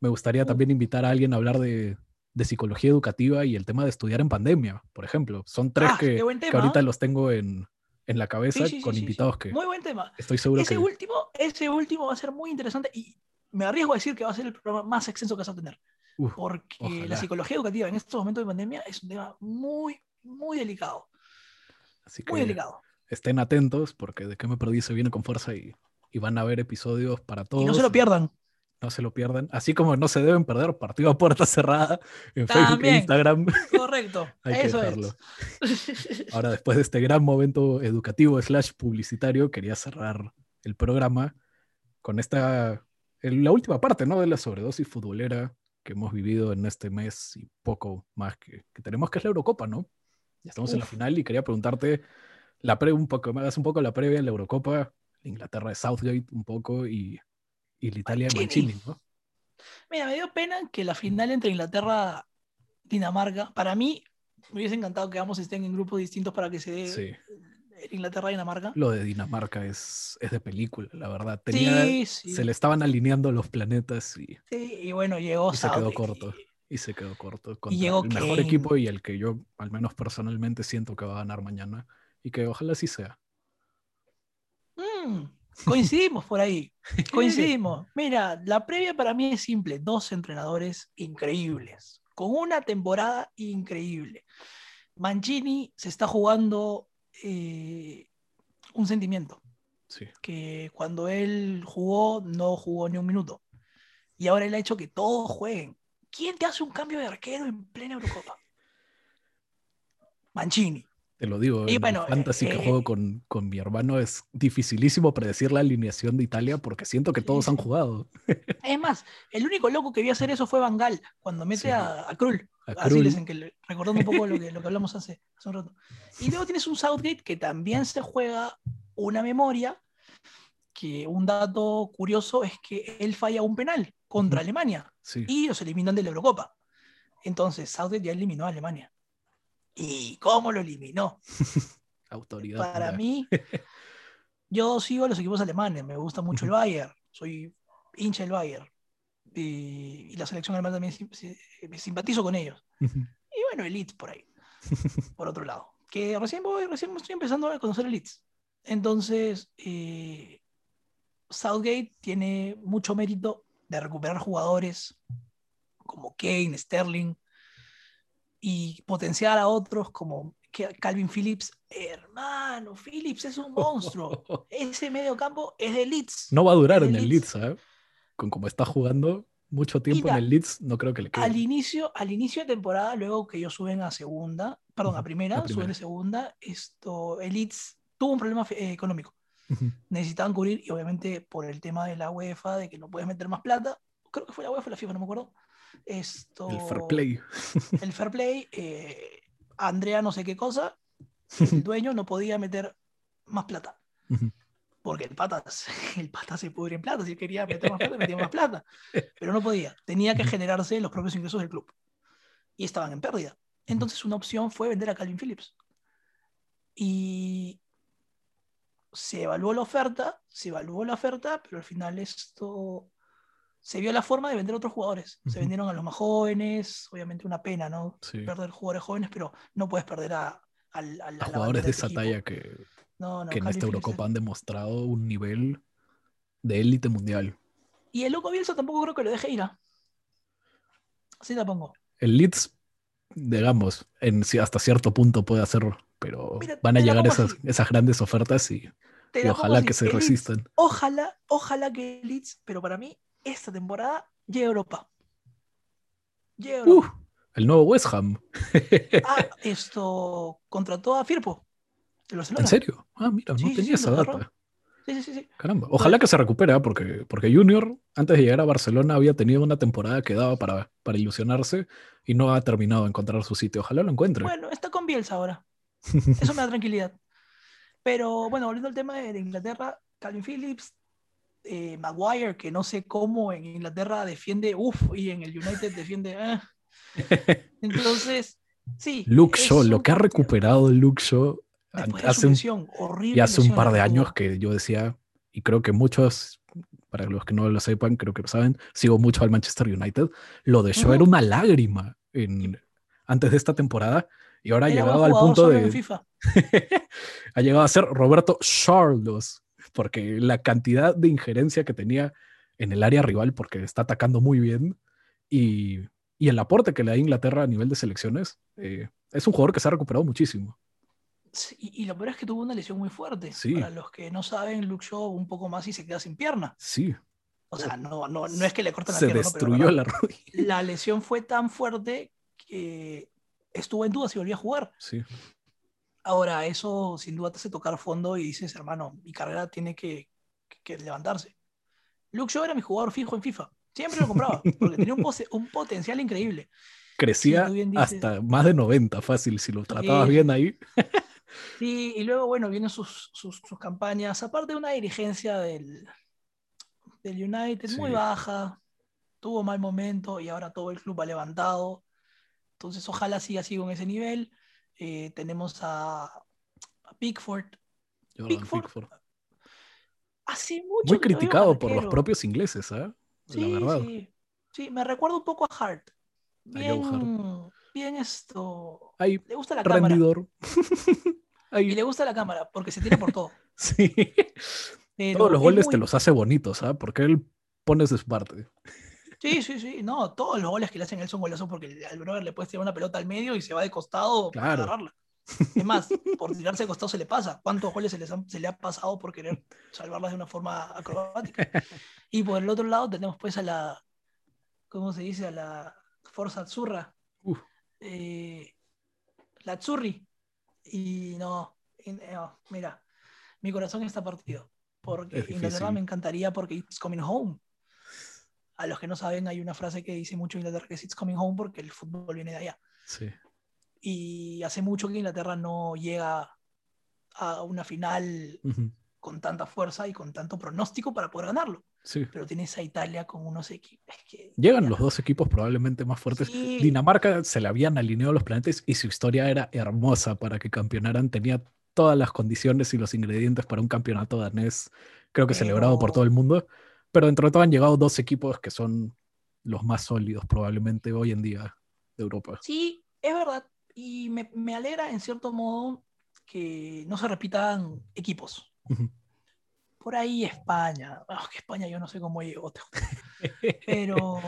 Me gustaría Uf. también invitar a alguien a hablar de, de psicología educativa y el tema de estudiar en pandemia, por ejemplo. Son tres Ah, que, que ahorita ¿ah? los tengo en, en la cabeza Sí, sí, sí, con sí, invitados que Muy buen tema. estoy seguro Ese que... último, ese último va a ser muy interesante y me arriesgo a decir que va a ser el programa más extenso que vas a tener. Uf, Porque ojalá. la psicología educativa en estos momentos de pandemia es un tema muy, muy delicado. así Muy que delicado. estén atentos porque de qué me perdí se viene con fuerza y, y van a haber episodios para todos. Y no se lo pierdan. No se lo pierdan. Así como no se deben perder partido a puerta cerrada en Facebook También. e Instagram. Correcto. Hay que Eso dejarlo. es. Ahora, después de este gran momento educativo slash publicitario, quería cerrar el programa con esta, la última parte, ¿no? De la sobredosis futbolera que hemos vivido en este mes y poco más que, que tenemos, que es la Eurocopa, ¿no? Ya estamos en la final y quería preguntarte la pre, un poco, me hagas un poco la previa en la Eurocopa, Inglaterra de Southgate un poco y, y la Italia de Mancini. ¿no? Mira, me dio pena que la final entre Inglaterra y Dinamarca, para mí, me hubiese encantado que ambos estén en grupos distintos para que se dé Sí. Inglaterra y Dinamarca. Lo de Dinamarca es, es de película, la verdad. Tenía, sí, sí. Se le estaban alineando los planetas y, Sí, y bueno, llegó Y se quedó corto. y- y se quedó corto. Contra llegó el mejor equipo y el que yo, al menos personalmente, siento que va a ganar mañana. Y que ojalá así sea. Mm, coincidimos por ahí. Coincidimos. Mira, la previa para mí es simple. Dos entrenadores increíbles. Con una temporada increíble. Mancini se está jugando eh, un sentimiento. Sí. Que cuando él jugó, no jugó ni un minuto. Y ahora él ha hecho que todos jueguen. ¿Quién te hace un cambio de arquero en plena Eurocopa? Mancini. Te lo digo, Y el bueno, fantasy que eh, juego con, con mi hermano es dificilísimo predecir la alineación de Italia porque siento que todos han jugado. Es más, el único loco que vio hacer eso fue Van Gaal, cuando mete Sí. a, a Krul. A Así Krul, les en que recordando un poco lo que, lo que hablamos hace, hace un rato. Y luego tienes un Southgate que también se juega una memoria, que un dato curioso es que él falla un penal contra. Alemania sí. y los eliminan de la Eurocopa. Entonces Southgate ya eliminó a Alemania. ¿Y cómo lo eliminó? Autoridad. Para pura. mí, yo sigo a los equipos alemanes, me gusta mucho el. Bayern, soy hincha del Bayern. Y, y la selección alemana también sim- simpatizo con ellos. Y bueno, el Leeds por ahí, por otro lado. Que recién voy, recién estoy empezando a conocer el Leeds. Entonces, eh, Southgate tiene mucho mérito de recuperar jugadores como Kane, Sterling, y potenciar a otros como Calvin Phillips. Hermano, Phillips es un monstruo. Ese medio campo es de Leeds. No va a durar en el Leeds, ¿sabes? Con como está jugando mucho tiempo Mira, en el Leeds, no creo que le quede. Al inicio, al inicio de temporada, luego que ellos suben a segunda, perdón, a primera, a suben primera. a segunda, esto, el Leeds tuvo un problema eh, económico. Ujú. Necesitaban cubrir, y obviamente por el tema de la UEFA, de que no puedes meter más plata, creo que fue la UEFA o la FIFA, no me acuerdo. Esto, El fair play. el fair play, eh, Andrea no sé qué cosa, el dueño no podía meter más plata. Porque el pata, el pata se pudre en plata, si quería meter más plata, metía más plata. Pero no podía, tenía que generarse los propios ingresos del club. Y estaban en pérdida. Entonces una opción fue vender a Calvin Phillips. Y se evaluó la oferta, se evaluó la oferta, pero al final esto se vio la forma de vender a otros jugadores. Se vendieron a los más jóvenes, obviamente una pena, ¿no? Sí. Perder jugadores jóvenes, pero no puedes perder a, a A la jugadores de esa equipo. talla que, No, no, que en esta Eurocopa han demostrado un nivel de élite mundial. Y el loco Bielsa tampoco creo que lo deje ir. ¿ah? Así te la pongo. El Leeds digamos, en, hasta cierto punto puede hacerlo, pero Mira, van a llegar esas, esas grandes ofertas y, ojalá que se Leeds, resistan. Ojalá, ojalá que el Leeds, pero para mí, esta temporada llegue a Europa. A Uh, el nuevo West Ham. Ah, esto contrató a Firpo, de. ¿En serio? Ah, mira, no Sí, tenía sí, esa data. Sí, sí, sí, sí. Caramba. Ojalá que se recupere, ¿ah? porque, porque Junior, antes de llegar a Barcelona, había tenido una temporada que daba para, para ilusionarse y no ha terminado de encontrar su sitio. Ojalá lo encuentre. Bueno, está con Bielsa ahora. Eso me da tranquilidad. Pero bueno, volviendo al tema de Inglaterra, Calvin Phillips, eh, Maguire, que no sé cómo en Inglaterra defiende, uff, y en el United defiende. ah. Entonces, sí. Luke lo que ha recuperado Luke Shaw hace lesión, horrible Y hace un par de años que yo decía, y creo que muchos, para los que no lo sepan, creo que lo saben, sigo mucho al Manchester United. Lo de Shaw era Ujú. una lágrima en, antes de esta temporada y ahora ha Era llegado al punto de. Ha llegado a ser Roberto Charlos, porque la cantidad de injerencia que tenía en el área rival, porque está atacando muy bien, y, y el aporte que le da Inglaterra a nivel de selecciones, eh, es un jugador que se ha recuperado muchísimo. Sí, Y, lo peor es que tuvo una lesión muy fuerte. Sí. Para los que no saben, Luke Shaw un poco más y se queda sin pierna. Sí, O sea, no, no, no es que le cortan la se pierna. Pero destruyó la rodilla. la lesión fue tan fuerte que estuvo en duda si volvía a jugar. Sí. Ahora, eso sin duda te hace tocar fondo y dices, hermano, mi carrera tiene que, levantarse. Luke Shaw era mi jugador fijo en FIFA. Siempre lo compraba, porque tenía un, potencial increíble. crecía dices. hasta más de 90 fácil si lo tratabas bien ahí. Sí, y luego, bueno, vienen sus, sus, sus campañas, aparte de una dirigencia del, del United muy baja, tuvo mal momento y ahora todo el club ha levantado. Entonces, ojalá siga así con ese nivel. Eh, tenemos a, a Pickford. Jordan Pickford, Pickford. Hace mucho Muy criticado por los propios ingleses, ¿ah? Sí, La verdad. sí. Sí, me recuerda un poco a Hart. A Joe Bien, bien esto. Ahí, Le gusta la cámara. Y le gusta la cámara porque se tira por todo. sí. Pero Todos los es goles muy- te los hace bonitos, ¿ah? Porque él pone su parte. Sí, sí, sí. No, todos los goles que le hacen a él son golazos porque al brother le puedes tirar una pelota al medio y se va de costado para Claro. agarrarla. Es más, por tirarse de costado se le pasa. ¿Cuántos goles se, les han- se le ha pasado por querer salvarlas de una forma acrobática? Y por el otro lado tenemos pues a la, ¿cómo se dice? A la Forza Azzurra. Uf. Eh, la Azzurri. Y no, y no, mira, mi corazón está partido. Porque Inglaterra me encantaría porque it's coming home. A los que no saben, hay una frase que dice mucho Inglaterra que es it's coming home porque el fútbol viene de allá. Sí. Y hace mucho que Inglaterra no llega a una final con tanta fuerza y con tanto pronóstico para poder ganarlo. Sí. Pero tienes a Italia con unos equipos. que Llegan ya- los dos equipos probablemente más fuertes. Sí. Dinamarca se le habían alineado los planetas y su historia era hermosa para que campeonaran. Tenía todas las condiciones y los ingredientes para un campeonato danés, creo que celebrado por todo el mundo. Pero dentro de todo han llegado dos equipos que son los más sólidos probablemente hoy en día de Europa. Sí, es verdad. Y me, me alegra en cierto modo que no se repitan equipos. Por ahí España. Que España yo no sé cómo llegó. Pero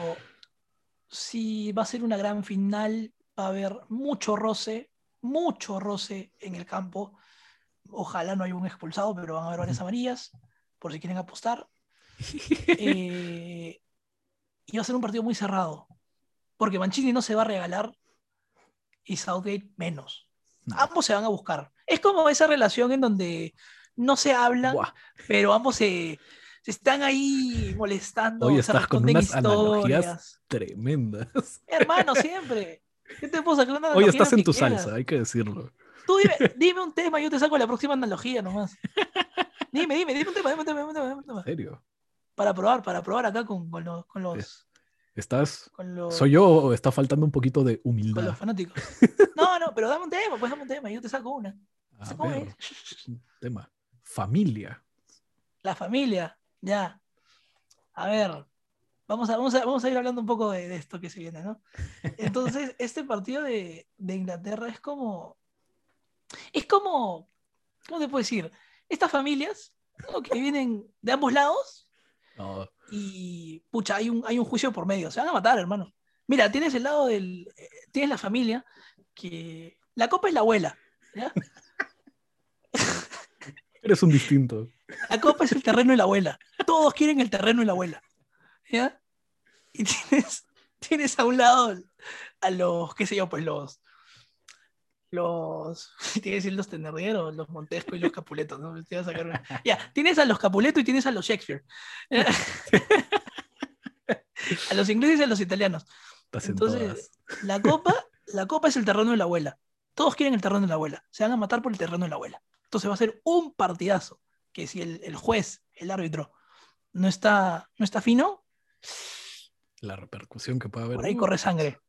si va a ser una gran final, va a haber mucho roce, mucho roce en el campo. Ojalá no haya un expulsado, pero van a haber varias amarillas, por si quieren apostar. Eh, y va a ser un partido muy cerrado, porque Mancini no se va a regalar y Southgate menos. No. Ambos se van a buscar. Es como esa relación en donde no se hablan, Buah, pero ambos se, se están ahí molestando. Hoy se estás con unas analogías tremendas. Hermano, siempre. ¿Qué te puedo sacar una Hoy estás en tu quieras? salsa, hay que decirlo. Tú dime, dime un tema, yo te saco la próxima analogía nomás. Dime, dime, dime un tema, dime un tema, dime un tema, dime un tema. ¿En serio? Para probar, para probar acá con, con los, con los, ¿Estás? con los, ¿Soy yo o está faltando un poquito de con humildad? los fanáticos. No, no, pero dame un tema, pues dame un tema, yo te saco una. Saca una. ver, tema. Familia. La familia, ya. A ver, vamos a, vamos a, vamos a ir hablando un poco de, de esto que se viene, ¿no? Entonces, este partido de, de Inglaterra es como. Es como. ¿Cómo te puedo decir? Estas familias ¿no? que vienen de ambos lados No, y. Pucha, hay un, hay un juicio por medio. Se van a matar, hermano. Mira, tienes el lado del. eh, tienes la familia, que. La copa es la abuela. ¿ya? Eres un distinto. La copa es el terreno de la abuela. Todos quieren el terreno de la abuela. ¿Ya? Y tienes, tienes a un lado a los, qué sé yo, pues los. Los. Tienes que decir los tenerdieros, los Montesco y los Capuletos, ¿no? Te iba a sacar una- Ya, tienes a los Capuletos y tienes a los Shakespeare. A los ingleses y a los italianos. Estás Entonces, la copa, la copa es el terreno de la abuela. Todos quieren el terreno de la abuela. Se van a matar por el terreno de la abuela. Entonces va a ser un partidazo. Que si el, el juez, el árbitro, no está, no está fino, La repercusión que puede haber. por ahí Uh, corre sangre.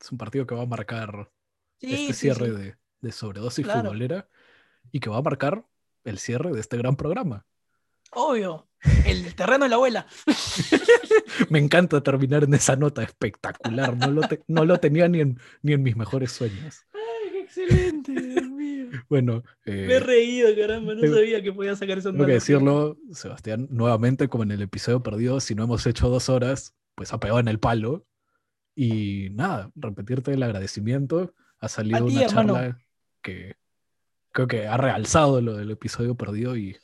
Es un partido que va a marcar Sí, este sí, cierre sí. De, de sobredosis Claro. futbolera y que va a marcar el cierre de este gran programa. Obvio. El terreno de la abuela. Me encanta terminar en esa nota espectacular. No lo, te- no lo tenía ni en, ni en mis mejores sueños. Ay, qué excelente, Dios mío. Bueno, eh, Me he reído, caramba. No sabía que podía sacar eso. tengo que decirlo, Sebastián, nuevamente, como en el episodio perdido, si no hemos hecho dos horas, pues ha pegado en el palo. Y nada, repetirte el agradecimiento. Ha salido ti, una hermano. charla que creo que ha realzado lo del episodio perdido y,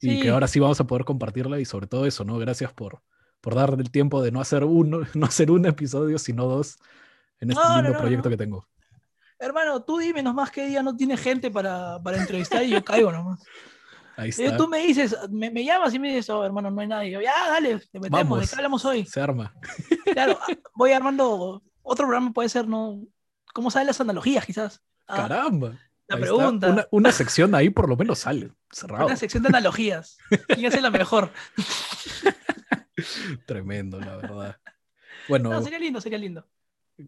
que ahora sí vamos a poder compartirla y sobre todo eso, ¿no? Gracias por, por dar el tiempo de no hacer uno, no hacer un episodio, sino dos en este No, no, lindo no, proyecto que tengo. Hermano, tú dime nomás qué día no tiene gente para, para entrevistar y yo caigo nomás. Ahí Eh. Tú me dices, me, me llamas y me dices, oh, hermano, no hay nadie. Yo, ya, dale, te metemos, ¿de Vamos. qué hablamos hoy? Se arma. Claro, ah, voy armando otro programa, puede ser, ¿no? ¿Cómo salen las analogías, quizás? Ah, Caramba. la pregunta. Una, una sección ahí por lo menos sale. Cerrado. Una sección de analogías. ¿Quién hace la mejor? Tremendo, la verdad. Bueno, No, sería lindo, sería lindo.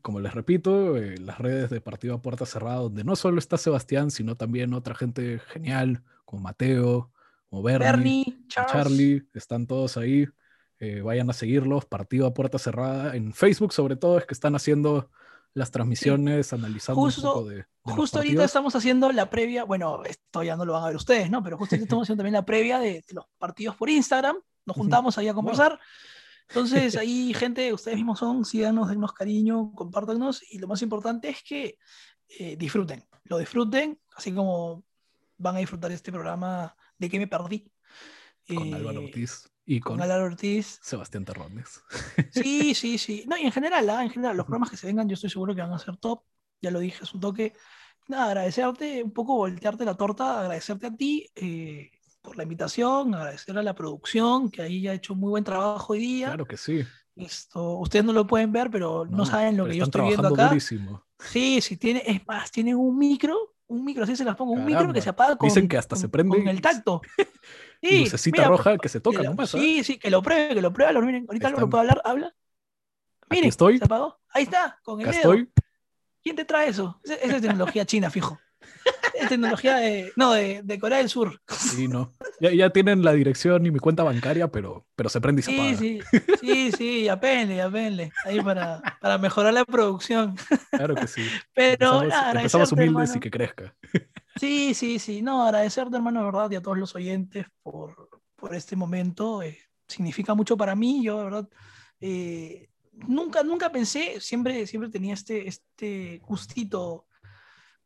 como les repito, eh, las redes de Partido a Puerta Cerrada, donde no solo está Sebastián, sino también otra gente genial, como Mateo, como Bernie. Charlie, están todos ahí. Eh, vayan a seguirlos, Partido a Puerta Cerrada. En Facebook, sobre todo, es que están haciendo las transmisiones, analizando Justo- un poco de, de Justo ahorita estamos haciendo la previa, bueno, esto ya no lo van a ver ustedes, ¿no? Pero justo ahorita estamos haciendo también la previa de, de los partidos por Instagram. Nos juntamos ahí a conversar. Entonces, ahí, gente, ustedes mismos son, síganos, dennos cariño, compártanos. Y lo más importante es que eh, disfruten, lo disfruten, así como van a disfrutar este programa de que me perdí. Con Eh, Álvaro Ortiz y Con con, Ortiz. Sebastián Terrones. Sí, sí, sí. No, y en general, ¿ah? en general, los programas que se vengan, yo estoy seguro que van a ser top. Ya lo dije, es un toque. Nada, agradecerte, un poco voltearte la torta, agradecerte a ti eh, por la invitación, agradecer a la producción, que ahí ya ha hecho muy buen trabajo hoy día. Claro que sí. Esto, ustedes no lo pueden ver, pero no, saben lo que yo estoy viendo acá. durísimo. Sí, sí, tiene, es más, tienen un micro, un micro, así se las pongo, un micro que se apaga con, Dicen que hasta con- se prende con el tacto. Sí, lucecita mira, roja que se toca que lo- nomás. ¿ah? Sí, sí, que lo pruebe, que lo pruebe. Miren, ahorita está. puede hablar, habla. Miren, estoy. se apagó. Ahí está, con el Acá dedo. estoy. ¿Quién te trae eso? Esa es tecnología china, fijo. Es tecnología de, no, de, de Corea del Sur. Sí, no. Ya, ya tienen la dirección y mi cuenta bancaria, pero, pero se prende y se Sí, apaga. sí, sí, sí, apénle, apénle. Ahí para, para mejorar la producción. Claro que sí. Pero empezamos, nada, empezamos humildes hermano. y que crezca. Sí, sí, sí. No, agradecerte, hermano, de verdad, y a todos los oyentes por, por este momento. eh, significa mucho para mí. Yo, de verdad, eh, nunca, nunca pensé, siempre, siempre tenía este, este gustito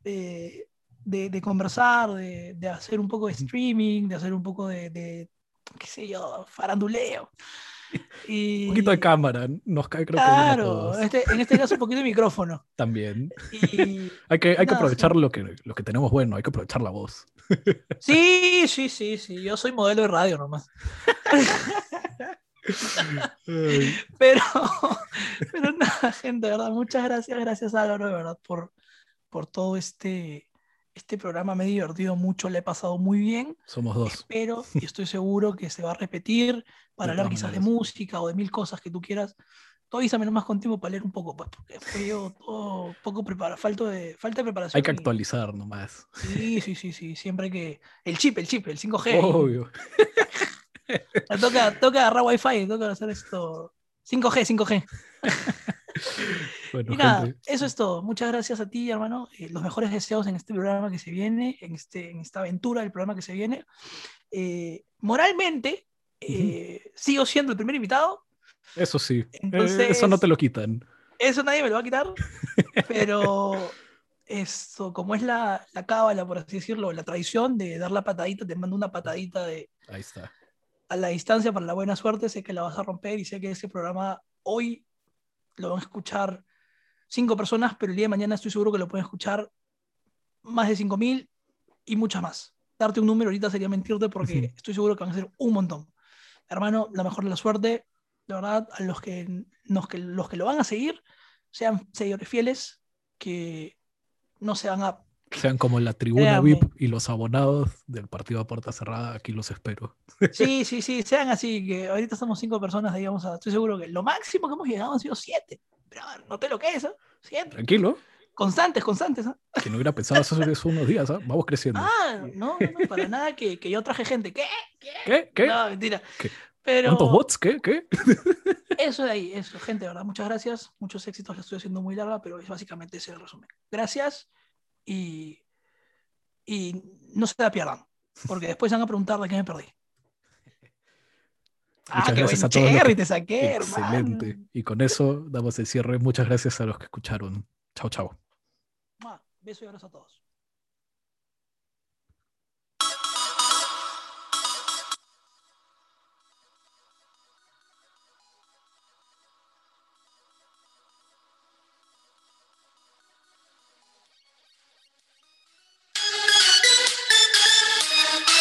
eh, de, de conversar, de, de hacer un poco de streaming, de hacer un poco de, de, qué sé yo, faranduleo. Y, Un poquito de cámara. Nos cae creo que a Claro, todos. este, en este caso un poquito de micrófono. También. Y, Hay que, hay que aprovechar lo, que, lo que tenemos bueno. Hay que aprovechar la voz. Sí, sí, sí, sí. Yo soy modelo de radio nomás. Pero, pero nada, gente, de verdad, muchas gracias, gracias Álvaro, de verdad, por, por todo este, este programa. Me he divertido mucho, le he pasado muy bien. somos dos. Espero y estoy seguro que se va a repetir para hablar quizás de música o de mil cosas que tú quieras. Tú avísame nomás con tiempo para leer un poco, pues, porque fue yo todo poco preparado, falta de, falta de preparación. Hay que actualizar nomás. Sí, sí, sí, sí, siempre hay que... El chip, el chip, el 5G. ahí. Obvio. Toca, toca agarrar wifi, toca hacer esto. 5G, 5G. Bueno, Y nada, gente, eso es todo. Muchas gracias a ti, hermano. Eh, los mejores deseos en este programa que se viene, en, este, en esta aventura del programa que se viene. Eh, moralmente, eh, sigo siendo el primer invitado. eso sí. Entonces- eso no te lo quitan. Eso nadie me lo va a quitar, pero esto, como es la, la cábala, por así decirlo, la tradición de dar la patadita, te mando una patadita de, Ahí está. a la distancia para la buena suerte, sé que la vas a romper y sé que ese programa hoy lo van a escuchar cinco personas, pero el día de mañana estoy seguro que lo pueden escuchar más de cinco mil y muchas más. Darte un número ahorita sería mentirte porque estoy seguro que van a ser un montón. Hermano, la mejor de la suerte, de verdad, a los que, los que, los que lo van a seguir, sean seguidores fieles, que no se van a Sean como la tribuna. VIP y los abonados del partido a puerta cerrada, aquí los espero. Sí, sí, sí, sean así, que ahorita estamos cinco personas, digamos, estoy seguro que lo máximo que hemos llegado han sido siete. Pero a ver, noté lo que es, ¿ah? Siete. Tranquilo, Constantes, constantes. ¿ah? que no hubiera pensado eso hace unos días, ¿ah? vamos creciendo. Ah, no, no, no, para nada que, que yo traje gente. ¿Qué? ¿Qué? ¿Qué? ¿Qué? No, mentira. ¿Qué? Pero ¿Cuántos bots? ¿Qué? ¿Qué? eso de ahí, eso, gente, de verdad, muchas gracias. Muchos éxitos, la estoy haciendo muy larga, pero es básicamente ese el resumen. Gracias y, y no se la pierdan, porque después van a preguntar de qué me perdí. Ah, Muchas qué gracias a todos los cherry que- te saqué, Excelente. hermano. Y con eso damos el cierre. Muchas gracias a los que escucharon. Chao, chao. Beso y abrazo a todos.